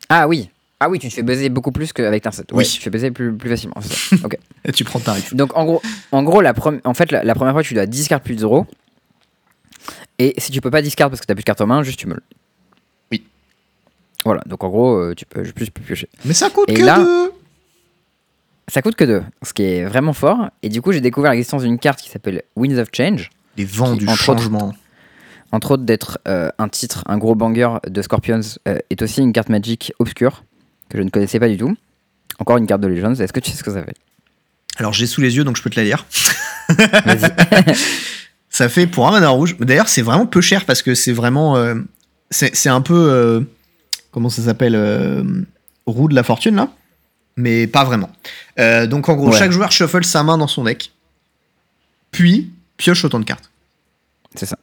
Speaker 1: Ah oui. Ah oui, tu te fais baiser beaucoup plus qu'avec un set. Ouais,
Speaker 2: Oui.
Speaker 1: tu te fais baiser plus, plus facilement. ça. ok.
Speaker 2: Et tu prends le tarif.
Speaker 1: Donc en gros, en, gros la, en fait, la, la première fois, tu dois discard plus de 0. Et si tu peux pas discard parce que tu plus de carte en main, juste tu meules. Voilà, donc en gros, euh, tu peux plus piocher.
Speaker 2: Mais ça coûte
Speaker 1: Et
Speaker 2: que
Speaker 1: là-
Speaker 2: deux.
Speaker 1: Ça coûte que 2, ce qui est vraiment fort. Et du coup, j'ai découvert l'existence d'une carte qui s'appelle Winds of Change.
Speaker 2: Les vents
Speaker 1: Qui,
Speaker 2: du
Speaker 1: entre autres,
Speaker 2: changement.
Speaker 1: Entre autres, d'être euh, un titre, un gros banger de Scorpions, euh, est aussi une carte magique obscure que je ne connaissais pas du tout. Encore une carte de Legends. Est-ce que tu sais ce que ça fait?
Speaker 2: Alors j'ai sous les yeux donc je peux te la lire. Ça fait pour un mana rouge. D'ailleurs, c'est vraiment peu cher parce que c'est vraiment. euh, c'est un peu. Comment ça s'appelle euh, Roue de la fortune, là? Mais pas vraiment. Euh, donc, en gros,
Speaker 1: Ouais.
Speaker 2: chaque joueur shuffle sa main dans son deck. Puis, pioche autant de cartes.
Speaker 1: C'est ça.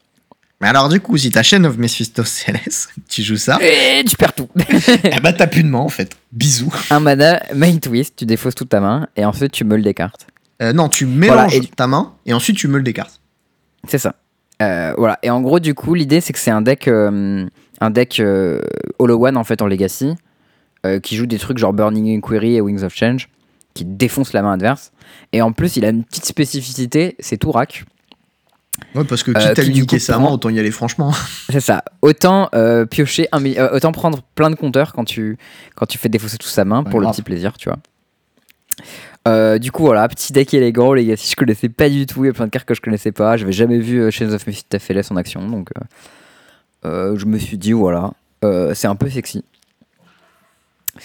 Speaker 2: Mais alors, du coup, si t'as Chain of Mephistopheles, tu joues ça,
Speaker 1: Et tu perds tout.
Speaker 2: eh bah, t'as plus de main, en fait. Bisous.
Speaker 1: un mana, main twist, tu défausses toute ta main et ensuite tu meules des cartes.
Speaker 2: Euh, non, tu mélanges
Speaker 1: et-
Speaker 2: ta main et ensuite tu meules des cartes.
Speaker 1: C'est ça. Euh, voilà. Et en gros, du coup, l'idée c'est que c'est un deck, euh, un deck euh, Hollow One en fait en Legacy, euh, qui joue des trucs genre Burning Inquiry et Wings of Change, qui défonce la main adverse. Et en plus, il a une petite spécificité, c'est tout rack.
Speaker 2: Ouais, parce que
Speaker 1: Euh,
Speaker 2: quitte à lui niquer sa main, autant y aller franchement.
Speaker 1: C'est ça. Autant euh, piocher un, autant prendre plein de compteurs quand tu quand tu fais défausser toute sa main
Speaker 2: Ouais,
Speaker 1: pour le petit plaisir, tu vois. Euh, du coup voilà, petit deck élégant, les gars. Si je connaissais pas du tout, il y a plein de cartes que je connaissais pas. J'avais jamais vu Chains of Mephistopheles en action, donc euh, je me suis dit voilà, euh, c'est un peu sexy.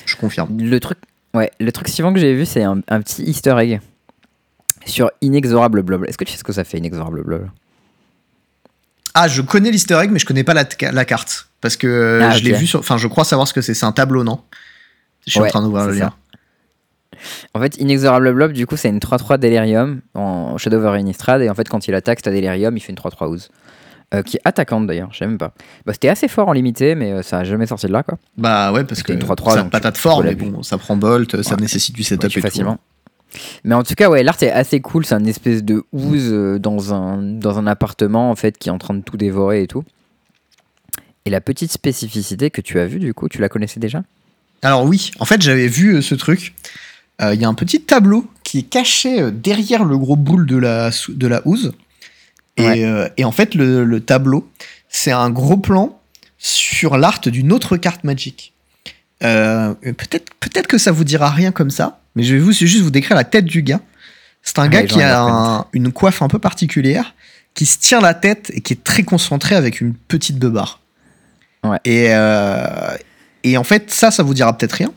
Speaker 2: Je confirme.
Speaker 1: Le truc, ouais, le truc suivant que j'ai vu, c'est un, un petit Easter egg sur Inexorable Blob. Est-ce que tu sais ce que ça fait Inexorable Blob?
Speaker 2: Ah, je connais l'easter egg, mais je connais pas la, la carte. Parce que euh,
Speaker 1: Ah,
Speaker 2: je l'ai vu sur. Enfin, je crois savoir ce que c'est. C'est un tableau, non? Je suis en
Speaker 1: Ouais,
Speaker 2: train d'ouvrir le lien.
Speaker 1: En fait, Inexorable Blob, du coup, c'est une 3-3 Delirium en Shadow over Innistrad. Et en fait, quand il attaque, t'as Delirium, il fait une 3-3 Ooze. Euh, qui est attaquante d'ailleurs, je sais même pas. Bah, c'était assez fort en limité, mais euh, ça a jamais sorti de là quoi.
Speaker 2: Bah ouais, parce que
Speaker 1: C'était une 3-3,
Speaker 2: ça a
Speaker 1: donc
Speaker 2: patate
Speaker 1: tu-
Speaker 2: fort, mais bon, ça prend bolt, ça
Speaker 1: Ouais.
Speaker 2: nécessite du
Speaker 1: Ouais,
Speaker 2: setup
Speaker 1: tu
Speaker 2: et tout.
Speaker 1: facilement. Mais en tout cas, ouais, l'art est assez cool. C'est un espèce de ooze euh, dans un, dans un appartement en fait qui est en train de tout dévorer et tout. Et la petite spécificité que tu as vue, du coup, tu la connaissais déjà?
Speaker 2: Alors oui, en fait, j'avais vu euh, ce truc. Euh, Il y a un petit tableau qui est caché derrière le gros boule de la, de la housse. Et,
Speaker 1: Ouais.
Speaker 2: euh, et en fait, le, le tableau, c'est un gros plan sur l'art d'une autre carte Magic. Euh, peut-être peut que ça vous dira rien comme ça, mais je vais vous, juste vous décrire la tête du gars. C'est un
Speaker 1: Ah,
Speaker 2: gars qui a un- une coiffe un peu particulière, qui se tient la tête et qui est très concentré avec une petite beubare.
Speaker 1: Ouais.
Speaker 2: Et, euh, et en fait, ça, ça vous dira peut-être rien.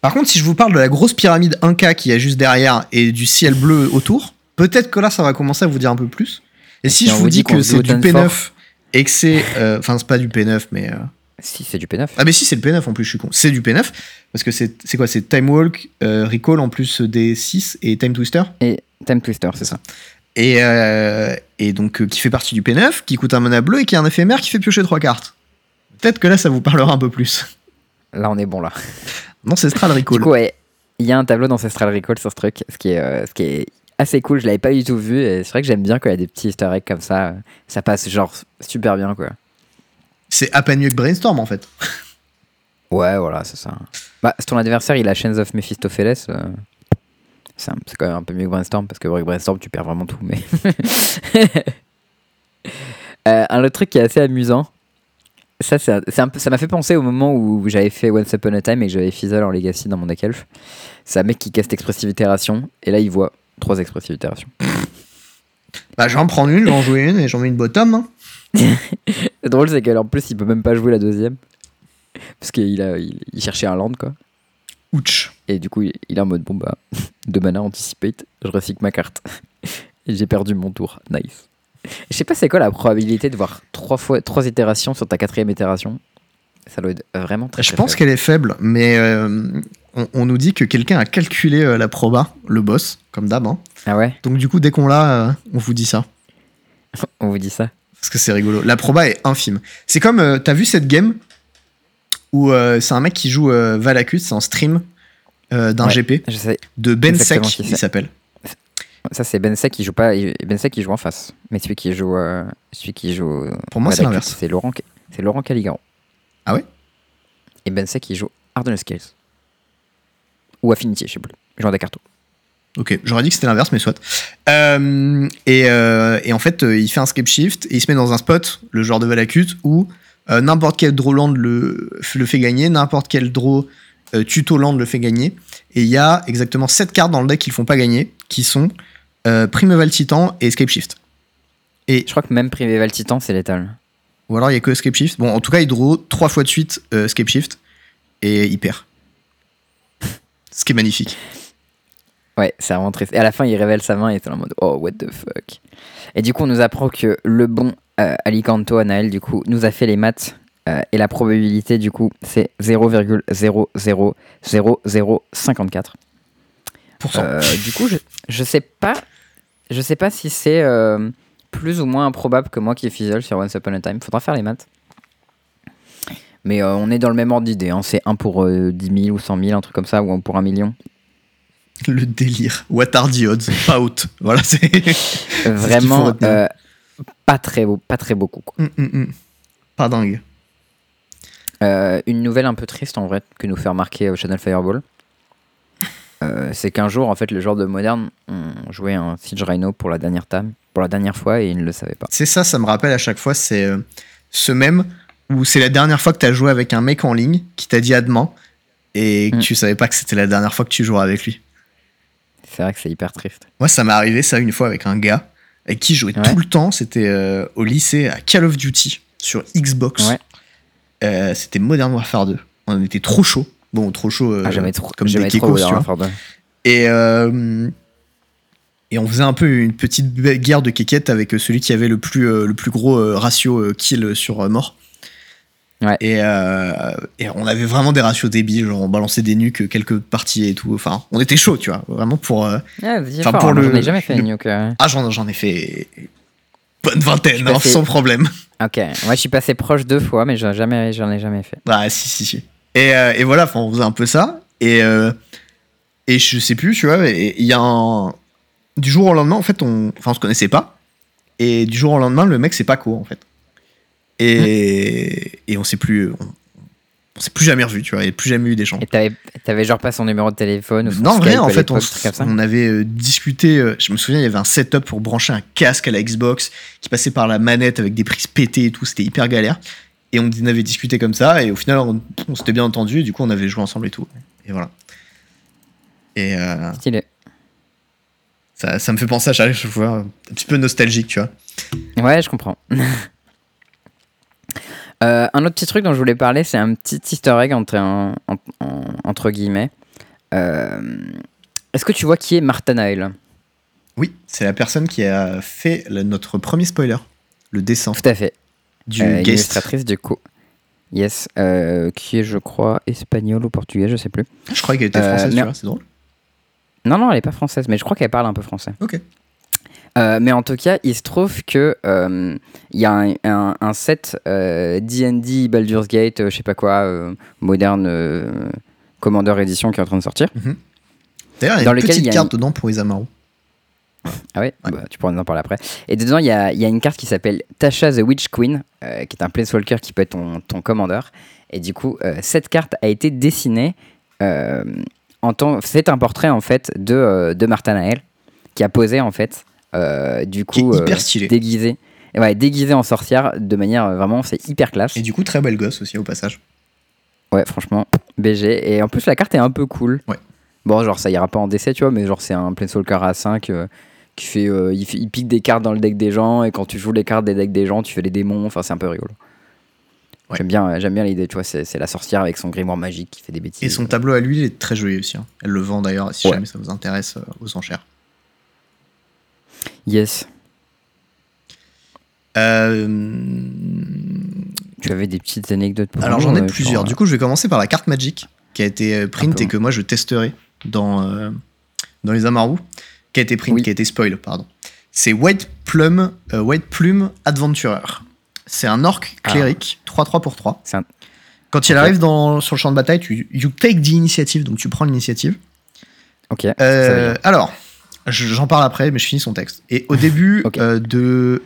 Speaker 2: Par contre, si je vous parle de la grosse pyramide Inca qui est juste derrière et du ciel bleu autour, peut-être que là, ça va commencer à vous dire un peu plus. Et si
Speaker 1: si
Speaker 2: je vous
Speaker 1: vous
Speaker 2: dis
Speaker 1: dit
Speaker 2: que c'est du
Speaker 1: donne
Speaker 2: P9
Speaker 1: fort.
Speaker 2: et que c'est. euh, Enfin, c'est pas du P9, mais. euh,
Speaker 1: Si, c'est du P9.
Speaker 2: Ah, mais si, c'est le P9 en plus, je suis con. C'est du P9 parce que c'est c'est quoi? C'est Time Walk, euh, Recall en plus des 6 et Time Twister?
Speaker 1: Et Time Twister, c'est ça.
Speaker 2: Et, et donc, qui fait partie du P9, qui coûte un mana bleu et qui est un éphémère qui fait piocher trois cartes. Peut-être que là, ça vous parlera un peu plus.
Speaker 1: Là, on est bon là.
Speaker 2: Ancestral Recall.
Speaker 1: Du coup, ouais, il y a un tableau d'Ancestral Recall sur ce truc, ce qui est, ce qui est assez cool. Je l'avais pas du tout vu et c'est vrai que j'aime bien quand il y a des petits easter eggs comme ça. Ça passe genre super bien quoi.
Speaker 2: c'est à peine mieux que Brainstorm en fait.
Speaker 1: Ouais, voilà, c'est ça. Bah, si ton adversaire il a Chains of Mephistopheles, euh, c'est un- c'est quand même un peu mieux que Brainstorm parce que avec Brainstorm tu perds vraiment tout. Mais Euh, un autre truc qui est assez amusant, ça, c'est un- c'est un peu- ça m'a fait penser au moment où j'avais fait Once Upon a Time et que j'avais Fizzle en Legacy dans mon deck elf. C'est un mec qui casse Expressive Itération et là il voit trois Expressive Itérations.
Speaker 2: Bah, j'en prends une, j'en joue une et j'en mets une bottom. hein.
Speaker 1: C'est drôle, c'est qu'en plus il peut même pas jouer la deuxième parce qu'il a, il, il cherchait un land quoi.
Speaker 2: Ouch.
Speaker 1: Et du coup, il il est en mode bon bah, de mana anticipate, je recycle ma carte. Et j'ai perdu mon tour. Nice. Je sais pas c'est quoi la probabilité de voir trois fois trois itérations sur ta quatrième itération? Ça doit être vraiment très.
Speaker 2: Je
Speaker 1: très
Speaker 2: pense qu'elle est faible, mais euh, on, on nous dit que quelqu'un a calculé euh, la proba, le boss, comme d'hab. hein.
Speaker 1: Ah ouais,
Speaker 2: Donc du coup, dès qu'on l'a, euh, on vous dit ça.
Speaker 1: on vous dit ça.
Speaker 2: Parce que c'est rigolo. La proba est infime. C'est comme, euh, t'as vu cette game où c'est un mec qui joue Valacus, c'est en stream d'un
Speaker 1: Ouais.
Speaker 2: GP,
Speaker 1: Je sais.
Speaker 2: de Ben
Speaker 1: qui
Speaker 2: il s'appelle.
Speaker 1: Ça c'est Bensek qui joue pas. Bensek qui joue en face. Mais celui qui joue, celui qui joue.
Speaker 2: Pour moi, c'est l'inverse.
Speaker 1: C'est Laurent. C'est Laurent Caligaro.
Speaker 2: Ah ouais?
Speaker 1: Et Bensek qui joue Hardened Scales. Ou Affinity, je sais plus. Genre des cartes.
Speaker 2: Ok, j'aurais dit que c'était l'inverse, mais soit. Euh, et, euh, et en fait, euh, il fait un skip shift et il se met dans un spot, le genre de Valakut, où n'importe quel draw land le, le fait gagner, n'importe quel draw tuto land le fait gagner. Et il y a exactement 7 cartes dans le deck qui le font pas gagner, qui sont Primeval Titan et Escape Shift.
Speaker 1: Je crois que même Primeval Titan, c'est létal.
Speaker 2: Ou alors il y a que Escape Shift. Bon, en tout cas, il draw 3 fois de suite Escape Shift et il perd. Ce qui est magnifique.
Speaker 1: Ouais, c'est vraiment triste. Et à la fin, il révèle sa main et c'est en mode Oh, what the fuck. Et du coup, on nous apprend que le bon euh, Alicanto Anaël, du coup, nous a fait les maths. euh, et la probabilité, du coup, c'est 0,000054.
Speaker 2: Pourcent.
Speaker 1: Euh, du coup, je, je sais pas, je sais pas si c'est euh, plus ou moins improbable que moi qui ai fizzle sur Once Upon a Time. Faudra faire les maths. Mais euh, on est dans le même ordre d'idée. hein. C'est 1 pour euh, 10 000 ou 100 000, un truc comme ça, ou 1 pour 1 million.
Speaker 2: Le délire. What are the odds? Out. Voilà, c'est.
Speaker 1: Vraiment, euh, pas, très, beau- pas très beaucoup. quoi.
Speaker 2: Hum, hum, hum. Pas dingue.
Speaker 1: Euh, une nouvelle un peu triste en vrai que nous fait remarquer euh, Channel Fireball. Euh, c'est qu'un jour, en fait, le joueur de Modern ont joué un Siege Rhino pour la dernière pour la dernière fois, et ils ne le savaient pas.
Speaker 2: C'est ça, ça me rappelle à chaque fois, c'est euh, ce même où c'est la dernière fois que tu as joué avec un mec en ligne qui t'a dit à demain et que
Speaker 1: Mm.
Speaker 2: tu savais pas que c'était la dernière fois que tu jouerais avec lui.
Speaker 1: C'est vrai que c'est hyper triste.
Speaker 2: Moi, ça m'est arrivé ça une fois avec un gars avec qui je jouais
Speaker 1: Ouais.
Speaker 2: tout le temps. C'était euh, au lycée à Call of Duty sur Xbox.
Speaker 1: Ouais.
Speaker 2: Euh, c'était Modern Warfare 2. On était trop chaud. Bon, trop chaud. euh,
Speaker 1: ah, j'aimais trop,
Speaker 2: comme des
Speaker 1: trop. Warfare 2.
Speaker 2: Et, euh, et on faisait un peu une petite guerre de kékettes avec celui qui avait le plus, euh, le plus gros euh, ratio euh, kill sur euh, mort.
Speaker 1: Ouais.
Speaker 2: Et, euh, et on avait vraiment des ratios débiles, genre on balançait des nuques quelques parties et tout. Enfin, on était chaud, tu vois, vraiment pour. euh,
Speaker 1: Ouais,
Speaker 2: Enfin,
Speaker 1: fort,
Speaker 2: pour le-
Speaker 1: J'en ai jamais fait
Speaker 2: le-
Speaker 1: une nuke. euh.
Speaker 2: Ah, j'en, j'en ai fait bonne vingtaine, hein, sans problème.
Speaker 1: Ok, moi je suis passé proche deux fois, mais j'en ai jamais, j'en ai jamais fait.
Speaker 2: Ah, si, si, si. Et, euh, et voilà, on faisait un peu ça. Et, euh, et je sais plus, tu vois, il y a un. Du jour au lendemain, en fait, on, enfin, on se connaissait pas. Et du jour au lendemain, le mec, c'est Paco, en fait. Et, et on s'est plus. On, on s'est plus jamais revu, tu vois, et plus jamais eu d'échange.
Speaker 1: Et t'avais, t'avais genre pas son numéro de téléphone ou son
Speaker 2: Non, rien, en fait, on, on avait euh, discuté. euh, je me souviens, il y avait un setup pour brancher un casque à la Xbox qui passait par la manette avec des prises pétées et tout. C'était hyper galère. Et on avait discuté comme ça. Et au final, on, on s'était bien entendu. Et du coup, on avait joué ensemble et tout. Et voilà. Et euh,
Speaker 1: Stylé.
Speaker 2: ça, ça me fait penser à chaque fois, un petit peu nostalgique, tu vois.
Speaker 1: Ouais, je comprends. Euh, un autre petit truc dont je voulais parler, c'est un petit easter egg entre, un- en- en- entre guillemets. Euh, Est-ce que tu vois qui est Martha Nael
Speaker 2: Oui, c'est la personne qui a fait le- notre premier spoiler, le dessin
Speaker 1: Tout à fait.
Speaker 2: du
Speaker 1: Euh, une
Speaker 2: guest.
Speaker 1: illustratrice du coup. Yes, euh, qui est, je crois, espagnole ou portugais, je sais plus.
Speaker 2: Je croyais qu'elle était française, tu
Speaker 1: mais-
Speaker 2: vois, c'est drôle.
Speaker 1: Non, non, elle est pas française, mais je crois qu'elle parle un peu français.
Speaker 2: Ok.
Speaker 1: Euh, mais en tout cas, il se trouve que euh, il y a un, un- un set euh, D&D Baldur's Gate, euh, je sais pas quoi, euh, moderne euh, Commander Edition qui est en train de sortir.
Speaker 2: D'ailleurs, il y a une petite
Speaker 1: il y a
Speaker 2: carte dedans pour Isamaru.
Speaker 1: Ah ouais,
Speaker 2: Ouais.
Speaker 1: Bah, Tu pourras nous en parler après. Et dedans, il y a, il y a une carte qui s'appelle Tasha the Witch Queen, euh, qui est un Planeswalker qui peut être ton, ton Commander. Et du coup, euh, cette carte a été dessinée euh, en tant... C'est un portrait, en fait, de, euh, de Martha Nael, qui a posé, en fait, euh, du
Speaker 2: Qui est
Speaker 1: coup,
Speaker 2: hyper
Speaker 1: euh,
Speaker 2: stylé.
Speaker 1: Et ouais, déguisée en sorcière de manière euh, vraiment, c'est hyper classe.
Speaker 2: Et du coup, très belle gosse aussi au passage.
Speaker 1: Ouais, franchement, BG. Et en plus, la carte est un peu cool.
Speaker 2: Ouais.
Speaker 1: Bon, genre, ça ira pas en décès, tu vois, mais genre, c'est un Planeswalker A5 euh, qui fait, euh, il, fait- il pique des cartes dans le deck des gens, et quand tu joues les cartes des decks des gens, tu fais les démons, enfin, c'est un peu rigolo.
Speaker 2: Ouais.
Speaker 1: J'aime bien, euh, j'aime bien l'idée, tu vois, c'est c'est la sorcière avec son grimoire magique qui fait des bêtises.
Speaker 2: Et son tableau à lui, il est très joli aussi. hein. Elle le vend d'ailleurs, si
Speaker 1: Ouais.
Speaker 2: jamais ça vous intéresse, euh, aux enchères.
Speaker 1: Yes.
Speaker 2: Euh,
Speaker 1: Tu avais des petites anecdotes pour
Speaker 2: Alors j'en ai plusieurs. Du coup, je vais commencer par la carte Magic qui a été print et que moi je testerai dans, euh, dans les Amaru. Qui a été print,
Speaker 1: Oui.
Speaker 2: qui a été spoil, pardon. C'est White Plum, euh, White Plume Adventurer. C'est un orc
Speaker 1: Ah.
Speaker 2: cléric, 3-3 pour 3.
Speaker 1: C'est un-
Speaker 2: Quand il arrive dans, sur le champ de bataille, tu you take the initiative, donc tu prends l'initiative.
Speaker 1: Ok.
Speaker 2: Euh, alors, j'en parle après, mais je finis son texte. Et au début
Speaker 1: Ok.
Speaker 2: euh, de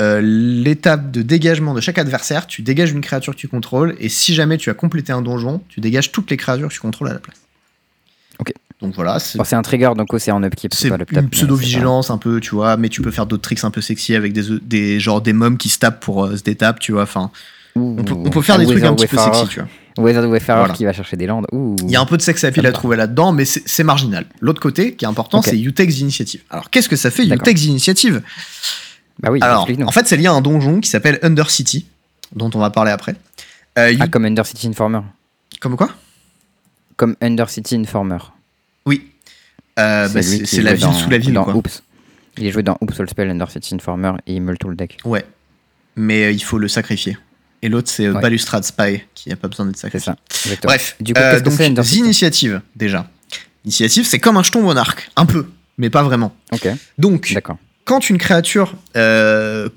Speaker 2: euh, l'étape de dégagement de chaque adversaire, tu dégages une créature que tu contrôles, et si jamais tu as complété un donjon, tu dégages toutes les créatures que tu contrôles à la place. Donc voilà, c'est
Speaker 1: Bon, un trigger, donc c'est en upkeep.
Speaker 2: c'est une pseudo-vigilance un peu, tu vois, mais tu peux faire d'autres tricks un peu sexy avec des, des genre des mômes qui se tapent pour euh, se détapent, tu vois. Enfin, on peut, on peut faire des trucs un petit peu sexy, tu vois.
Speaker 1: Wizard Wayfarer
Speaker 2: Voilà.
Speaker 1: qui va chercher des landes.
Speaker 2: Il y a un peu de sex appeal à trouver là-dedans, mais c'est marginal. L'autre côté, qui est important,
Speaker 1: Ok.
Speaker 2: c'est Utex Initiative. Alors, qu'est-ce que ça fait. Utex Initiative?
Speaker 1: Bah oui,
Speaker 2: Alors, en fait, c'est lié à un donjon qui s'appelle Undercity, dont on va parler après. Euh,
Speaker 1: Ah, comme Undercity Informer.
Speaker 2: Comme quoi?
Speaker 1: Comme Undercity Informer.
Speaker 2: Oui. Euh, bah, c'est c'est la ville
Speaker 1: dans-
Speaker 2: sous la ville,
Speaker 1: dans
Speaker 2: quoi.
Speaker 1: Oops. Il est joué dans Oops All Spell Undercity Informer et il meule tout le deck.
Speaker 2: Ouais. Mais euh, il faut le sacrifier. Et l'autre, c'est euh,
Speaker 1: Ouais.
Speaker 2: Balustrade Spy, qui n'a pas besoin d'être
Speaker 1: C'est
Speaker 2: sacrifié.
Speaker 1: ça. Exactement.
Speaker 2: Bref,
Speaker 1: Du coup,
Speaker 2: euh, donc,
Speaker 1: Undercity
Speaker 2: Initiative, déjà. Initiative, c'est comme un jeton monarque. Un peu, mais pas vraiment. Donc, quand une créature. euh,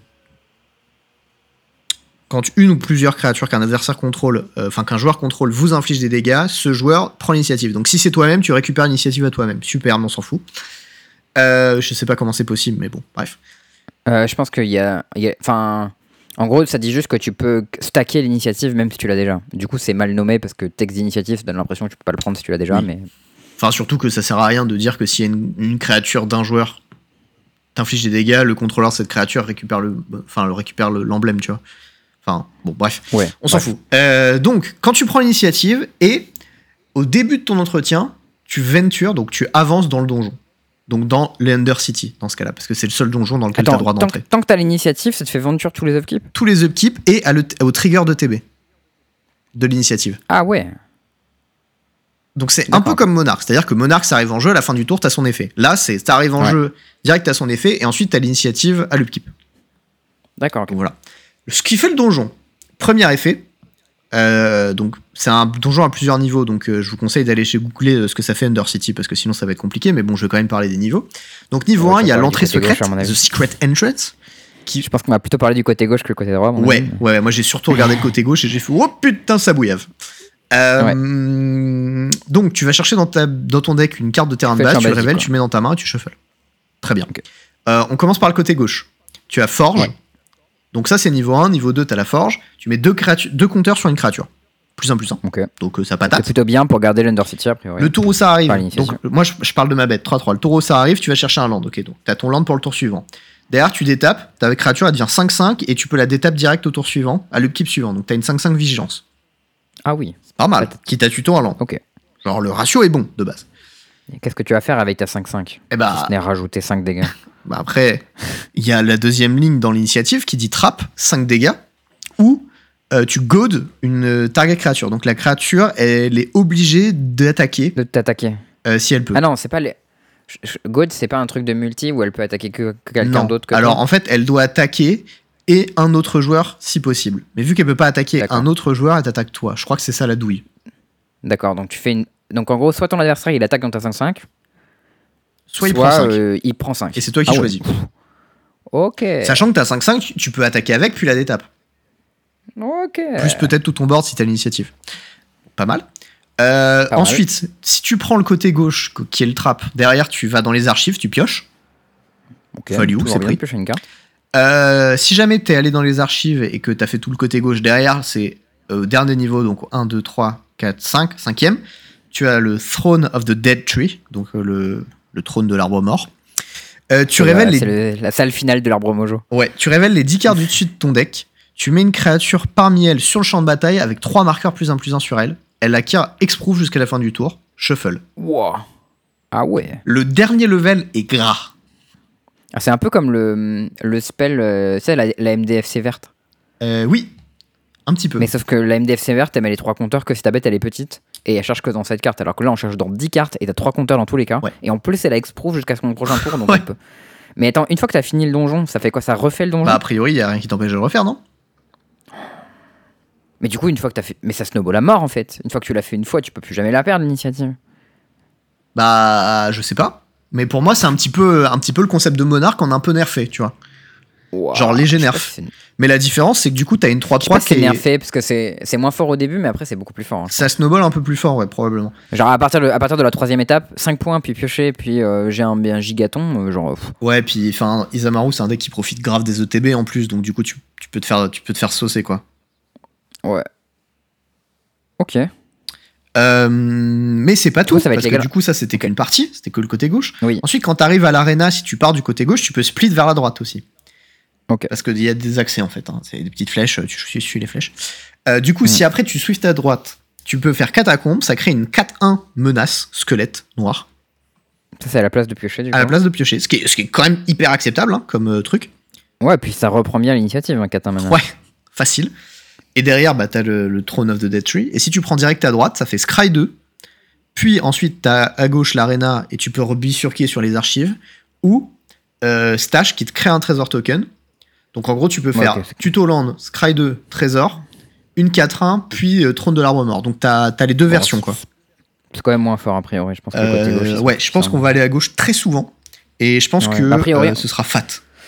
Speaker 2: quand une ou plusieurs créatures qu'un adversaire contrôle, euh, enfin qu'un joueur contrôle, vous inflige des dégâts, ce joueur prend l'initiative. Donc si c'est toi-même, tu récupères l'initiative à toi-même. Super, on s'en fout. Je sais pas comment c'est possible, mais bon, bref.
Speaker 1: Je pense qu'il y a- Enfin. En gros, ça dit juste que tu peux stacker l'initiative même si tu l'as déjà. Du coup, c'est mal nommé parce que texte d'initiative, ça donne l'impression que tu peux pas le prendre si tu l'as déjà,
Speaker 2: Oui.
Speaker 1: mais
Speaker 2: Enfin, surtout que ça sert à rien de dire que si une, une créature d'un joueur t'inflige des dégâts, le contrôleur de cette créature récupère le, enfin, le récupère le- l'emblème, tu vois. Enfin, bon, bref.
Speaker 1: ouais.
Speaker 2: On s'en fout. Euh, donc, quand tu prends l'initiative et au début de ton entretien, tu ventures, donc tu avances dans le donjon. Donc dans l'Ender City, dans ce cas-là, parce que c'est le seul donjon dans lequel tu as droit d'entrer.
Speaker 1: tant que t'as l'initiative, ça te fait venture tous les upkeep?
Speaker 2: Tous les upkeeps et à le- au trigger de TB de l'initiative.
Speaker 1: Ah ouais.
Speaker 2: Donc c'est un peu comme Monarch, c'est-à-dire que Monarch, ça arrive en jeu, à la fin du tour, t'as son effet. Là, c'est ça arrive en
Speaker 1: Ouais.
Speaker 2: jeu, direct, t'as son effet, et ensuite t'as l'initiative à l'upkeep.
Speaker 1: D'accord. ok.
Speaker 2: Donc voilà. Ce qui fait le donjon, premier effet, euh, donc c'est un donjon à plusieurs niveaux, donc euh, je vous conseille d'aller chez googler euh, ce que ça fait Undercity parce que sinon ça va être compliqué, mais bon, je vais quand même parler des niveaux. Donc niveau
Speaker 1: Ouais,
Speaker 2: 1, il y a l'entrée
Speaker 1: du
Speaker 2: secrète,
Speaker 1: gauche.
Speaker 2: The Secret Entrance.
Speaker 1: Je pense qu'on va plutôt parler du côté gauche que le côté droit.
Speaker 2: Ouais,
Speaker 1: avis,
Speaker 2: ouais, moi j'ai surtout regardé le côté gauche et j'ai fait oh putain ça bouillave. Euh, Donc tu vas chercher dans, ta, dans ton deck une carte de terrain de base, tu le révèles,
Speaker 1: quoi.
Speaker 2: tu mets dans ta main et tu shuffles. Très bien. On commence par le côté gauche. Tu as Forge.
Speaker 1: Ouais.
Speaker 2: Donc ça c'est niveau 1, niveau 2 tu as la Forge. Tu mets deux, deux compteurs sur une créature. Plus un plus un.
Speaker 1: Ok.
Speaker 2: Donc euh, ça
Speaker 1: C'est
Speaker 2: patate.
Speaker 1: plutôt bien pour garder l'Undercity a priori.
Speaker 2: Le tour où ça arrive, donc moi je, je parle de ma bête, 3-3. Le tour où ça arrive, tu vas chercher un land. Ok, donc tu as ton land pour le tour suivant. Derrière, tu détapes, ta créature elle devient 5-5 et tu peux la détape direct au tour suivant, à l'upkeep suivant. Donc tu as une 5-5 vigilance.
Speaker 1: Ah oui.
Speaker 2: C'est pas mal. Quitte à tuto un land.
Speaker 1: Ok.
Speaker 2: Genre le ratio est bon de base.
Speaker 1: Qu'est-ce que tu vas faire avec ta 5-5
Speaker 2: Et bah,
Speaker 1: Si ce n'est rajouter 5 dégâts.
Speaker 2: bah après, il y a la deuxième ligne dans l'initiative qui dit trap, 5 dégâts, ou euh, tu goad une target créature. Donc la créature, elle est obligée d'attaquer
Speaker 1: De t'attaquer.
Speaker 2: euh, si elle peut.
Speaker 1: Ah non, c'est pas les. God, c'est pas un truc de multi où elle peut attaquer que, que quelqu'un d'autre que
Speaker 2: Alors
Speaker 1: toi
Speaker 2: en fait, elle doit attaquer et un autre joueur si possible. Mais vu qu'elle peut pas attaquer un autre joueur, elle t'attaque toi. Je crois que c'est ça la douille.
Speaker 1: D'accord, donc tu fais une. Donc en gros, soit ton adversaire il attaque dans ta 5-5,
Speaker 2: Soit, il prend 5.
Speaker 1: euh, il prend 5.
Speaker 2: Et c'est toi qui
Speaker 1: Ah ouais.
Speaker 2: choisis.
Speaker 1: Ok.
Speaker 2: Sachant que t'as 5-5, tu- peux attaquer avec puis la détape.
Speaker 1: Ok.
Speaker 2: Plus peut-être tout ton board si t'as l'initiative. Pas mal. Euh,
Speaker 1: Pas mal.
Speaker 2: ensuite, si tu prends le côté gauche, qui est le trap, derrière tu vas dans les archives, tu pioches.
Speaker 1: Ok,
Speaker 2: Value, c'est pris.
Speaker 1: une carte.
Speaker 2: Euh, si jamais t'es allé dans les archives et que t'as fait tout le côté gauche derrière, c'est euh, au dernier niveau, donc 1, 2, 3, 4, 5, cinquième, tu as le Throne of the Dead Tree, donc euh, le, le trône de l'arbre mort. Euh, tu, révèles les,
Speaker 1: le- la salle finale de l'arbre mojo.
Speaker 2: ouais, tu révèles les 10 cartes du dessus de ton deck, tu mets une créature parmi elles sur le champ de bataille avec 3 marqueurs plus 1 plus 1 sur elle, elle acquiert Exproof jusqu'à la fin du tour, shuffle.
Speaker 1: Wow. Ah ouais.
Speaker 2: Le dernier level est gras.
Speaker 1: Ah, c'est un peu comme le, le spell, euh, tu sais, la, la MDFC verte.
Speaker 2: Euh, oui, un petit peu.
Speaker 1: Mais sauf que la MDFC verte, elle met les trois compteurs que si ta bête elle est petite et elle cherche que dans cette carte. Alors que là, on cherche dans 10 cartes et t'as trois compteurs dans tous les cas.
Speaker 2: Ouais.
Speaker 1: Et en plus, elle a exprove jusqu'à son prochain tour. Donc
Speaker 2: Ouais.
Speaker 1: on peut- Mais attends, une fois que t'as fini le donjon, ça fait quoi? Ça refait le donjon?
Speaker 2: Bah, a priori, y a rien qui t'empêche de le refaire, non?
Speaker 1: Mais du coup, une fois que t'as fait. Mais ça snowball à mort en fait. Une fois que tu l'as fait une fois, tu peux plus jamais la perdre l'initiative.
Speaker 2: Bah, je sais pas. Mais pour moi, c'est un petit peu, un petit peu le concept de monarque en un peu nerfé, tu vois. Genre léger nerf. Mais la différence, c'est que du coup, t'as une
Speaker 1: Je sais pas
Speaker 2: 3-3
Speaker 1: si
Speaker 2: qui
Speaker 1: c'est
Speaker 2: est...
Speaker 1: nerfé parce que c'est moins fort au début, mais après c'est beaucoup plus fort. hein.
Speaker 2: Ça snowball un peu plus fort, ouais, probablement.
Speaker 1: Genre à partir de, à partir de la troisième étape, 5 points, puis piocher, puis euh, j'ai un, un gigaton, euh, genre. pff,
Speaker 2: Ouais, puis enfin, Isamaru, c'est un deck qui profite grave des ETB en plus, donc du coup, tu, tu peux te faire, tu peux te faire saucer quoi.
Speaker 1: ouais. Ok.
Speaker 2: Euh, mais c'est pas tout,
Speaker 1: ça va être
Speaker 2: parce que du coup, ça c'était qu'une partie, c'était que le côté gauche.
Speaker 1: Oui.
Speaker 2: Ensuite, quand tu arrives à l'arena, si tu pars du côté gauche, tu peux split vers la droite aussi.
Speaker 1: Ok.
Speaker 2: Parce qu'il y a des accès en fait, hein. c'est des petites flèches, tu suis, les flèches. Euh, du coup,
Speaker 1: Mm.
Speaker 2: si après tu swift à droite, tu peux faire catacombe, ça crée une 4-1 menace, squelette noir,
Speaker 1: Ça, c'est à la place de piocher, du
Speaker 2: à
Speaker 1: coup.
Speaker 2: la place de piocher, ce qui est, ce qui est quand même hyper acceptable hein, comme euh, truc.
Speaker 1: Ouais, puis ça reprend bien l'initiative, un 4 maintenant.
Speaker 2: Ouais, facile. Et derrière, bah, t'as le, le Throne of the Dead Tree. Et si tu prends direct à droite, ça fait Scry 2. Puis ensuite, t'as à gauche l'Arena et tu peux rebifurquer sur les archives. Ou euh, Stash qui te crée un trésor token. Donc en gros, tu peux faire
Speaker 1: ok, c'est-
Speaker 2: Tutoland, Scry 2, trésor, une 4-1, puis euh, Trône de l'arbre mort. Donc t'as as les deux
Speaker 1: Bon,
Speaker 2: versions, quoi.
Speaker 1: C'est quand même moins fort, a priori. Je pense que le côté
Speaker 2: Euh,
Speaker 1: gauche. c'est
Speaker 2: ouais, je pense qu'on va aller à gauche très souvent. Et je pense que
Speaker 1: A priori-
Speaker 2: euh, ce sera fat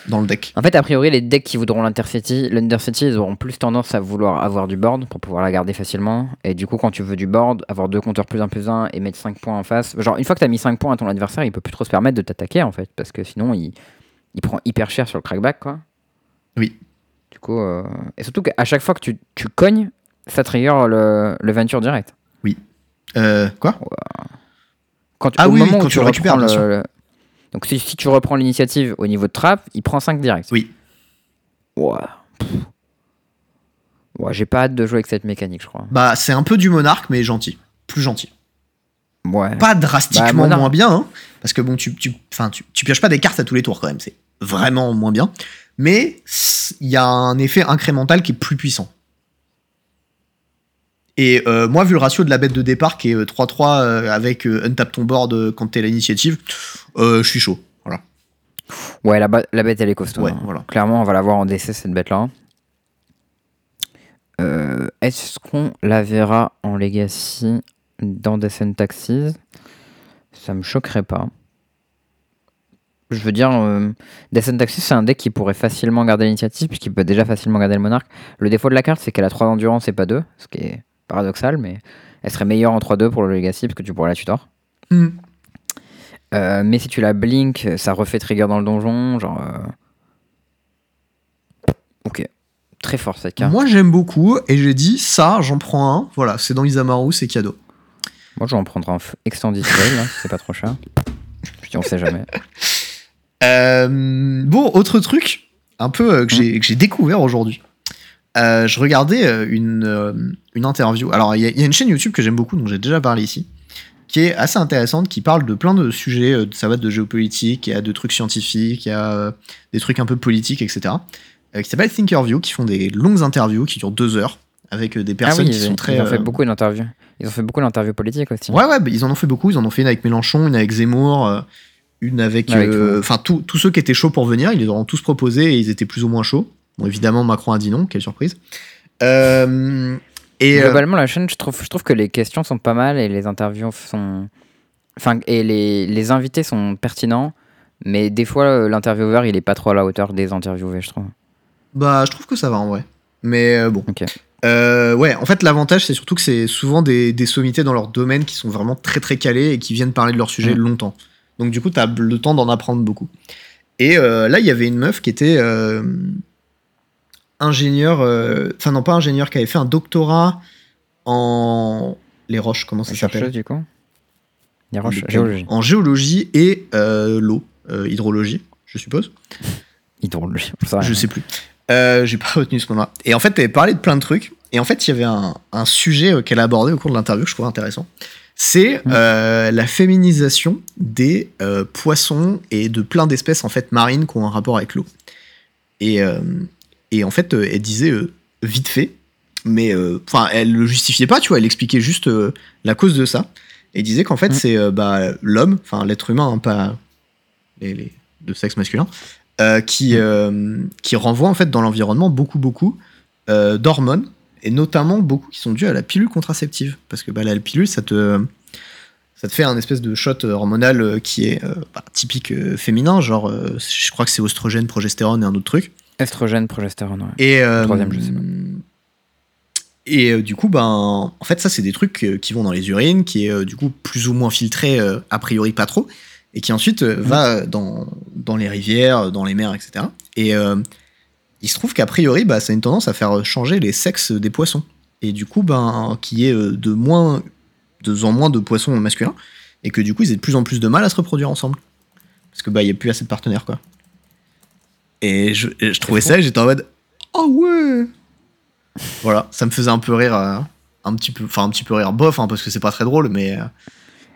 Speaker 2: dans le deck.
Speaker 1: En fait, a priori, les decks qui voudront l'Intercity, l'Undercity, ils auront plus tendance à vouloir avoir du board pour pouvoir la garder facilement. Et du coup, quand tu veux du board, avoir deux compteurs plus 1 plus 1 et mettre 5 points en face. Genre, une fois que tu as mis 5 points à ton adversaire, il peut plus trop se permettre de t'attaquer en fait. Parce que sinon, il, il prend hyper cher sur le crackback quoi.
Speaker 2: Oui.
Speaker 1: Du coup, euh, et surtout qu'à chaque fois que tu, tu cognes, ça trigger le, le venture direct.
Speaker 2: Euh, quoi
Speaker 1: Quand tu,
Speaker 2: Ah
Speaker 1: au
Speaker 2: oui,
Speaker 1: moment
Speaker 2: quand
Speaker 1: où
Speaker 2: tu le récupères,
Speaker 1: reprends
Speaker 2: bien sûr.
Speaker 1: le- Donc si, si tu reprends l'initiative au niveau de trap, il prend 5 direct.
Speaker 2: Oui.
Speaker 1: Ouais. Pff. Ouais, j'ai pas hâte de jouer avec cette mécanique, je crois.
Speaker 2: Bah, c'est un peu du monarque, mais gentil. Plus gentil.
Speaker 1: Ouais.
Speaker 2: pas drastiquement
Speaker 1: Bah,
Speaker 2: moins bien, hein, parce que bon, tu, tu, enfin, tu, tu pioches pas des cartes à tous les tours quand même, c'est vraiment moins bien. Mais il y a un effet incrémental qui est plus puissant. Et euh, moi, vu le ratio de la bête de départ qui est euh, 3-3 euh, avec euh, untap ton board euh, quand t'es l'initiative, euh, je suis chaud. Voilà.
Speaker 1: Ouais, la, bête, elle est costaud.
Speaker 2: Ouais,
Speaker 1: hein.
Speaker 2: voilà.
Speaker 1: Clairement, on va la voir en DC, cette bête-là. Euh, Est-ce qu'on la verra en Legacy dans Descent Taxis? Ça me choquerait pas. Je veux dire, euh, Descent Taxis, c'est un deck qui pourrait facilement garder l'initiative, puisqu'il peut déjà facilement garder le monarque. Le défaut de la carte, c'est qu'elle a 3 d'endurance et pas 2, ce qui est paradoxal, mais elle serait meilleure en 3-2 pour le Legacy, parce que tu pourrais la tutor.
Speaker 2: Hmm.
Speaker 1: Euh, mais si tu la blink, ça refait trigger dans le donjon, genre. euh, Ok. Très fort cette carte.
Speaker 2: Moi, j'aime beaucoup, et j'ai dit, ça, j'en prends un. Voilà, c'est dans Isamaru, c'est cadeau.
Speaker 1: Moi, je vais en prendre un Extended Trail, là, si c'est pas trop cher. Je dis, on sait jamais.
Speaker 2: Euh, bon, autre truc, un peu euh, que j'ai découvert aujourd'hui. Euh, je regardais une, une interview. Alors, il y, a- il y a une chaîne YouTube que j'aime beaucoup, dont j'ai déjà parlé ici, qui est assez intéressante, qui parle de plein de sujets. ça va de géopolitique, il y a de trucs scientifiques, il y a des trucs un peu politiques, etc. qui s'appelle Thinkerview, qui font des longues interviews qui durent deux heures avec des personnes
Speaker 1: ah oui,
Speaker 2: qui
Speaker 1: ils,
Speaker 2: sont très.
Speaker 1: ils ont fait beaucoup d'interviews. Ils ont fait beaucoup d'interviews politiques aussi.
Speaker 2: Ouais, ouais, bah, ils en ont fait beaucoup. Ils en ont fait une avec Mélenchon, une avec Zemmour, une avec.
Speaker 1: Le
Speaker 2: euh. Enfin, tous ceux qui étaient chauds pour venir, ils les auront tous proposés et ils étaient plus ou moins chauds. Bon, évidemment, Macron a dit non, quelle surprise. Euh, et. euh,
Speaker 1: Globalement, la chaîne, je trouve, je trouve que les questions sont pas mal et les interviews sont. Enfin, et les, les invités sont pertinents, mais des fois, l'intervieweur, il est pas trop à la hauteur des interviewés, je trouve.
Speaker 2: bah, je trouve que ça va en vrai. Mais bon.
Speaker 1: Ok.
Speaker 2: Euh, ouais, en fait, l'avantage, c'est surtout que c'est souvent des, des sommités dans leur domaine qui sont vraiment très très calés et qui viennent parler de leur sujet
Speaker 1: Mm.
Speaker 2: longtemps. Donc, du coup, t'as le temps d'en apprendre beaucoup. Et euh, là, il y avait une meuf qui était euh, ingénieure, euh, enfin, non, pas ingénieure, qui avait fait un doctorat en. Les roches, comment ça s'appelle?
Speaker 1: du coup? Les roches, géologie.
Speaker 2: En géologie et euh, l'eau, hydrologie, je suppose.
Speaker 1: Hydrologie, rien.
Speaker 2: Je sais plus. J'ai pas retenu ce nom-là. Et en fait, elle parlait de plein de trucs. Et en fait, il y avait un, un sujet qu'elle a abordé au cours de l'interview que je trouve intéressant. C'est
Speaker 1: Mm.
Speaker 2: euh, la féminisation des euh, poissons et de plein d'espèces en fait marines qui ont un rapport avec l'eau. Et, euh, et en fait, elle disait vite fait, mais enfin, elle le justifiait pas, tu vois. Elle expliquait juste la cause de ça. Et disait qu'en fait,
Speaker 1: Mm.
Speaker 2: c'est bah, l'homme, enfin l'être humain, hein, pas les, les de sexe masculin, euh, qui, qui renvoie en fait dans l'environnement beaucoup beaucoup d'hormones et notamment beaucoup qui sont dues à la pilule contraceptive parce que bah, la pilule ça te ça te fait un espèce de shot hormonal euh, qui est euh, bah, typique euh, féminin genre euh, je crois que c'est oestrogène progestérone et un autre truc
Speaker 1: Estrogène, progestérone, ouais.
Speaker 2: et euh,
Speaker 1: Troisième, je sais pas.
Speaker 2: et euh, du coup ben en fait ça c'est des trucs euh, qui vont dans les urines qui est euh, du coup plus ou moins filtré euh, a priori pas trop et qui ensuite euh, va dans, dans les rivières, dans les mers, etc. Et euh, il se trouve qu'a priori, bah, ça a une tendance à faire changer les sexes des poissons. Et du coup, ben, qui est euh, de moins, de en moins de poissons masculins et que du coup, ils aient de plus en plus de mal à se reproduire ensemble. Parce que bah, il n'y a plus assez de partenaires, quoi. Et je, et je trouvais ça et j'étais en mode Oh ouais Voilà, ça me faisait un peu rire, euh, un petit peu, enfin un petit peu rire bof, hein, parce que c'est pas très drôle, mais euh,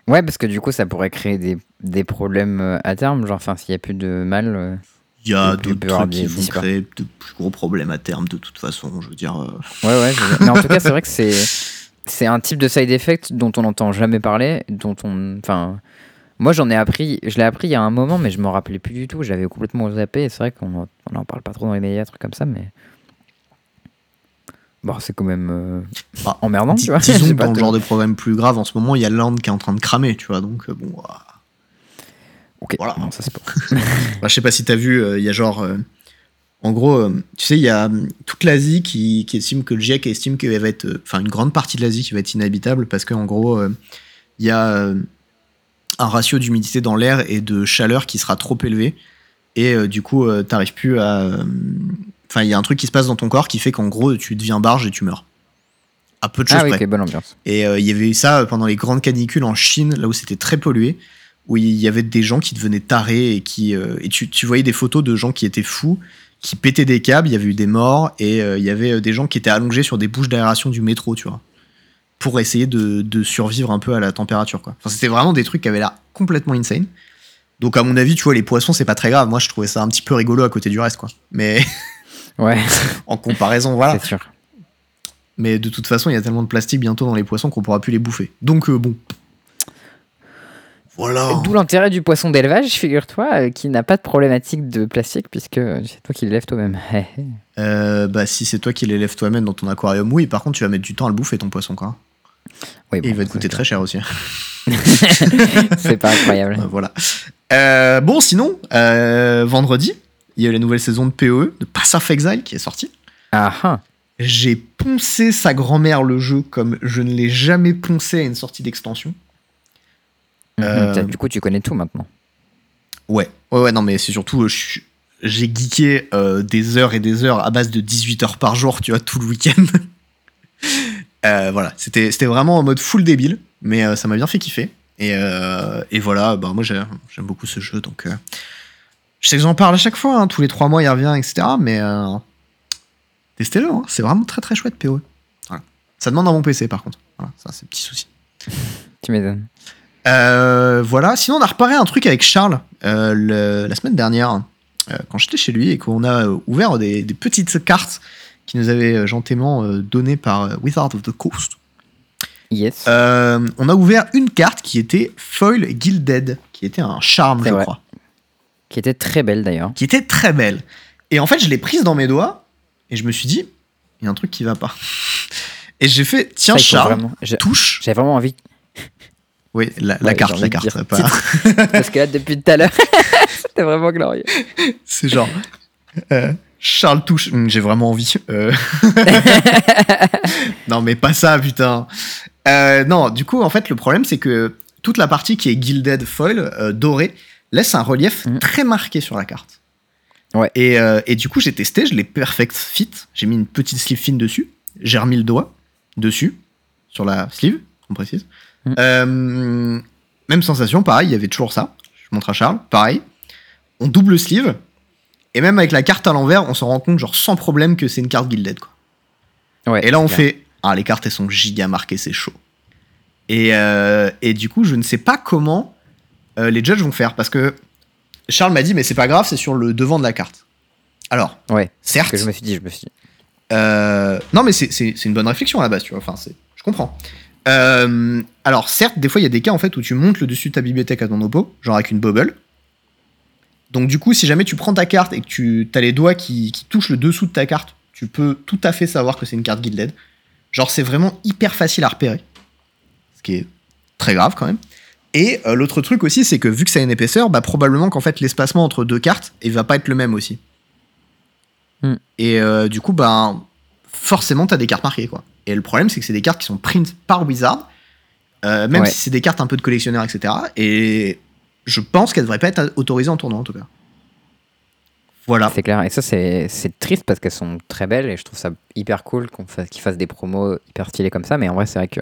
Speaker 1: Ouais, parce que du coup, ça pourrait créer des, des problèmes à terme. Genre, enfin, s'il n'y a plus de mâles.
Speaker 2: Il y a d'autres trucs qui vont créer de plus gros problèmes à terme, de toute façon. Je veux dire, euh,
Speaker 1: Ouais, ouais. Mais en tout cas, c'est vrai que c'est c'est un type de side effect dont on n'entend jamais parler, dont on, enfin, moi j'en ai appris, je l'ai appris il y a un moment, mais je me rappelais plus du tout. J'avais complètement zappé. C'est vrai qu'on en- on en parle pas trop dans les médias, trucs comme ça, mais bon, c'est quand même euh,
Speaker 2: Bah,
Speaker 1: emmerdant, tu vois.
Speaker 2: disons que dans le genre de problème plus grave, en ce moment, il y a l'Inde qui est en train de cramer, tu vois. Donc, euh, bon.
Speaker 1: Ok,
Speaker 2: Voilà.
Speaker 1: non, ça c'est pas.
Speaker 2: Bah, je sais pas si t'as vu, euh, il y a genre. euh, en gros, euh, tu sais, il y a toute l'Asie qui, qui estime que le GIEC estime qu'elle va être. Enfin, une grande partie de l'Asie qui va être inhabitable parce qu'en gros, il y a un ratio d'humidité dans l'air et de chaleur qui sera trop élevé. Et du coup, t'arrives plus à. Enfin, il y a un truc qui se passe dans ton corps qui fait qu'en gros, tu deviens barge et tu meurs. À peu de choses
Speaker 1: Ah oui,
Speaker 2: près.
Speaker 1: bonne ambiance.
Speaker 2: Et euh, il y avait eu ça pendant les grandes canicules en Chine, là où c'était très pollué, où il y avait des gens qui devenaient tarés et qui euh, et tu, tu voyais des photos de gens qui étaient fous, qui pétaient des câbles, il y avait eu des morts et euh, il y avait euh, des gens qui étaient allongés sur des bouches d'aération du métro, tu vois, pour essayer de, de survivre un peu à la température, quoi. Enfin, c'était vraiment des trucs qui avaient l'air complètement insane. Donc à mon avis, tu vois, les poissons, c'est pas très grave. Moi, je trouvais ça un petit peu rigolo à côté du reste, quoi. Mais
Speaker 1: Ouais,
Speaker 2: en comparaison, voilà.
Speaker 1: c'est sûr.
Speaker 2: Mais de toute façon, il y a tellement de plastique bientôt dans les poissons qu'on pourra plus les bouffer. Donc euh, bon. Voilà.
Speaker 1: D'où l'intérêt du poisson d'élevage, figure-toi, euh, qui n'a pas de problématique de plastique puisque c'est toi qui l'élèves toi-même.
Speaker 2: Euh, bah si c'est toi qui l'élèves toi-même dans ton aquarium, oui. Par contre, tu vas mettre du temps à le bouffer ton poisson, quoi.
Speaker 1: oui,
Speaker 2: Et il va te coûter très cher aussi.
Speaker 1: C'est pas incroyable.
Speaker 2: Voilà. Euh, bon, sinon, euh, vendredi, il y a eu la nouvelle saison de PoE de Pass of Exile qui est sortie.
Speaker 1: Ah ah.
Speaker 2: J'ai poncé sa grand-mère le jeu comme je ne l'ai jamais poncé à une sortie d'extension. Euh,
Speaker 1: Mhm. Du coup, tu connais tout maintenant.
Speaker 2: Ouais, ouais, ouais, non, mais c'est surtout, euh, j'ai geeké euh, des heures et des heures à base de 18 heures par jour, tu vois, tout le week-end. Euh, voilà, c'était vraiment en mode full débile, mais euh, ça m'a bien fait kiffer. Et, euh, et voilà, bah, moi j'ai- j'aime beaucoup ce jeu, donc euh, je sais que j'en parle à chaque fois, hein, tous les trois mois il revient, etc. Mais euh, testez-le, hein, c'est vraiment très très chouette PoE. Voilà. Ça demande un bon PC par contre, voilà, ça c'est un petit souci.
Speaker 1: Tu m'étonnes.
Speaker 2: Euh, voilà, sinon on a reparé un truc avec Charles euh, le- la semaine dernière, euh, quand j'étais chez lui et qu'on a ouvert des, des petites cartes qui nous avaient gentiment données par Wizard of the Coast.
Speaker 1: Yes.
Speaker 2: On a ouvert une carte qui était Foil Gilded, qui était un charme, je
Speaker 1: vrai.
Speaker 2: crois,
Speaker 1: Qui était très belle d'ailleurs.
Speaker 2: qui était très belle. Et en fait, je l'ai prise dans mes doigts et je me suis dit, il y a un truc qui va pas. Et j'ai fait, tiens, Charles, touche.
Speaker 1: J'avais vraiment envie.
Speaker 2: Oui, la, carte, la carte. pas-
Speaker 1: Parce que là, depuis tout à l'heure, c'était vraiment glorieux.
Speaker 2: C'est genre. euh, Charles touche. Hum, J'ai vraiment envie. euh. non, mais pas ça, putain. Euh, non, du coup, en fait, le problème, c'est que toute la partie qui est gilded foil, dorée, laisse un relief
Speaker 1: Mhm.
Speaker 2: très marqué sur la carte.
Speaker 1: Ouais.
Speaker 2: Et, et du coup, j'ai testé, je l'ai perfect fit. J'ai mis une petite sleeve fine dessus. J'ai remis le doigt dessus, sur la sleeve, on précise.
Speaker 1: Mhm.
Speaker 2: Euh, même sensation, pareil, il y avait toujours ça. Je montre à Charles, pareil. On double sleeve. Et même avec la carte à l'envers, on se rend compte, genre sans problème, que c'est une carte Gilded. Quoi.
Speaker 1: Ouais,
Speaker 2: Et là, on fait Ah, les cartes, elles sont giga marquées, c'est chaud. Et, euh, et du coup, je ne sais pas comment euh, les judges vont faire. Parce que Charles m'a dit Mais c'est pas grave, c'est sur le devant de la carte. Alors,
Speaker 1: Ouais,
Speaker 2: certes.
Speaker 1: ce que je me suis dit, je me suis dit.
Speaker 2: Euh, non, mais c'est- une bonne réflexion à la base, tu vois. Enfin, je comprends. Euh, alors, certes, des fois, il y a des cas en fait où tu montes le dessus de ta bibliothèque à ton oppo, genre avec une bubble. Donc, du coup, si jamais tu prends ta carte et que tu as les doigts qui, qui touchent le dessous de ta carte, tu peux tout à fait savoir que c'est une carte Gilded. Genre, c'est vraiment hyper facile à repérer. Ce qui est très grave quand même. Et euh, l'autre truc aussi, c'est que vu que ça a une épaisseur, bah, probablement qu'en fait, l'espacement entre deux cartes, il va pas être le même aussi.
Speaker 1: Hmm.
Speaker 2: Et euh, du coup, bah, forcément, t'as des cartes marquées, quoi. Et le problème, c'est que c'est des cartes qui sont print par Wizard, euh, même
Speaker 1: Ouais.
Speaker 2: si c'est des cartes un peu de collectionneur, etc. Et je pense qu'elles devraient pas être autorisées en tournoi, en tout cas. Voilà.
Speaker 1: C'est clair. Et ça, c'est triste parce qu'elles sont très belles et je trouve ça hyper cool qu'on fasse, qu'ils fassent des promos hyper stylés comme ça. Mais en vrai, c'est vrai que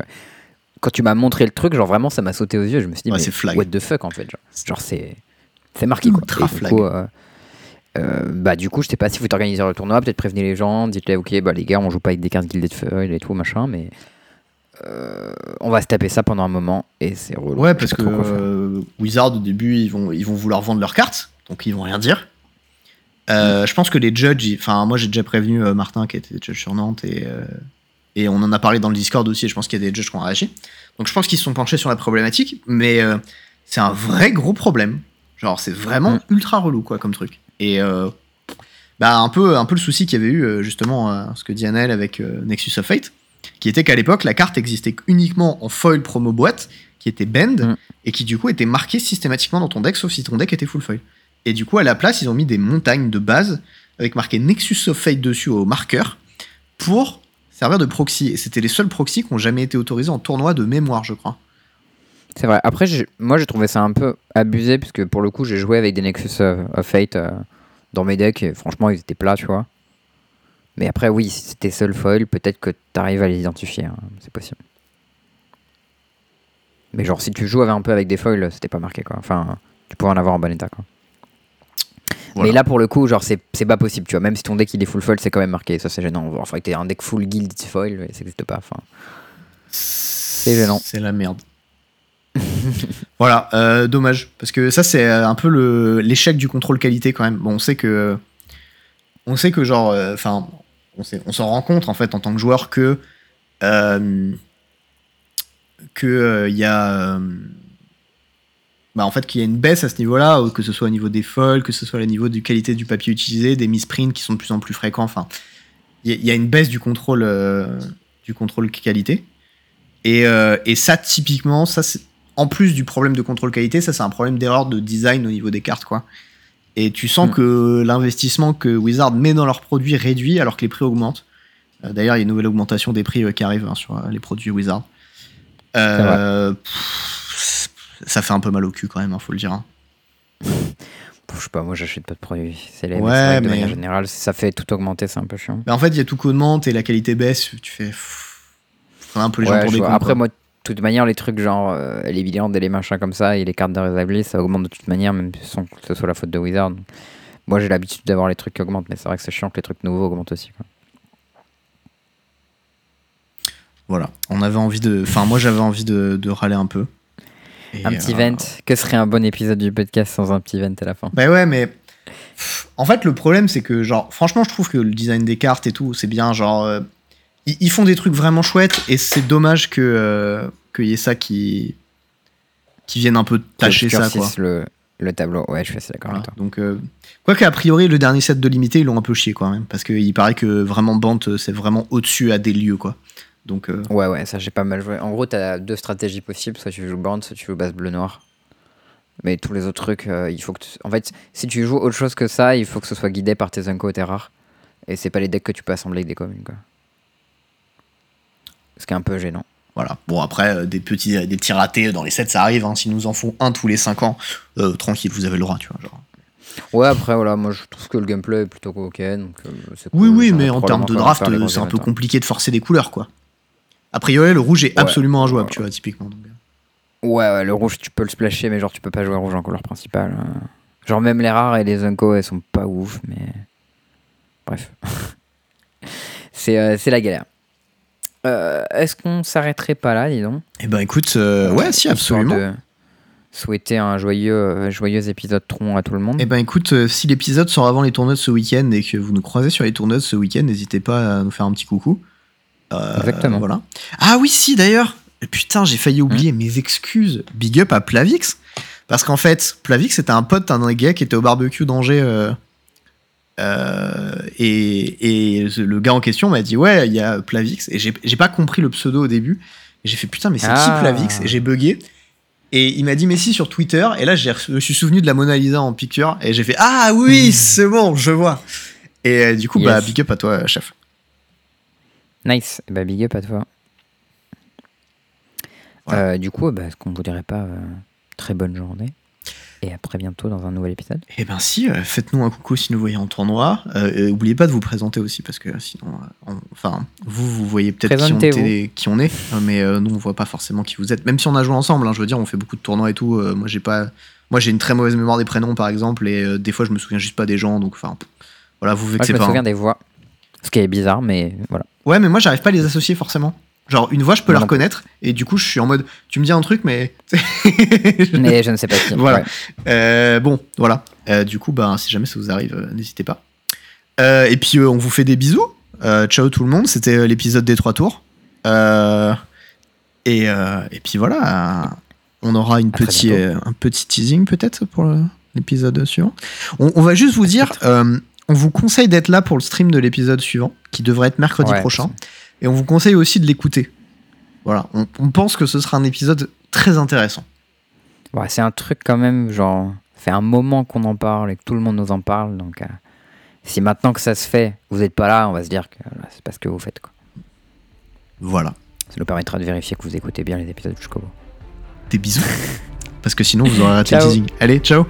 Speaker 1: quand tu m'as montré le truc, genre vraiment, ça m'a sauté aux yeux. Je me suis dit,
Speaker 2: Ouais,
Speaker 1: mais what the fuck en fait. Genre, Genre, c'est marqué quoi.
Speaker 2: Ultra
Speaker 1: du
Speaker 2: flag.
Speaker 1: coup, euh, euh, bah, du coup, je sais pas si vous organisez le tournoi, peut-être prévenez les gens, dites-les, ok, bah, les gars, on joue pas avec des cartes guildées de foil et tout, machin, mais euh, on va se taper ça pendant un moment et c'est relou.
Speaker 2: Ouais, parce que euh, Wizard, au début, ils vont, ils vont vouloir vendre leurs cartes, donc ils vont rien dire. Euh, Je pense que les judges, enfin, moi j'ai déjà prévenu Martin qui était judge sur Nantes et, et on en a parlé dans le Discord aussi. Et je pense qu'il y a des judges qui ont réagi. Donc je pense qu'ils se sont penchés sur la problématique, mais c'est un vrai gros problème. Genre, c'est vraiment
Speaker 1: Mm.
Speaker 2: ultra relou, quoi, comme truc. Et euh, bah, un peu, un peu le souci qu'il y avait eu, euh, justement, euh, ce que dit Annelle avec Nexus of Fate, qui était qu'à l'époque, la carte existait uniquement en foil promo boîte, qui était bend,
Speaker 1: Mm.
Speaker 2: et qui du coup était marquée systématiquement dans ton deck, sauf si ton deck était full foil. Et du coup, à la place, ils ont mis des montagnes de base, avec marqué Nexus of Fate dessus au marqueur, pour servir de proxy. Et c'était les seuls proxys qui ont jamais été autorisés en tournoi de mémoire, je crois.
Speaker 1: C'est vrai. Après, moi, j'ai trouvé ça un peu abusé, puisque pour le coup, j'ai joué avec des Nexus of, Fate euh, dans mes decks, et franchement, ils étaient plats, tu vois. Mais après, oui, si c'était seul foil, peut-être que t'arrives à les identifier, hein, c'est possible. Mais genre, si tu joues avec- un peu avec des foils, c'était pas marqué, quoi. Enfin, tu pourrais en avoir en bon état, quoi.
Speaker 2: Voilà.
Speaker 1: Mais là, pour le coup, genre, c'est c'est pas possible, tu vois. Même si ton deck il est full foil, c'est quand même marqué. Ça, c'est gênant. Enfin, que t'aies un deck full guild foil, ça n'existe pas. Enfin,
Speaker 2: C'est
Speaker 1: gênant.
Speaker 2: C'est la merde. voilà, euh, dommage. Parce que ça, c'est euh, un peu l'échec du contrôle qualité quand même. Bon, on sait que. On sait que, genre. euh, Enfin, on sait- on s'en rend compte en fait en tant que joueur que. euh, que euh, il y a. euh, bah, en fait, qu'il y a une baisse à ce niveau-là, que ce soit au niveau des foils, que ce soit au niveau du qualité du papier utilisé, des misprints qui sont de plus en plus fréquents. Enfin, il y, a- une baisse du contrôle, euh, du contrôle qualité. Et, euh, et ça, typiquement, ça, c'est- en plus du problème de contrôle qualité, ça, c'est un problème d'erreur de design au niveau des cartes, quoi. Et tu sens
Speaker 1: Mm.
Speaker 2: que l'investissement que Wizard met dans leurs produits réduit alors que les prix augmentent. Euh, D'ailleurs, il y a une nouvelle augmentation des prix euh, qui arrive hein, sur euh, les produits Wizard. Pff, ça fait un peu mal au cul quand même, hein, faut le dire. hein.
Speaker 1: je sais pas, moi, j'achète pas de produits. C'est les
Speaker 2: Ouais,
Speaker 1: que de
Speaker 2: mais-
Speaker 1: manière générale, ça fait tout augmenter, c'est un peu chiant.
Speaker 2: Mais en fait, il y a tout qui augmente et la qualité baisse. Tu fais. pff, un peu les gens pour des
Speaker 1: Après,
Speaker 2: quoi.
Speaker 1: moi, toute manière, les trucs genre euh, les vidandes et les machins comme ça et les cartes de rétabli, ça augmente de toute manière, même sans que ce soit la faute de Wizard. Moi, j'ai l'habitude d'avoir les trucs qui augmentent, mais c'est vrai que c'est chiant que les trucs nouveaux augmentent aussi. quoi.
Speaker 2: Voilà. On avait envie de. Enfin, moi, j'avais envie de, de râler un peu. Et,
Speaker 1: Un petit
Speaker 2: euh,
Speaker 1: vent. Que serait un bon épisode du podcast sans un petit vent à la fin?
Speaker 2: Bah ouais, mais. En fait, le problème, c'est que, genre, franchement, je trouve que le design des cartes et tout, c'est bien. Genre, euh, ils, ils font des trucs vraiment chouettes et c'est dommage que euh, qu'il y ait ça qui. qui vienne un peu tâcher ça, quoi.
Speaker 1: Le, le tableau. Ouais, je suis assez d'accord
Speaker 2: Voilà.
Speaker 1: avec toi.
Speaker 2: Donc, euh, quoi qu'a priori, le dernier set de limité, ils l'ont un peu chié, quand même. Parce qu'il paraît que vraiment, Bant, euh, c'est vraiment au-dessus à des lieux, quoi. Donc, euh,
Speaker 1: Ouais, ouais, ça j'ai pas mal joué. En gros, t'as deux stratégies possibles soit tu joues bande, soit tu joues base bleu-noir. Mais tous les autres trucs, euh, il faut que. tu- En fait, si tu joues autre chose que ça, il faut que ce soit guidé par tes unco et tes rares. Et c'est pas les decks que tu peux assembler avec des communes, quoi. Ce qui est un peu gênant.
Speaker 2: Voilà. Bon, après, euh, des petits, des petits ratés dans les sets, ça arrive. Hein. S'ils nous en font un tous les 5 ans, euh, tranquille, vous avez le droit, tu vois. Genre.
Speaker 1: Ouais, après, voilà, moi je trouve que le gameplay est plutôt ok. Donc, euh,
Speaker 2: Oui, oui, mais en termes de draft, euh, c'est un peu compliqué de forcer des couleurs, quoi. A priori, le rouge est
Speaker 1: Ouais.
Speaker 2: absolument injouable,
Speaker 1: Ouais.
Speaker 2: tu vois, typiquement. donc, euh.
Speaker 1: Ouais, ouais, le rouge, tu peux le splasher, mais genre, tu peux pas jouer rouge en couleur principale. hein. Genre, même les rares et les unco, elles sont pas ouf, mais. Bref. c'est euh, c'est la galère. Euh, Est-ce qu'on s'arrêterait pas là, dis donc
Speaker 2: Eh ben, écoute, euh, ouais, si, absolument.
Speaker 1: de souhaiter un joyeux, euh, joyeux épisode tron à tout le monde.
Speaker 2: Eh ben, écoute, si l'épisode sort avant les tournois de ce week-end et que vous nous croisez sur les tournois de ce week-end, n'hésitez pas à nous faire un petit coucou. Euh,
Speaker 1: Exactement.
Speaker 2: Voilà. Ah oui, si, d'ailleurs. Putain, j'ai failli oublier
Speaker 1: Hein
Speaker 2: mes excuses. Big up à Plavix. Parce qu'en fait, Plavix, c'était un pote, un gars qui était au barbecue d'Angers. Euh, et, et le gars en question m'a dit Ouais, il y a Plavix. Et j'ai pas compris le pseudo au début. J'ai fait Putain, mais c'est
Speaker 1: Ah.
Speaker 2: qui Plavix? Et j'ai bugué. Et il m'a dit mais si sur Twitter. Et là, je me suis souvenu de la Mona Lisa en picture. Et j'ai fait Ah oui, c'est bon, je vois. Et euh, du coup, bah, big up à toi, chef.
Speaker 1: Nice. Bah, big up à toi.
Speaker 2: Voilà.
Speaker 1: Euh, du coup, bah, est-ce qu'on vous dirait pas très bonne journée? Et à très bientôt dans un nouvel épisode.
Speaker 2: Eh ben si, euh, faites-nous un coucou si nous voyez en tournoi. Euh, oubliez pas de vous présenter aussi parce que sinon, euh, on- enfin, vous vous voyez peut-être qui, on qui est, euh, mais nous on voit pas forcément qui vous êtes. Même si on a joué ensemble, hein, je veux dire, on fait beaucoup de tournois et tout. moi j'ai pas, moi j'ai une très mauvaise mémoire des prénoms par exemple et des fois je me souviens juste pas des gens. Donc enfin, voilà, vous
Speaker 1: Moi, je
Speaker 2: vexez
Speaker 1: me
Speaker 2: pas.
Speaker 1: souviens
Speaker 2: hein.
Speaker 1: des voix. Ce qui est bizarre, mais voilà.
Speaker 2: Ouais, mais moi j'arrive pas à les associer forcément. Genre une voix je peux la reconnaître et du coup je suis en mode, tu me dis un truc mais.
Speaker 1: Mais je ne sais pas qui.
Speaker 2: Voilà.
Speaker 1: Ouais.
Speaker 2: Euh, bon, voilà. Euh, du coup, bah, si jamais ça vous arrive, euh, n'hésitez pas. Et puis, on vous fait des bisous. Ciao tout le monde. C'était l'épisode des trois tours. Et, et puis voilà. On aura une un petit teasing peut-être pour l'épisode suivant. On, on va juste vous dire, on vous conseille d'être là pour le stream de l'épisode suivant, qui devrait être mercredi
Speaker 1: Ouais,
Speaker 2: prochain. Et on vous conseille aussi de l'écouter. Voilà. On, on pense que ce sera un épisode très intéressant.
Speaker 1: Ouais, c'est un truc quand même, genre, fait un moment qu'on en parle et que tout le monde nous en parle. Donc, euh, si maintenant que ça se fait, vous n'êtes pas là, on va se dire que voilà, c'est parce que vous faites. Quoi.
Speaker 2: Voilà.
Speaker 1: Ça nous permettra de vérifier que vous écoutez bien les épisodes jusqu'au bout.
Speaker 2: Des bisous. Parce que sinon, vous aurez raté le teasing. Allez, ciao